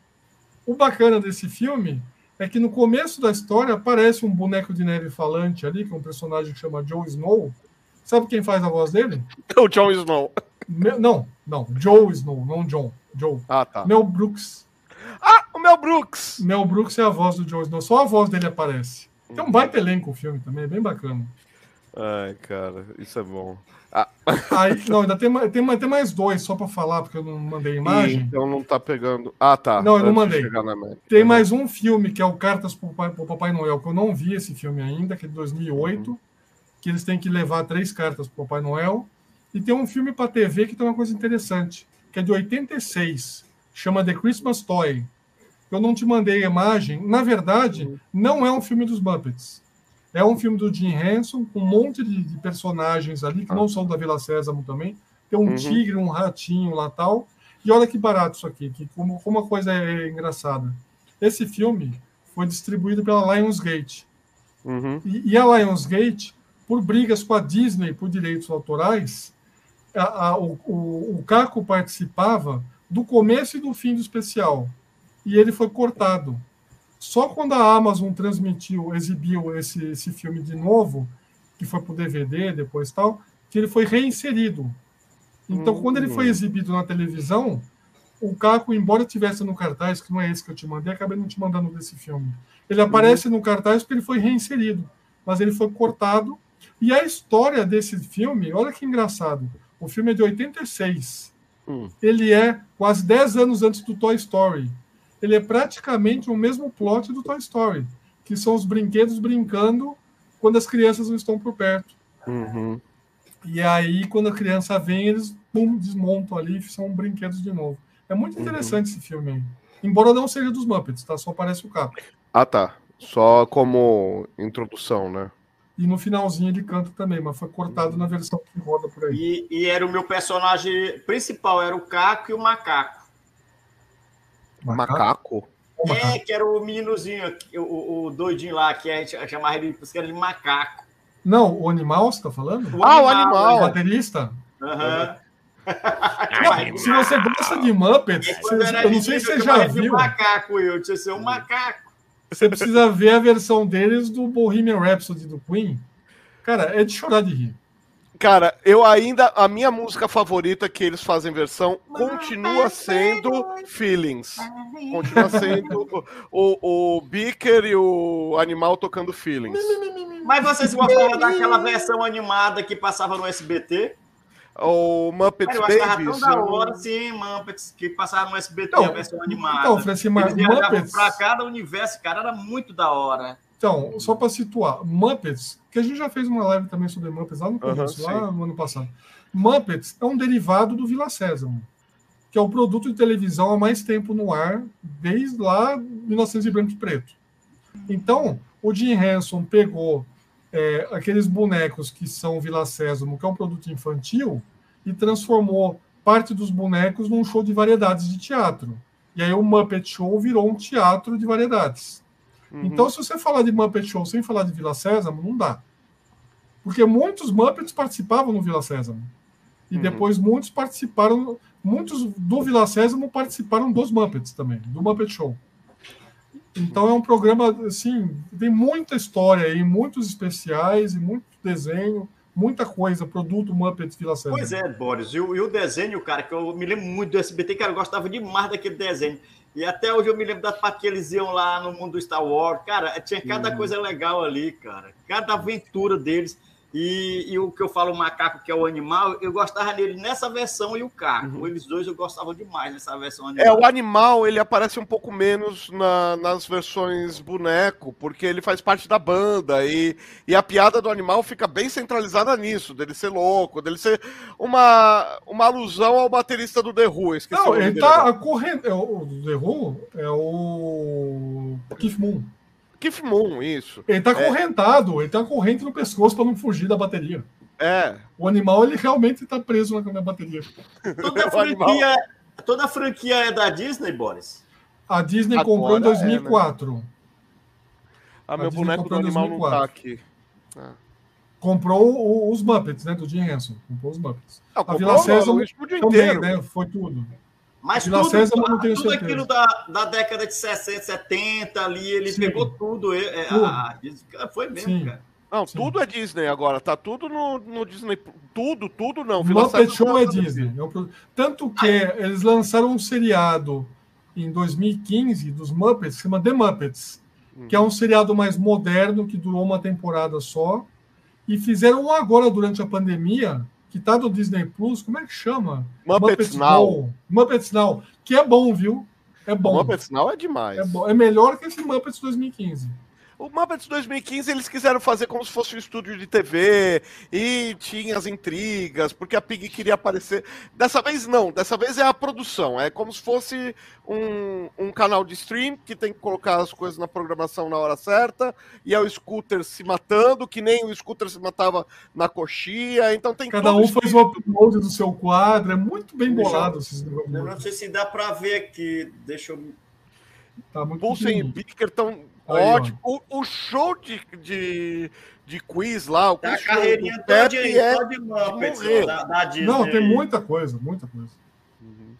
O bacana desse filme é que no começo da história aparece um boneco de neve falante ali, que é um personagem que chama Joe Snow. Sabe quem faz a voz dele? *laughs* O Jon Snow. Me, não, não. Joe Snow, não John. Joe. Ah, tá. Mel Brooks. Ah, o Mel Brooks! Mel Brooks é a voz do Joe Snow. Só a voz dele aparece. Tem um baita elenco o filme também, é bem bacana. Ai, cara, isso é bom. Ah. *laughs* Aí, não, ainda tem, tem, tem mais dois só para falar, porque eu não mandei imagem. então não tá pegando. Ah, tá. Não, eu não mandei. Tem mais um filme que é o Cartas pro Papai, pro Papai Noel, que eu não vi esse filme ainda, que é de 2008, uhum. que eles têm que levar três cartas pro Papai Noel. E tem um filme para TV que tem uma coisa interessante, que é de 86, chama The Christmas Toy. Eu não te mandei a imagem. Na verdade, uhum. não é um filme dos Muppets é um filme do Jim Henson, com um monte de, de personagens ali, que não são da Vila Sésamo também. Tem um uhum. tigre, um ratinho lá tal. E olha que barato isso aqui, que como, como a coisa é engraçada. Esse filme foi distribuído pela Lionsgate. Uhum. E, e, a Lionsgate, por brigas com a Disney por direitos autorais, a, a, o, o, o Caco participava do começo e do fim do especial. E ele foi cortado. Só quando a Amazon transmitiu, exibiu esse, esse filme de novo, que foi para o DVD depois tal, que ele foi reinserido. Então, quando ele foi hum. exibido na televisão, o Caco, embora tivesse no cartaz, que não é esse que eu te mandei, acabei não te mandando desse filme. Ele aparece uhum. no cartaz porque ele foi reinserido, mas ele foi cortado. E a história desse filme, olha que engraçado. O filme é de 86. Uhum. Ele é quase 10 anos antes do Toy Story ele é praticamente o mesmo plot do Toy Story, que são os brinquedos brincando quando as crianças não estão por perto. Uhum. E aí, quando a criança vem, eles pum, desmontam ali e são brinquedos de novo. É muito uhum. interessante uhum. esse filme aí. Embora não seja dos Muppets, tá? Só aparece o capo. Ah, tá. Só como introdução, né? E no finalzinho ele canta também, mas foi cortado na versão que roda por aí. E, e era o meu personagem principal, era o Caco e o Macaco. Macaco? É, que era o meninozinho, o, o doidinho lá, que a gente chamava ele de macaco. Não, o animal, você tá falando? O ah, animal, o animal. O baterista? Aham. *laughs* Uhum. Se você gosta de Muppets, é, eu não sei se você já viu. macaco, eu tinha ser um macaco. Você precisa ver a versão deles do Bohemian Rhapsody do Queen. Cara, é de chorar de rir. Cara, eu ainda. A minha música favorita que eles fazem versão continua sendo Feelings. Continua sendo *laughs* o, o Beaker e o animal tocando Feelings. Mas vocês gostaram daquela versão animada que passava no SBT? O Muppets Babies. Eu tão da hora, sim, Muppets, que passava no SBT, então, a versão animada. Então, Francisco, Muppets... pra cada universo, cara, era muito da hora. Então, só para situar, Muppets, que a gente já fez uma live também sobre Muppets lá no começo, uhum, lá no ano passado. Muppets é um derivado do Vila Sésamo, que é o produto de televisão há mais tempo no ar, desde lá 1900 e branco e preto. Então, o Jim Henson pegou é, aqueles bonecos que são Vila Sésamo, que é um produto infantil, e transformou parte dos bonecos num show de variedades de teatro. E aí o Muppet Show virou um teatro de variedades. Uhum. Então, se você falar de Muppet Show sem falar de Vila Sésamo, não dá. Porque muitos Muppets participavam no Vila Sésamo. E uhum. depois muitos participaram, muitos do Vila Sésamo participaram dos Muppets também, do Muppet Show. Então é um programa, assim, tem muita história aí, muitos especiais e muito desenho, muita coisa, produto Muppets Vila Sésamo. Pois é, Boris, e o, e o desenho, cara, que eu me lembro muito do SBT, cara, eu gostava demais daquele desenho. E até hoje eu me lembro das partes que eles iam lá no mundo do Star Wars. Cara, tinha cada hum. coisa legal ali, cara. Cada aventura deles. E, e, o que eu falo, o macaco, que é o animal, eu gostava dele nessa versão e o caco. Uhum. Eles dois eu gostava demais nessa versão animal. É, o animal, ele aparece um pouco menos na, nas versões boneco, porque ele faz parte da banda. E, e a piada do animal fica bem centralizada nisso, dele ser louco, dele ser uma, uma alusão ao baterista do The Who. Não, ele tá correndo. É, o The Who é o Keith Moon. Keith Moon, isso. Ele tá é. correntado, ele tá corrente no pescoço para não fugir da bateria. É. O animal, ele realmente tá preso na, bateria. Toda *laughs* a franquia, toda a franquia é da Disney, Boris? A Disney Agora comprou em 2004. É, né? Ah, meu boneco do animal não tá aqui. Ah. Comprou os Muppets, né? Do Jim Henson. Comprou os Muppets. Ah, a Vila César também, né? Foi tudo. Mas tudo, tudo, tudo aquilo da, da década de 60, 70 ali, ele Sim. pegou tudo. É, tudo. A, a, foi mesmo, Sim. cara. Não, Sim. tudo é Disney agora, tá tudo no, no Disney. Tudo, tudo não. O Muppet Show é Disney. É tanto que eles lançaram um seriado em 2015 dos Muppets, que chama The Muppets, hum. que é um seriado mais moderno, que durou uma temporada só. E fizeram um agora durante a pandemia, que tá do Disney Plus, como é que chama? Muppets, Muppets Now. Muppets Now, que é bom, viu? É bom. Muppets Now é demais. É, bom. é melhor que esse Muppets 2015. O Muppets 2015 eles quiseram fazer como se fosse um estúdio de TV e tinha as intrigas, porque a Pig queria aparecer. Dessa vez não, dessa vez é a produção. É como se fosse um, um canal de stream que tem que colocar as coisas na programação na hora certa, e é o Scooter se matando, que nem o Scooter se matava na coxia. Então tem Cada um faz o upload do seu quadro, é muito bem bolado Eu não sei se dá para ver aqui. Deixa eu. Tá muito Pulsen e Bicker estão Ótimo. O, o, show de, de, de quiz lá, o quiz a carreirinha Pepe de, é de Muppets, da, da Disney. Não, tem muita coisa, muita coisa. Uhum.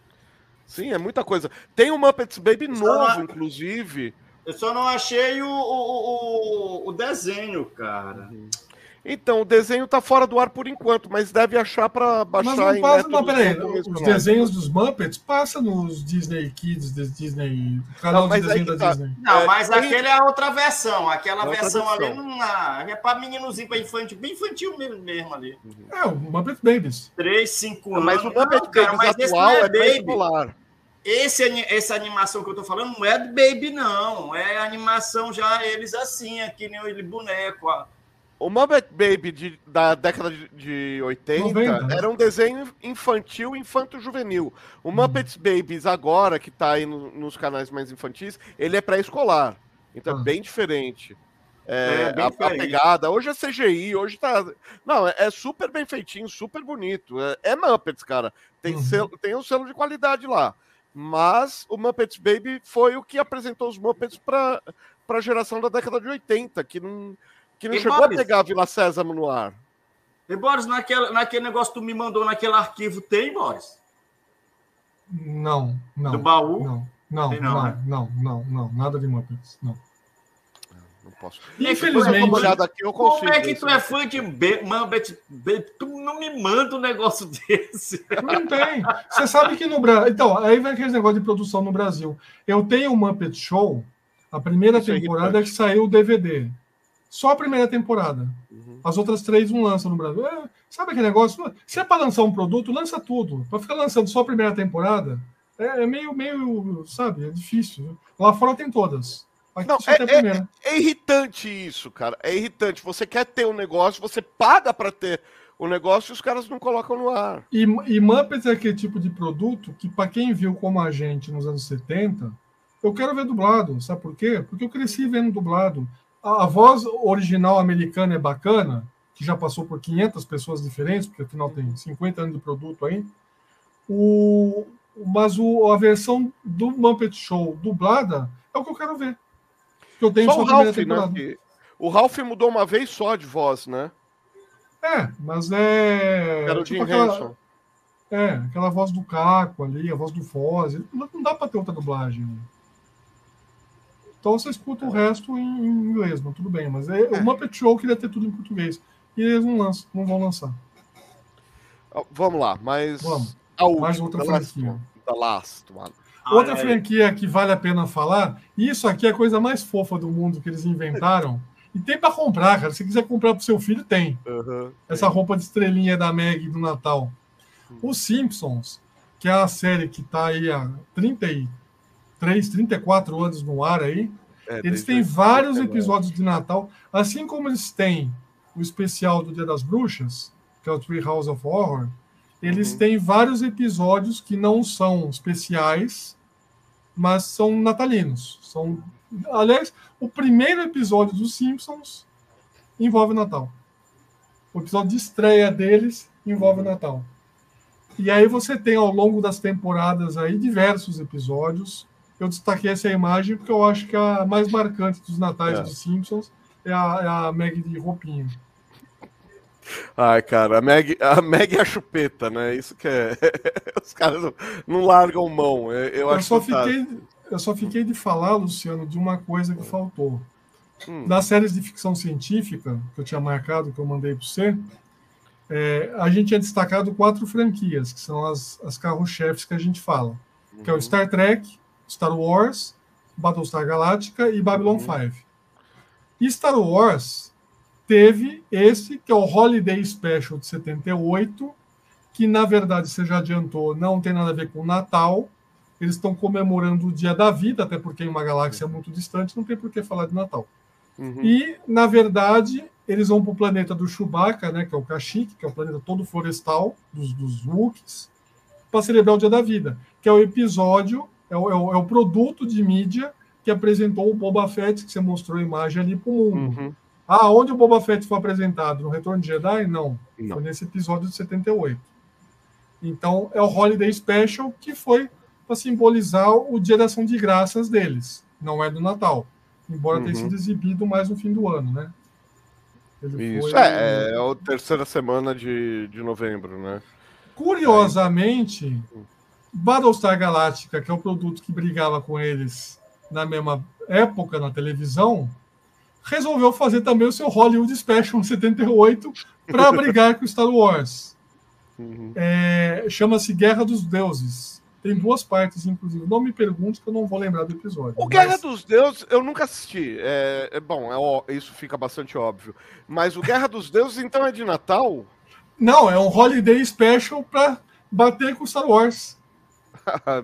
Sim, é muita coisa. Tem o Muppets Baby novo, não, inclusive. Eu só não achei o, o, o, o desenho, cara. Uhum. Então, o desenho tá fora do ar por enquanto, mas deve achar para baixar mas não passa, não, peraí, os desenhos dos Muppets passa nos Disney Kids, Disney, canal não, de desenho da tá. Disney. Não, é, mas tem... aquele é outra versão, aquela é versão, versão, ali não é para meninozinho, para infantil, bem infantil mesmo, mesmo ali. É, o Muppet Babies. 3, 5 anos. Mas o Muppet cara, Babies atual é, é baby. Esse, essa animação que eu tô falando não é do Baby, não. É animação já eles assim, aqui nem ele boneco, ó. O Muppet Baby de, da década de, de 80 90, né? era um desenho infantil, infanto-juvenil. O hum. Muppets Babies agora, que está aí no, nos canais mais infantis, ele é pré-escolar. Então ah. é bem diferente. É, é, a, a, pegada. Hoje é CGI, hoje tá. Não, é, é super bem feitinho, super bonito. É, é Muppets, cara. Tem, uhum. selo, tem um selo de qualidade lá. Mas o Muppets Baby foi o que apresentou os Muppets para a geração da década de 80, que não que não e chegou Boris, a pegar a Vila Sésamo no ar. E Boris, naquele, naquele negócio que tu me mandou naquele arquivo, tem, Boris? Não, não. Do baú? Não, não, não, não, né? não, não, não, nada de Muppets, não. Não posso. Infelizmente. Olhada aqui, eu consigo, como é que tu é fã de Muppet? Tu não me manda um negócio *laughs* desse. Não tem. Você sabe que no Brasil. Então, aí vem aquele negócio de produção no Brasil. Eu tenho o Muppet Show, a primeira Isso temporada é que saiu o DVD. Só a primeira temporada. Uhum. As outras três não lançam no Brasil. É, sabe aquele negócio? Se é para lançar um produto, lança tudo. Para ficar lançando só a primeira temporada, é, é, meio, meio, sabe, é difícil. Lá fora tem todas. Não, é, é, é, irritante isso, cara. É irritante. Você quer ter um negócio, você paga para ter o negócio e os caras não colocam no ar. E, e Muppets é aquele tipo de produto que, para quem viu como a gente nos anos 70, eu quero ver dublado. Sabe por quê? Porque eu cresci vendo dublado. A, voz original americana é bacana, que já passou por 500 pessoas diferentes, porque afinal tem 50 anos de produto aí. O, mas o, a versão do Muppet Show dublada é o que eu quero ver. Que eu tenho só, só o Ralph, né? O Ralph mudou uma vez só de voz, né? É, mas é. Era o tipo aquela, É, aquela voz do Caco ali, a voz do Foz. Não, não dá para ter outra dublagem. Então você escuta o resto em, em inglês, não tudo bem. Mas é, é. o Muppet Show queria ter tudo em português. E eles não lançam, não vão lançar. Vamos lá, mas. Vamos. A última, mais outra franquia. Da Last One. Outra ah, é. franquia que vale a pena falar, e isso aqui é a coisa mais fofa do mundo que eles inventaram. E tem para comprar, cara. Se quiser comprar para seu filho, tem. Uhum, Essa roupa de estrelinha da Meg do Natal. Os Simpsons, que é a série que está aí há 33, 34 anos no ar aí. É, eles têm vários episódios de Natal, assim como eles têm o especial do Dia das Bruxas, que é o Three House of Horror. Eles uhum. têm vários episódios que não são especiais, mas são natalinos. São, aliás, o primeiro episódio dos Simpsons envolve Natal. O episódio de estreia deles envolve Natal. E aí você tem ao longo das temporadas aí diversos episódios. Eu destaquei essa imagem porque eu acho que a mais marcante dos natais é. dos Simpsons é a, é a Meg de roupinha. Ai, cara, a Meg, a Meg é a chupeta, né? Isso que é. *laughs* Os caras não, não largam mão. Eu, eu, eu só fiquei, eu só fiquei de falar, Luciano, de uma coisa que faltou. Hum. Das séries de ficção científica, que eu tinha marcado, que eu mandei para você, é, a gente tinha destacado quatro franquias, que são as, as carro-chefes que a gente fala. Uhum. Que é o uhum. Star Trek, Star Wars, Battlestar Galactica e Babylon uhum. 5. E Star Wars teve esse, que é o Holiday Special de 78, que na verdade você já adiantou, não tem nada a ver com o Natal, eles estão comemorando o Dia da Vida, até porque em uma galáxia muito distante não tem por que falar de Natal. Uhum. E, na verdade, eles vão para o planeta do Chewbacca, né, que é o Kashyyyk, que é o planeta todo florestal dos, dos Wookiees, para celebrar o Dia da Vida, que é o episódio, é o, é o, é o, produto de mídia que apresentou o Boba Fett, que você mostrou a imagem ali para o mundo. Uhum. Ah, onde o Boba Fett foi apresentado? No Retorno de Jedi? Não. Não. Foi nesse episódio de 78. Então, é o Holiday Special, que foi para simbolizar o dia da ação de graças deles, não é do Natal, embora uhum. tenha sido exibido mais no fim do ano, né? Ele Isso, foi... é, é a terceira semana de, de novembro, né? Curiosamente, Battlestar Galactica, que é o produto que brigava com eles na mesma época na televisão, resolveu fazer também o seu Hollywood Special 78 para *laughs* brigar com Star Wars. Uhum. É, Chama-se Guerra dos Deuses. Tem duas partes, inclusive. Não me pergunte que eu não vou lembrar do episódio. O mas... Guerra dos Deuses, eu nunca assisti. É, é bom, é, ó, isso fica bastante óbvio. Mas o Guerra dos Deuses, então, é de Natal? Não, é um holiday special para bater com Star Wars.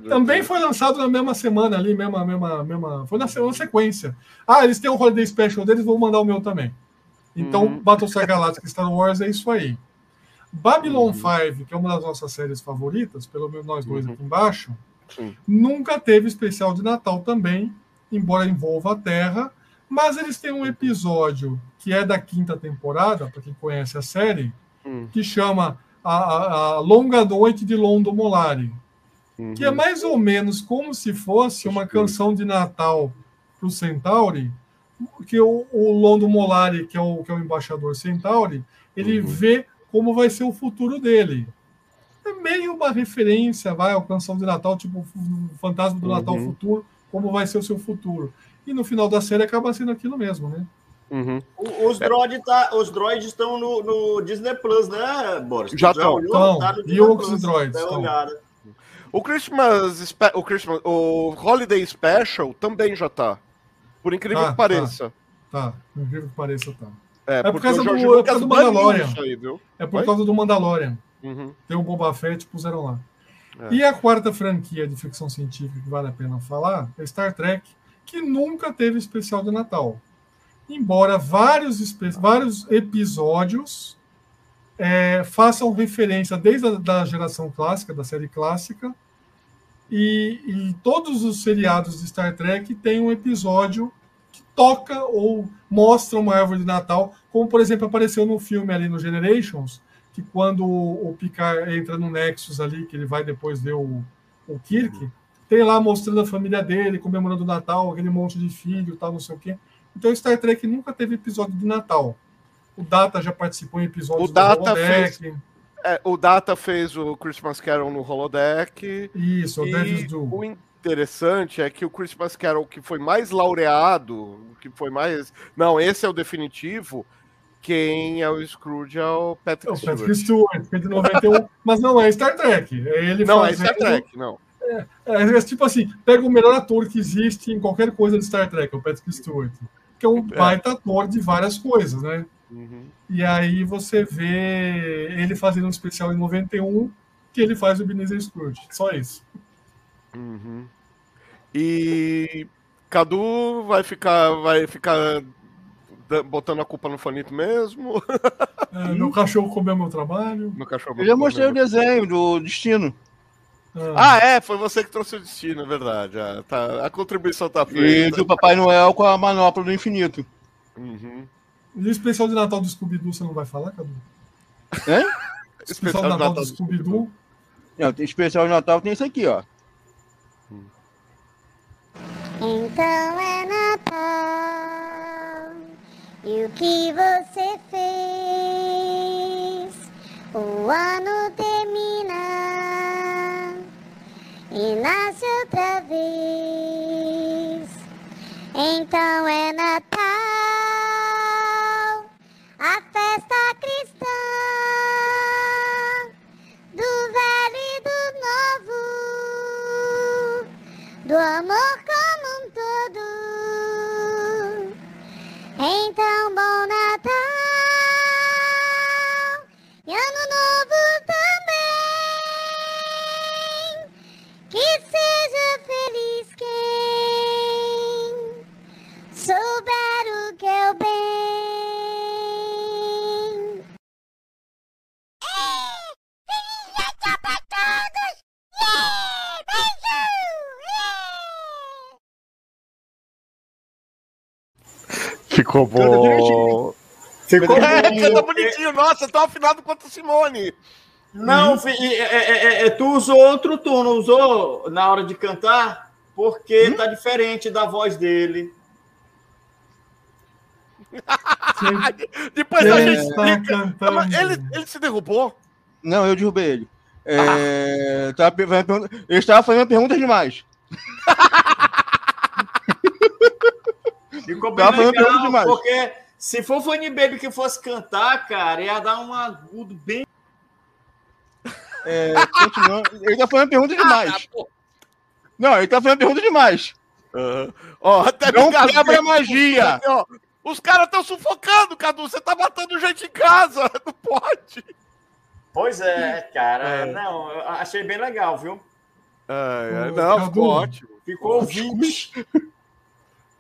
Também foi lançado na mesma semana ali, mesma, mesma, mesma. Foi na, na sequência. Ah, eles têm um holiday special deles, vou mandar o meu também. Então, uhum. Battlestar Galactica Star Wars é isso aí. Babylon uhum. 5, que é uma das nossas séries favoritas, pelo menos nós dois uhum. aqui embaixo, Sim. nunca teve especial de Natal também, embora envolva a Terra, mas eles têm um episódio que é da quinta temporada, para quem conhece a série, uhum. que chama a, a, a, Longa Noite de Londo Molari, que é uhum. mais ou menos como se fosse uma canção de Natal para o Centauri, que o, o Londo Molari, que é o, que é o embaixador Centauri, ele uhum. vê como vai ser o futuro dele. É meio uma referência, vai, ao canção de Natal, tipo o Fantasma do uhum. Natal Futuro, como vai ser o seu futuro. E no final da série acaba sendo aquilo mesmo, né? Uhum. Os, droid tá, os droids estão no, no, Disney Plus, né, Boris? Já estão. Tá e os droids. O Christmas, o Christmas, o Holiday Special também já tá. Por incrível tá, que pareça. Tá, tá. por incrível que pareça, tá. É, é por causa do, é por do Mandalorian. Aí, é por Oi? causa do Mandalorian. Uhum. Tem o Boba Fett, puseram lá. É. E a quarta franquia de ficção científica que vale a pena falar é Star Trek, que nunca teve especial de Natal. Embora vários, vários episódios é, façam referência desde a da geração clássica, da série clássica, e, e, todos os seriados de Star Trek têm um episódio que toca ou mostra uma árvore de Natal, como por exemplo apareceu no filme ali no Generations, que quando o Picard entra no Nexus ali, que ele vai depois ver o, o Kirk, tem lá mostrando a família dele, comemorando o Natal, aquele monte de filho, tal, não sei o quê. Então Star Trek nunca teve episódio de Natal. O Data já participou em episódios o Data Fez, é, o Data fez o Christmas Carol no Holodeck. Isso, o e do... o interessante é que o Christmas Carol que foi mais laureado, que foi mais... Não, esse é o definitivo. Quem é o Scrooge é o Patrick Stewart. Patrick Stewart, de 91, *laughs* mas não é Star Trek. É ele não, é Star Trek, não. É, é, é, tipo assim, pega o melhor ator que existe em qualquer coisa de Star Trek, o Patrick Stewart, que é um é. baita ator de várias coisas, né? Uhum. E aí você vê ele fazendo um especial em 91 que ele faz o Ebenezer Scrooge. Só isso. Uhum. E Cadu vai ficar, vai ficar botando a culpa no Fanito mesmo? *laughs* É, meu cachorro comeu meu trabalho. Meu cachorro Eu já mostrei o desenho do destino. Ah. ah. é, foi você que trouxe o destino, é verdade. Ah, tá, a contribuição tá feita. E do Papai Noel com a manopla do infinito. Uhum. E o especial de Natal do Scooby-Doo você não vai falar, Cadu? Hein? especial, especial de Natal, Natal do Scooby-Doo. Não, tem especial de Natal tem isso aqui, ó. Então é Natal. E o que você fez? O ano termina e nasce outra vez. Então é Natal do Ficou bom. Ficou é, bom. Canta bonitinho. Nossa, tá afinado quanto Simone. Não, hum. é, é, é, tu usou outro tom, não usou na hora de cantar? Porque hum? tá diferente da voz dele. *laughs* Depois a gente explica. Ele, ele se derrubou? Não, eu derrubei ele. É, ah. tava, ele estava fazendo perguntas demais. *laughs* Ficou bem tá legal, demais. porque se for Fanny Baby que fosse cantar, cara, ia dar um agudo bem. É, ele tá fazendo pergunta demais. Ah, não, ele tá fazendo pergunta demais. Uhum. Ó, até não quebra a magia. Ó, os caras estão sufocando, Cadu. Você tá matando gente em casa. *laughs* Não pode. Pois é, cara. É. Não, achei bem legal, viu? É, é, não, ficou ótimo. Ficou ouvinte.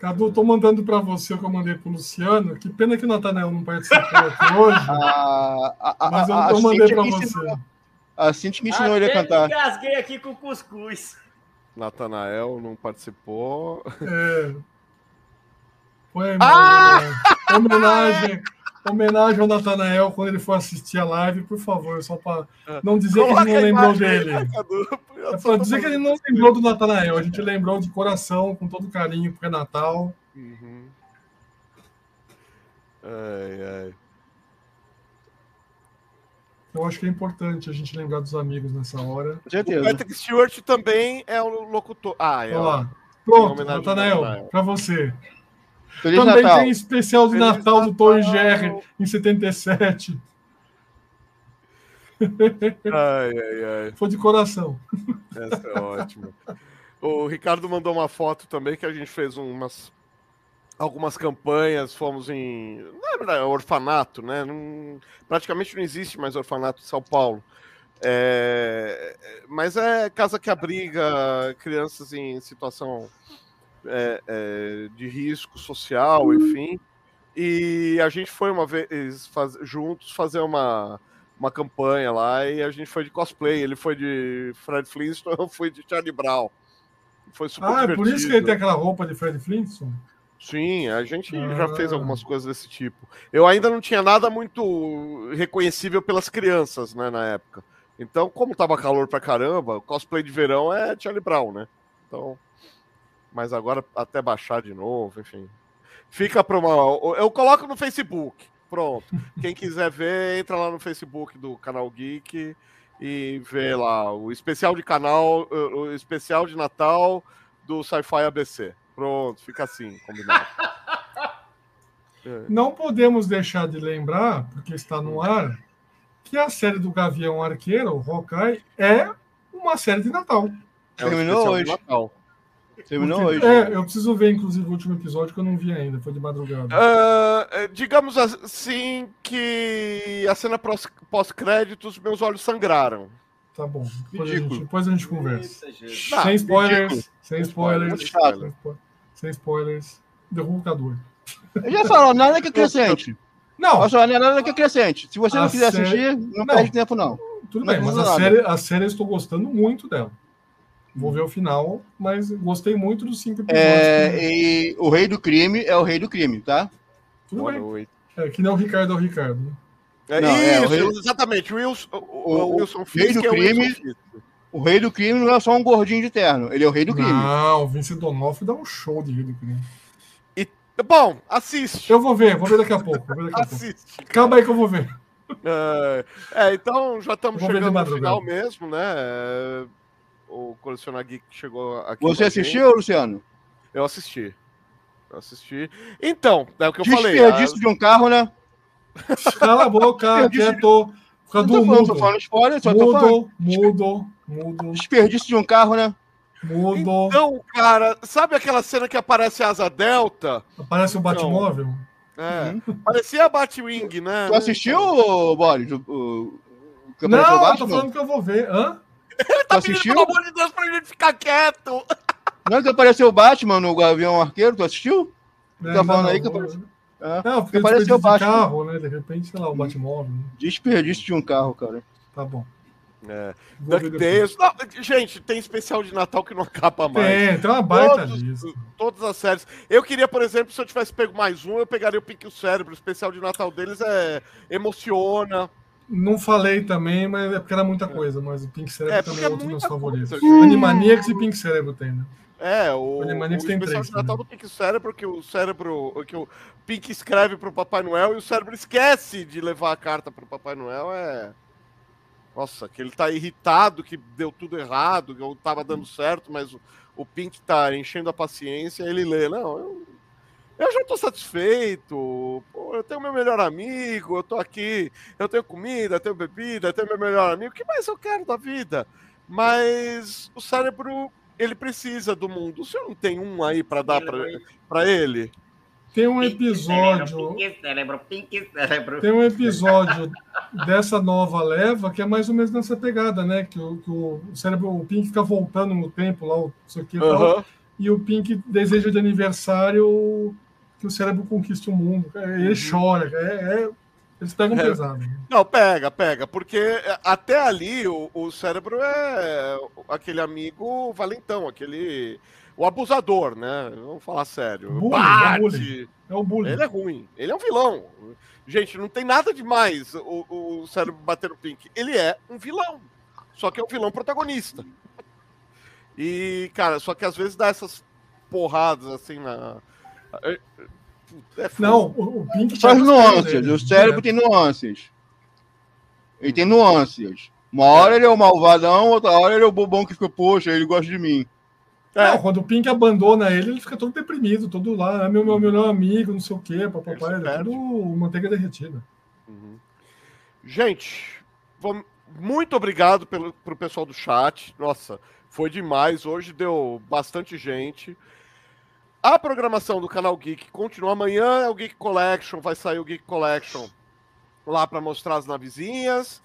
Cadu, tô mandando para você o que eu mandei pro Luciano. Que pena que o Natanael não participou aqui hoje. *laughs* Ah, a, mas eu, a, eu mandei para você. Ensinou, a Cintia me ensinou ele a cantar. Eu engasguei aqui com cuscuz. Natanael não participou. É. Foi, ah! homenagem. *laughs* Homenagem ao Natanael quando ele for assistir a live, por favor, só para não dizer Coloca que ele não lembrou dele. É para dizer que ele não lembrou do Natanael. A gente lembrou de coração, com todo carinho, porque é Natal. Uhum. Ai, ai. Eu acho que é importante a gente lembrar dos amigos nessa hora. O Patrick Stewart também é o locutor. Ah, é. Olha lá. Pronto, Natanael, para você. Feliz Também Natal. tem especial de Feliz Natal, Natal do Tom Jerry em 77. Ai, ai, ai. Foi de coração. Essa é ótima. O Ricardo mandou uma foto também que a gente fez umas algumas campanhas, fomos em. Não é verdade, orfanato, né? Não, praticamente não existe mais orfanato em São Paulo. É, mas é casa que abriga crianças em situação é, é, de risco social, enfim. E a gente foi uma vez faz, juntos fazer uma, uma campanha lá e a gente foi de cosplay. Ele foi de Fred Flintstone, *laughs* eu fui de Charlie Brown. Foi super Ah, divertido. é por isso que ele tem aquela roupa de Fred Flintstone? Sim, a gente ah. já fez algumas coisas desse tipo. Eu ainda não tinha nada muito reconhecível pelas crianças, né, na época. Então, como tava calor pra caramba, o cosplay de verão é Charlie Brown, né? Então, mas agora até baixar de novo, enfim. Fica para uma. Eu coloco no Facebook. Pronto. Quem quiser ver, entra lá no Facebook do canal Geek e vê lá o especial de canal, o especial de Natal do Sci-Fi ABC. Pronto, fica assim, combinado. *laughs* Não podemos deixar de lembrar, porque está no ar, que a série do Gavião Arqueiro, o Hawkeye, é uma série de Natal. É Terminou hoje. Natal. Terminou hoje. É, eu preciso ver, inclusive, o último episódio que eu não vi ainda, foi de madrugada. Uh, digamos assim que a cena pós-créditos, meus olhos sangraram. Tá bom. Depois, a gente, depois a gente, conversa. sem spoilers. Sem spoilers. Sem, sem spoilers. Derrubador. Eu já falou, nada que acrescente. Não. Olha só, não é nada que acrescente. Se você não quiser série... assistir, não, não, perde tempo, não. Tudo não bem, mas a série, a série eu estou gostando muito dela. Vou ver o final, mas gostei muito dos cinco episódios. É, que... E o rei do crime é o rei do crime, tá? Tudo Boa bem. Noite. É, que não o Ricardo é o Ricardo. Né? É, não, isso, é, o rei... exatamente. O Wilson, o, o Wilson rei do é crime. O, o rei do crime não é só um gordinho de terno, ele é o rei do crime. Não, o Vincent Donofrio dá um show de rei do crime. E, bom, assiste. Eu vou ver, vou ver daqui a pouco. Vou ver daqui a assiste. Pouco. Calma aí que eu vou ver. É, é então já estamos chegando no final mesmo, né? O Colecionar Geek chegou aqui. Você assistiu, Luciano? Eu assisti. Eu assisti. Então, é o que eu falei. Desperdício a... de um carro, né? Cala a boca, *laughs* quieto. Fica do mudo. Tô falando spoiler, só mudo, tô falando. Mudo, mudo. Desperdício de um carro, né? Mudo. Então, cara, sabe aquela cena que aparece a asa delta? Aparece o um Batmóvel? É. Uhum. Parecia a Batwing, né? Tu assistiu, Boris? O, o, o Não, tô falando que eu vou ver. Hã? Ele tá pedindo, pelo amor de Deus, pra gente ficar quieto. Não é que apareceu o Batman no Gavião Arqueiro, tu assistiu? É, tá falando não, aí que apareceu. É, não, porque apareceu o Batman. carro, né? De repente, sei lá, o Batmóvel. Né? Desperdício de um carro, cara. Tá bom. É. DuckTales. Gente, tem especial de Natal que não acaba mais. Tem, tem uma baita Todos, lista. Todas as séries. Eu queria, por exemplo, se eu tivesse pego mais um, eu pegaria o Pink o Cérebro. O especial de Natal deles é emociona. Não falei também, mas é porque era muita coisa, mas o Pink Cérebro é, também é outro dos meus favoritos. Coisa, Animaniacs e Pink Cérebro tem, né? É, o, o Animaniacs o tem três. de Natal do Pink Cérebro, que o cérebro, que o Pink escreve pro Papai Noel e o cérebro esquece de levar a carta pro Papai Noel, é... Nossa, que ele tá irritado, que deu tudo errado, que eu tava dando certo, mas o, o Pink tá enchendo a paciência, ele lê, não, eu eu já estou satisfeito. Pô, eu tenho meu melhor amigo, eu estou aqui, eu tenho comida, eu tenho bebida, eu tenho meu melhor amigo. O que mais eu quero da vida? Mas o cérebro, ele precisa do mundo. O senhor não tem um aí para dar para ele? Tem um episódio. Pink cérebro, pink cérebro. Tem um episódio dessa nova leva que é mais ou menos nessa pegada, né? Que o, que o cérebro, o Pink fica voltando no tempo lá, o isso aqui e tal. E o Pink deseja de aniversário que o cérebro conquista o mundo. Ele uhum. chora, é, é, eles pegam é. pesado. Né? Não, pega, pega, porque até ali o, o cérebro é aquele amigo valentão, aquele. O abusador, né? Vamos falar sério. Bullying, é, o bullying. é o bullying. Ele é ruim, ele é um vilão. Gente, não tem nada demais o, o cérebro bater no Pink. Ele é um vilão. Só que é um vilão protagonista. E, cara, só que às vezes dá essas porradas assim na, é, é não, o, o Pink Faz nuances, o cérebro é. tem nuances. Ele tem nuances. Uma hora ele é o malvadão, outra hora ele é o bobão que fica, poxa, ele gosta de mim. É. Não, quando o Pink abandona ele, ele fica todo deprimido, todo lá, é meu, meu melhor amigo, não sei o quê, papai, é tudo manteiga derretida. Uhum. Gente, vamos... muito obrigado pelo, pro pessoal do chat. Nossa, foi demais. Hoje deu bastante gente. A programação do canal Geek continua amanhã, é o Geek Collection, vai sair o Geek Collection lá para mostrar as navezinhas.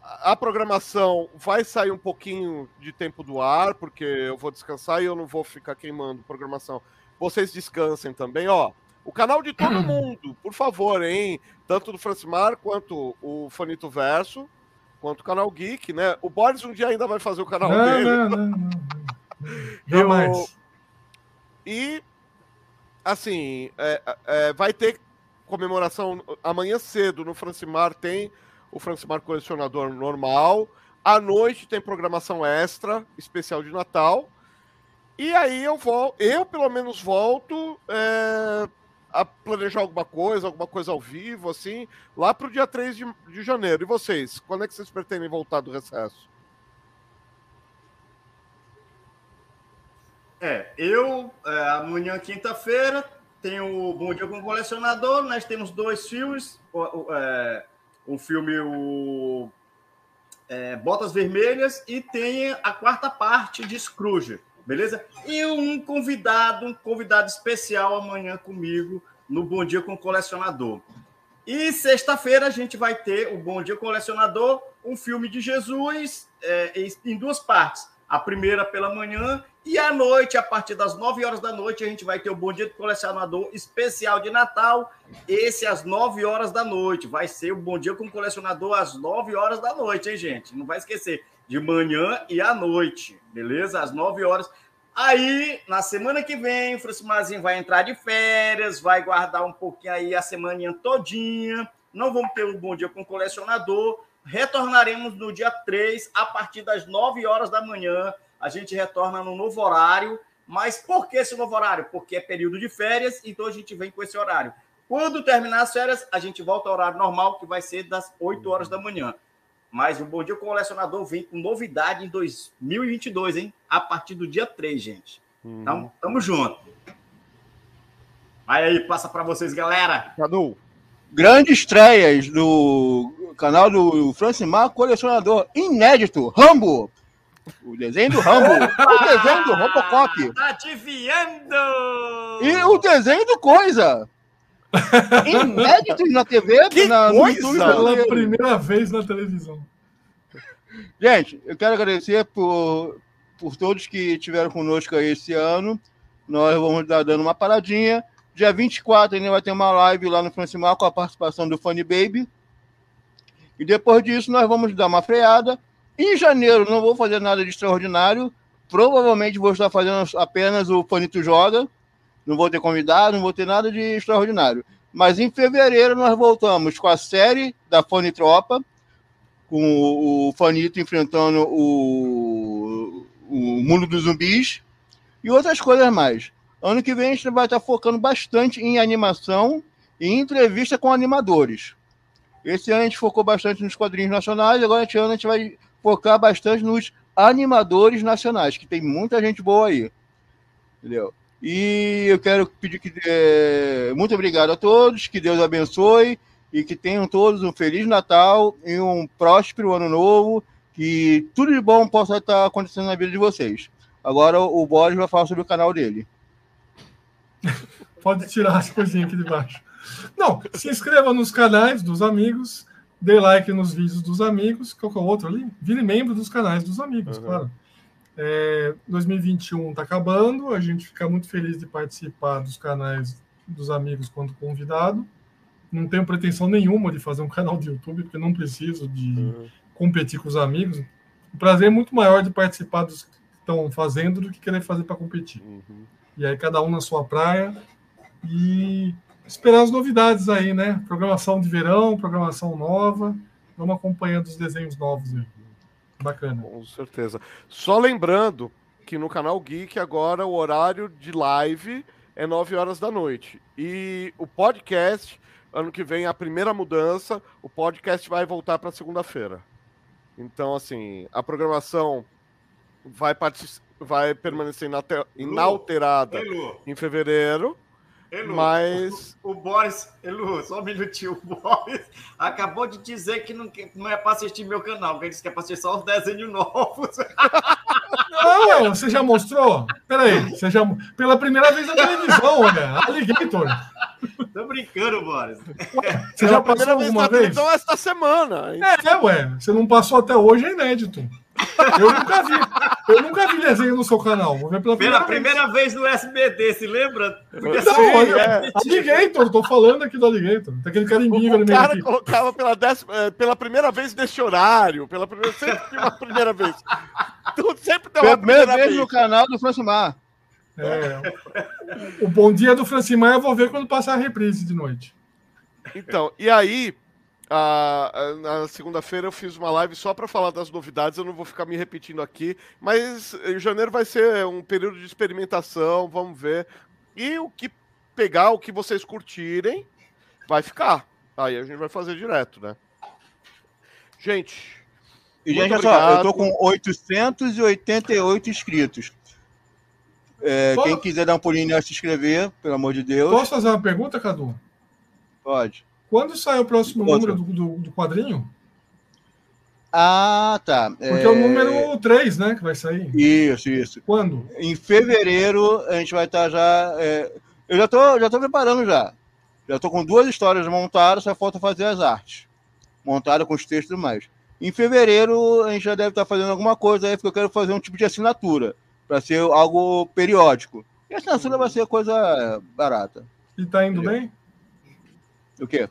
a programação vai sair um pouquinho de tempo do ar, porque eu vou descansar e eu não vou ficar queimando programação. Vocês descansem também, ó. O canal de todo *clears throat* mundo, por favor, hein? Tanto do Francimar quanto o Fanito Verso, quanto o canal Geek, né? O Boris um dia ainda vai fazer o canal não, dele. Não, não, não. *laughs* Jamais. Eu... E, assim, é, é, vai ter comemoração amanhã cedo no Francimar, tem o Francimar Colecionador normal. À noite tem programação extra, especial de Natal. E aí eu vou, eu pelo menos volto é, a planejar alguma coisa, alguma coisa ao vivo, assim, lá para o dia 3 de, de janeiro. E vocês, quando é que vocês pretendem voltar do recesso? É, eu, é, amanhã, quinta-feira, tenho o Bom Dia com o Colecionador, nós temos dois filmes, o, é, o filme o, é, Botas Vermelhas e tem a quarta parte de Scrooge, beleza? E um convidado, um convidado especial amanhã comigo no Bom Dia com o Colecionador. E sexta-feira a gente vai ter o Bom Dia Colecionador, um filme de Jesus é, em duas partes. A primeira pela manhã e à noite, a partir das 9 horas da noite, a gente vai ter o Bom Dia do Colecionador especial de Natal. Esse às 9 horas da noite. Vai ser o Bom Dia com o Colecionador às 9 horas da noite, hein, gente? Não vai esquecer. De manhã e à noite, beleza? Às 9 horas. Aí, na semana que vem, o Francimarzinho vai entrar de férias, vai guardar um pouquinho aí a semaninha todinha. Não vamos ter o Bom Dia com o Colecionador. Retornaremos no dia 3, a partir das 9 horas da manhã a gente retorna no novo horário. Mas por que esse novo horário? Porque é período de férias, então a gente vem com esse horário. Quando terminar as férias, a gente volta ao horário normal, que vai ser das 8 horas da manhã. Mas o Bom Dia Colecionador vem com novidade em 2022, hein? A partir do dia 3, gente. Uhum. Então, tamo junto. Vai aí, passa para vocês, galera. Cadu. Grandes estreias do canal do Francimar Colecionador Inédito, Rambo. O desenho do Rambo. o desenho do Robocop. *laughs* Tá adivinhando! E o desenho do Coisa. Inédito na TV, que na, no YouTube. Pela primeira vez na televisão. Gente, eu quero agradecer por, por todos que estiveram conosco aí esse ano. Nós vamos dar dando uma paradinha. Dia 24 ainda vai ter uma live lá no Francimar com a participação do Funny Baby. E depois disso nós vamos dar uma freada em janeiro não vou fazer nada de extraordinário. Provavelmente vou estar fazendo apenas o Panito Joga. Não vou ter convidado, não vou ter nada de extraordinário. Mas em fevereiro nós voltamos com a série da Fone Tropa, com o Fanito enfrentando o, o mundo dos zumbis e outras coisas mais. Ano que vem a gente vai estar focando bastante em animação e entrevista com animadores. Esse ano a gente focou bastante nos quadrinhos nacionais, agora esse ano a gente vai focar bastante nos animadores nacionais, que tem muita gente boa aí. Entendeu? E eu quero pedir que. É, muito obrigado a todos, que Deus abençoe e que tenham todos um Feliz Natal e um próspero Ano Novo, que tudo de bom possa estar acontecendo na vida de vocês. Agora o Boris vai falar sobre o canal dele. Pode tirar as coisinhas aqui de baixo. Não, se inscreva nos canais dos amigos dê like nos vídeos dos amigos, qual que é o outro ali? Vire membro dos canais dos amigos, uhum. claro. É, 2021 está acabando, a gente fica muito feliz de participar dos canais dos amigos quando convidado. Não tenho pretensão nenhuma de fazer um canal de YouTube, porque não preciso de uhum. competir com os amigos. O prazer é muito maior de participar dos que estão fazendo do que querer fazer para competir. Uhum. E aí, cada um na sua praia. E esperar as novidades aí, né? Programação de verão, programação nova. Vamos acompanhando os desenhos novos aí. Bacana. Com certeza. Só lembrando que no canal Geek agora o horário de live é 9 horas da noite. E o podcast, ano que vem, a primeira mudança, o podcast vai voltar para segunda-feira. Então, assim, a programação vai, vai permanecer inalterada em fevereiro. Elu, mas. O, o, Boris, Elu, só um minutinho. O Boris acabou de dizer que não, não é para assistir meu canal, que ele disse que é para assistir só os desenhos novos. *laughs* Não, você já mostrou? Peraí, você já. Pela primeira vez na televisão, olha. Alligator. Tô brincando, Boris. Você já passou alguma vez? Então esta semana. É, é, ué. Você não passou até hoje, é inédito. Eu nunca vi. Eu nunca vi desenho no seu canal. Vou ver pela, pela primeira, vez. no SBT, se lembra? Não, ser, olha, é. Alligator, tô falando aqui do Alligator. Tem aquele carimbinho vermelho. O cara aqui. colocava pela, décima, eh, pela primeira vez neste horário. Pela primeira, sempre tem uma primeira vez. Tudo sempre tem uma primeira, primeira vez. vez no canal do Francimar. É. O Bom Dia do Francimar eu vou ver quando passar a reprise de noite. Então, e aí, a, na segunda-feira eu fiz uma live só para falar das novidades, eu não vou ficar me repetindo aqui, mas em janeiro vai ser um período de experimentação, vamos ver. E o que pegar, o que vocês curtirem, vai ficar. Aí a gente vai fazer direto, né? Gente. E, gente, olha só, eu tô com 888 inscritos. É, quem quiser dar um pulinho e se inscrever, pelo amor de Deus. Posso fazer uma pergunta, Cadu? Pode. Quando sai o próximo Outro. número do, do, do, quadrinho? Ah, tá. Porque é... é o número 3, né, que vai sair. Isso, isso. Quando? Em fevereiro a gente vai estar já. É... Eu já tô, já tô preparando já. Já tô com duas histórias montadas, só falta fazer as artes. Montada com os textos e mais. Em fevereiro a gente já deve estar fazendo alguma coisa aí, porque eu quero fazer um tipo de assinatura para ser algo periódico. E a assinatura vai ser coisa barata. E tá indo bem? O quê?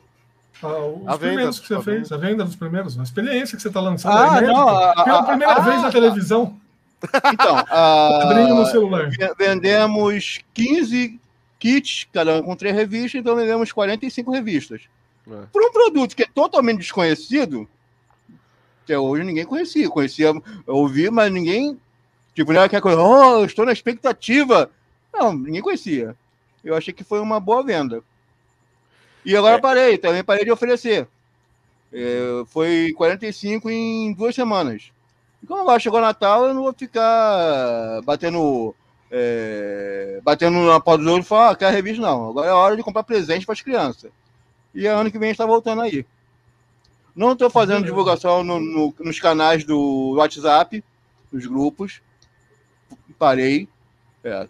Ah, os a primeiros venda, que você a fez, venda. a venda dos primeiros, a experiência que você está lançando. Ah, aí, não, a, pela primeira a, vez na televisão. Então, *laughs* no celular. vendemos 15 kits, cada um com três revistas, então vendemos 45 revistas. É. Por um produto que é totalmente desconhecido, até hoje ninguém conhecia. Conhecia, eu ouvi, mas ninguém Tipo, não é aquela coisa, oh, estou na expectativa. Não, ninguém conhecia. Eu achei que foi uma boa venda. E agora é. parei, também parei de oferecer. É, foi 45 em duas semanas. E como agora chegou Natal, eu não vou ficar batendo é, batendo na porta do olho e falar, ah, quer revista não. Agora é hora de comprar presente para as crianças. E ano que vem está voltando aí. Não estou fazendo divulgação no, no, nos canais do WhatsApp, nos grupos parei. É,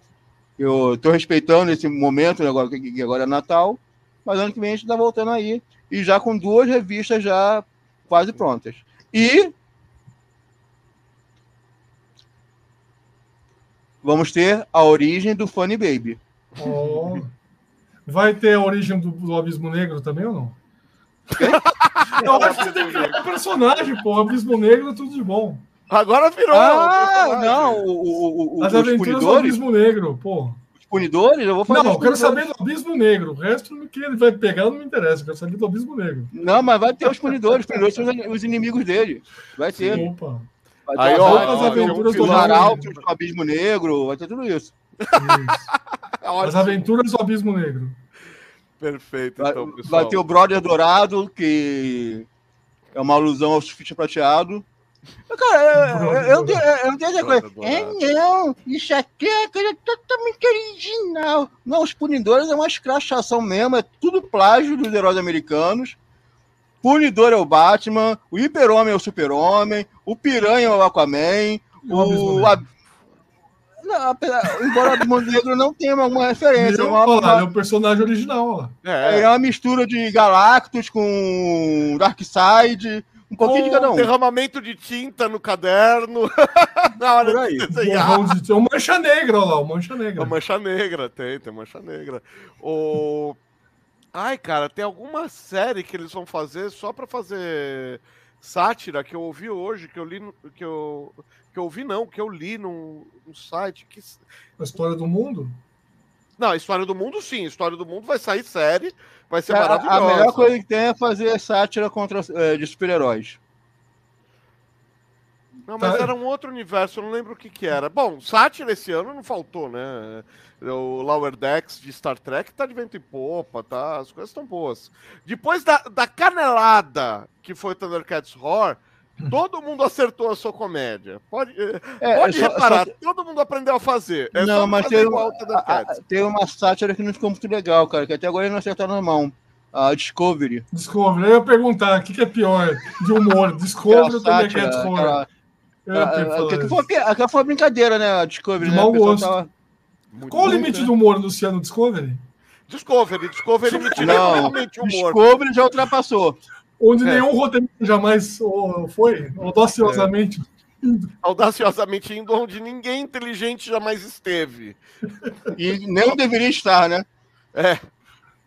eu estou respeitando esse momento, agora, que agora é Natal, mas ano que vem a gente está voltando aí. E já com duas revistas já quase prontas. E vamos ter a origem do Funny Baby. Oh. Vai ter a origem do, do Abismo Negro também ou não? *laughs* Eu acho que você tem que criar um personagem, pô. Abismo Negro é tudo de bom. Agora virou. Ah, não. O, o, As aventuras do Abismo Negro, pô. Os punidores? Eu vou fazer. Não, eu quero saber do Abismo Negro. O resto que ele vai pegar não me interessa. Eu quero saber do Abismo Negro. Não, mas vai ter os punidores. Os punidores são os inimigos dele. Vai ter. Sim, opa. Vai ter Aí, ó, as aventuras do Arauto, do Abismo Negro. Vai ter tudo isso. isso. *laughs* As aventuras do Abismo Negro. Perfeito, então, pessoal. Vai ter o Brother Dourado, que é uma alusão ao surfista prateado. Cara, eu, eu, tenho essa coisa. É, não, isso aqui é coisa totalmente original. Não, os punidores é uma escrachação mesmo, é tudo plágio dos heróis americanos. Punidor é o Batman, o Hiper-Homem é o Super-Homem, o Piranha é o Aquaman, o. A... Não, apesar, embora o Mundo Negro não tenha alguma referência. é, uma, uma... é o personagem original. É. é uma mistura de Galactus com Darkseid um pouquinho de cada um. Derramamento de tinta no caderno. *laughs* Na hora Por aí. de desenhar. O mancha negra, olha lá, o mancha negra. A mancha negra, tem, tem mancha negra. O... Ai, cara, tem alguma série que eles vão fazer só pra fazer sátira que eu ouvi hoje, que eu li, que eu, que eu ouvi não, que eu li no, no site. Que... A história do mundo? Não, a história do mundo sim, a história do mundo vai sair série, vai ser maravilhosa. A melhor coisa que tem é fazer sátira contra, é, de super-heróis. Não, mas tá. era um outro universo, eu não lembro o que que era. Bom, sátira esse ano não faltou, né? O Lower Decks de Star Trek tá de vento em popa, tá? As coisas estão boas. Depois da, da canelada que foi Thundercats Horror, Todo mundo acertou a sua comédia. Pode, eh, é, pode só, reparar, só... todo mundo aprendeu a fazer. É não, mas tem, a, tem uma sátira que não ficou muito legal, cara, que até agora ele não acertaram na mão. A Discovery. Discovery. Eu ia perguntar, o que, que é pior de humor? *laughs* Discovery ou Thundercats Horror? Aquela foi, foi brincadeira, né? A Discovery, de né? Mau gosto. Tava... Qual o limite né? do humor, Luciano, Discovery? Discovery, Discovery limite não, limite humor. Discovery já ultrapassou. Onde é. nenhum roteirista jamais foi, audaciosamente. É. Audaciosamente indo onde ninguém inteligente jamais esteve. E nem deveria estar, né? É.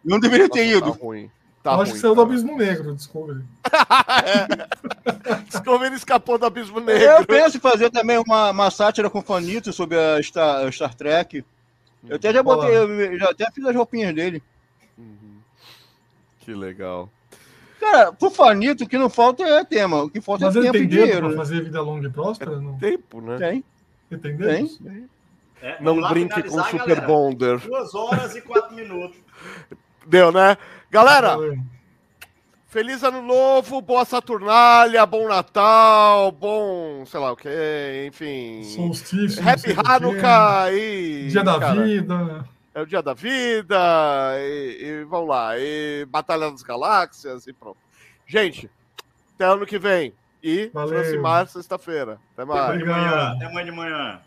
Não deveria ter Nossa, tá ido. Tá ruim. Tá Eu acho que saiu do Abismo Negro, Discovery. *laughs* é. Discovery escapou do Abismo Negro. Eu penso em fazer também uma, uma sátira com Fanito sobre a Star, a Star Trek. Eu até já botei, eu já até fiz as roupinhas dele. Uhum. Que legal. Cara, pro Fanito, o que não falta é tema. O que falta Mas é tempo e dinheiro. Pra fazer vida longa e próspera? É não? Tempo, né? Tem. Entendeu? Tem. É, não brinque com o Super galera. Bonder. Duas horas e quatro minutos. *laughs* Deu, né? Galera, feliz ano novo, boa Saturnália, bom Natal, bom, sei lá o que, enfim. Solstício. Happy Hanukkah e. Dia da cara, vida. É o dia da vida, e, e vamos lá, e Batalha das Galáxias e pronto. Gente, até ano que vem. E Valeu. aproximar sexta-feira. Até mais. Até amanhã. Até amanhã de manhã.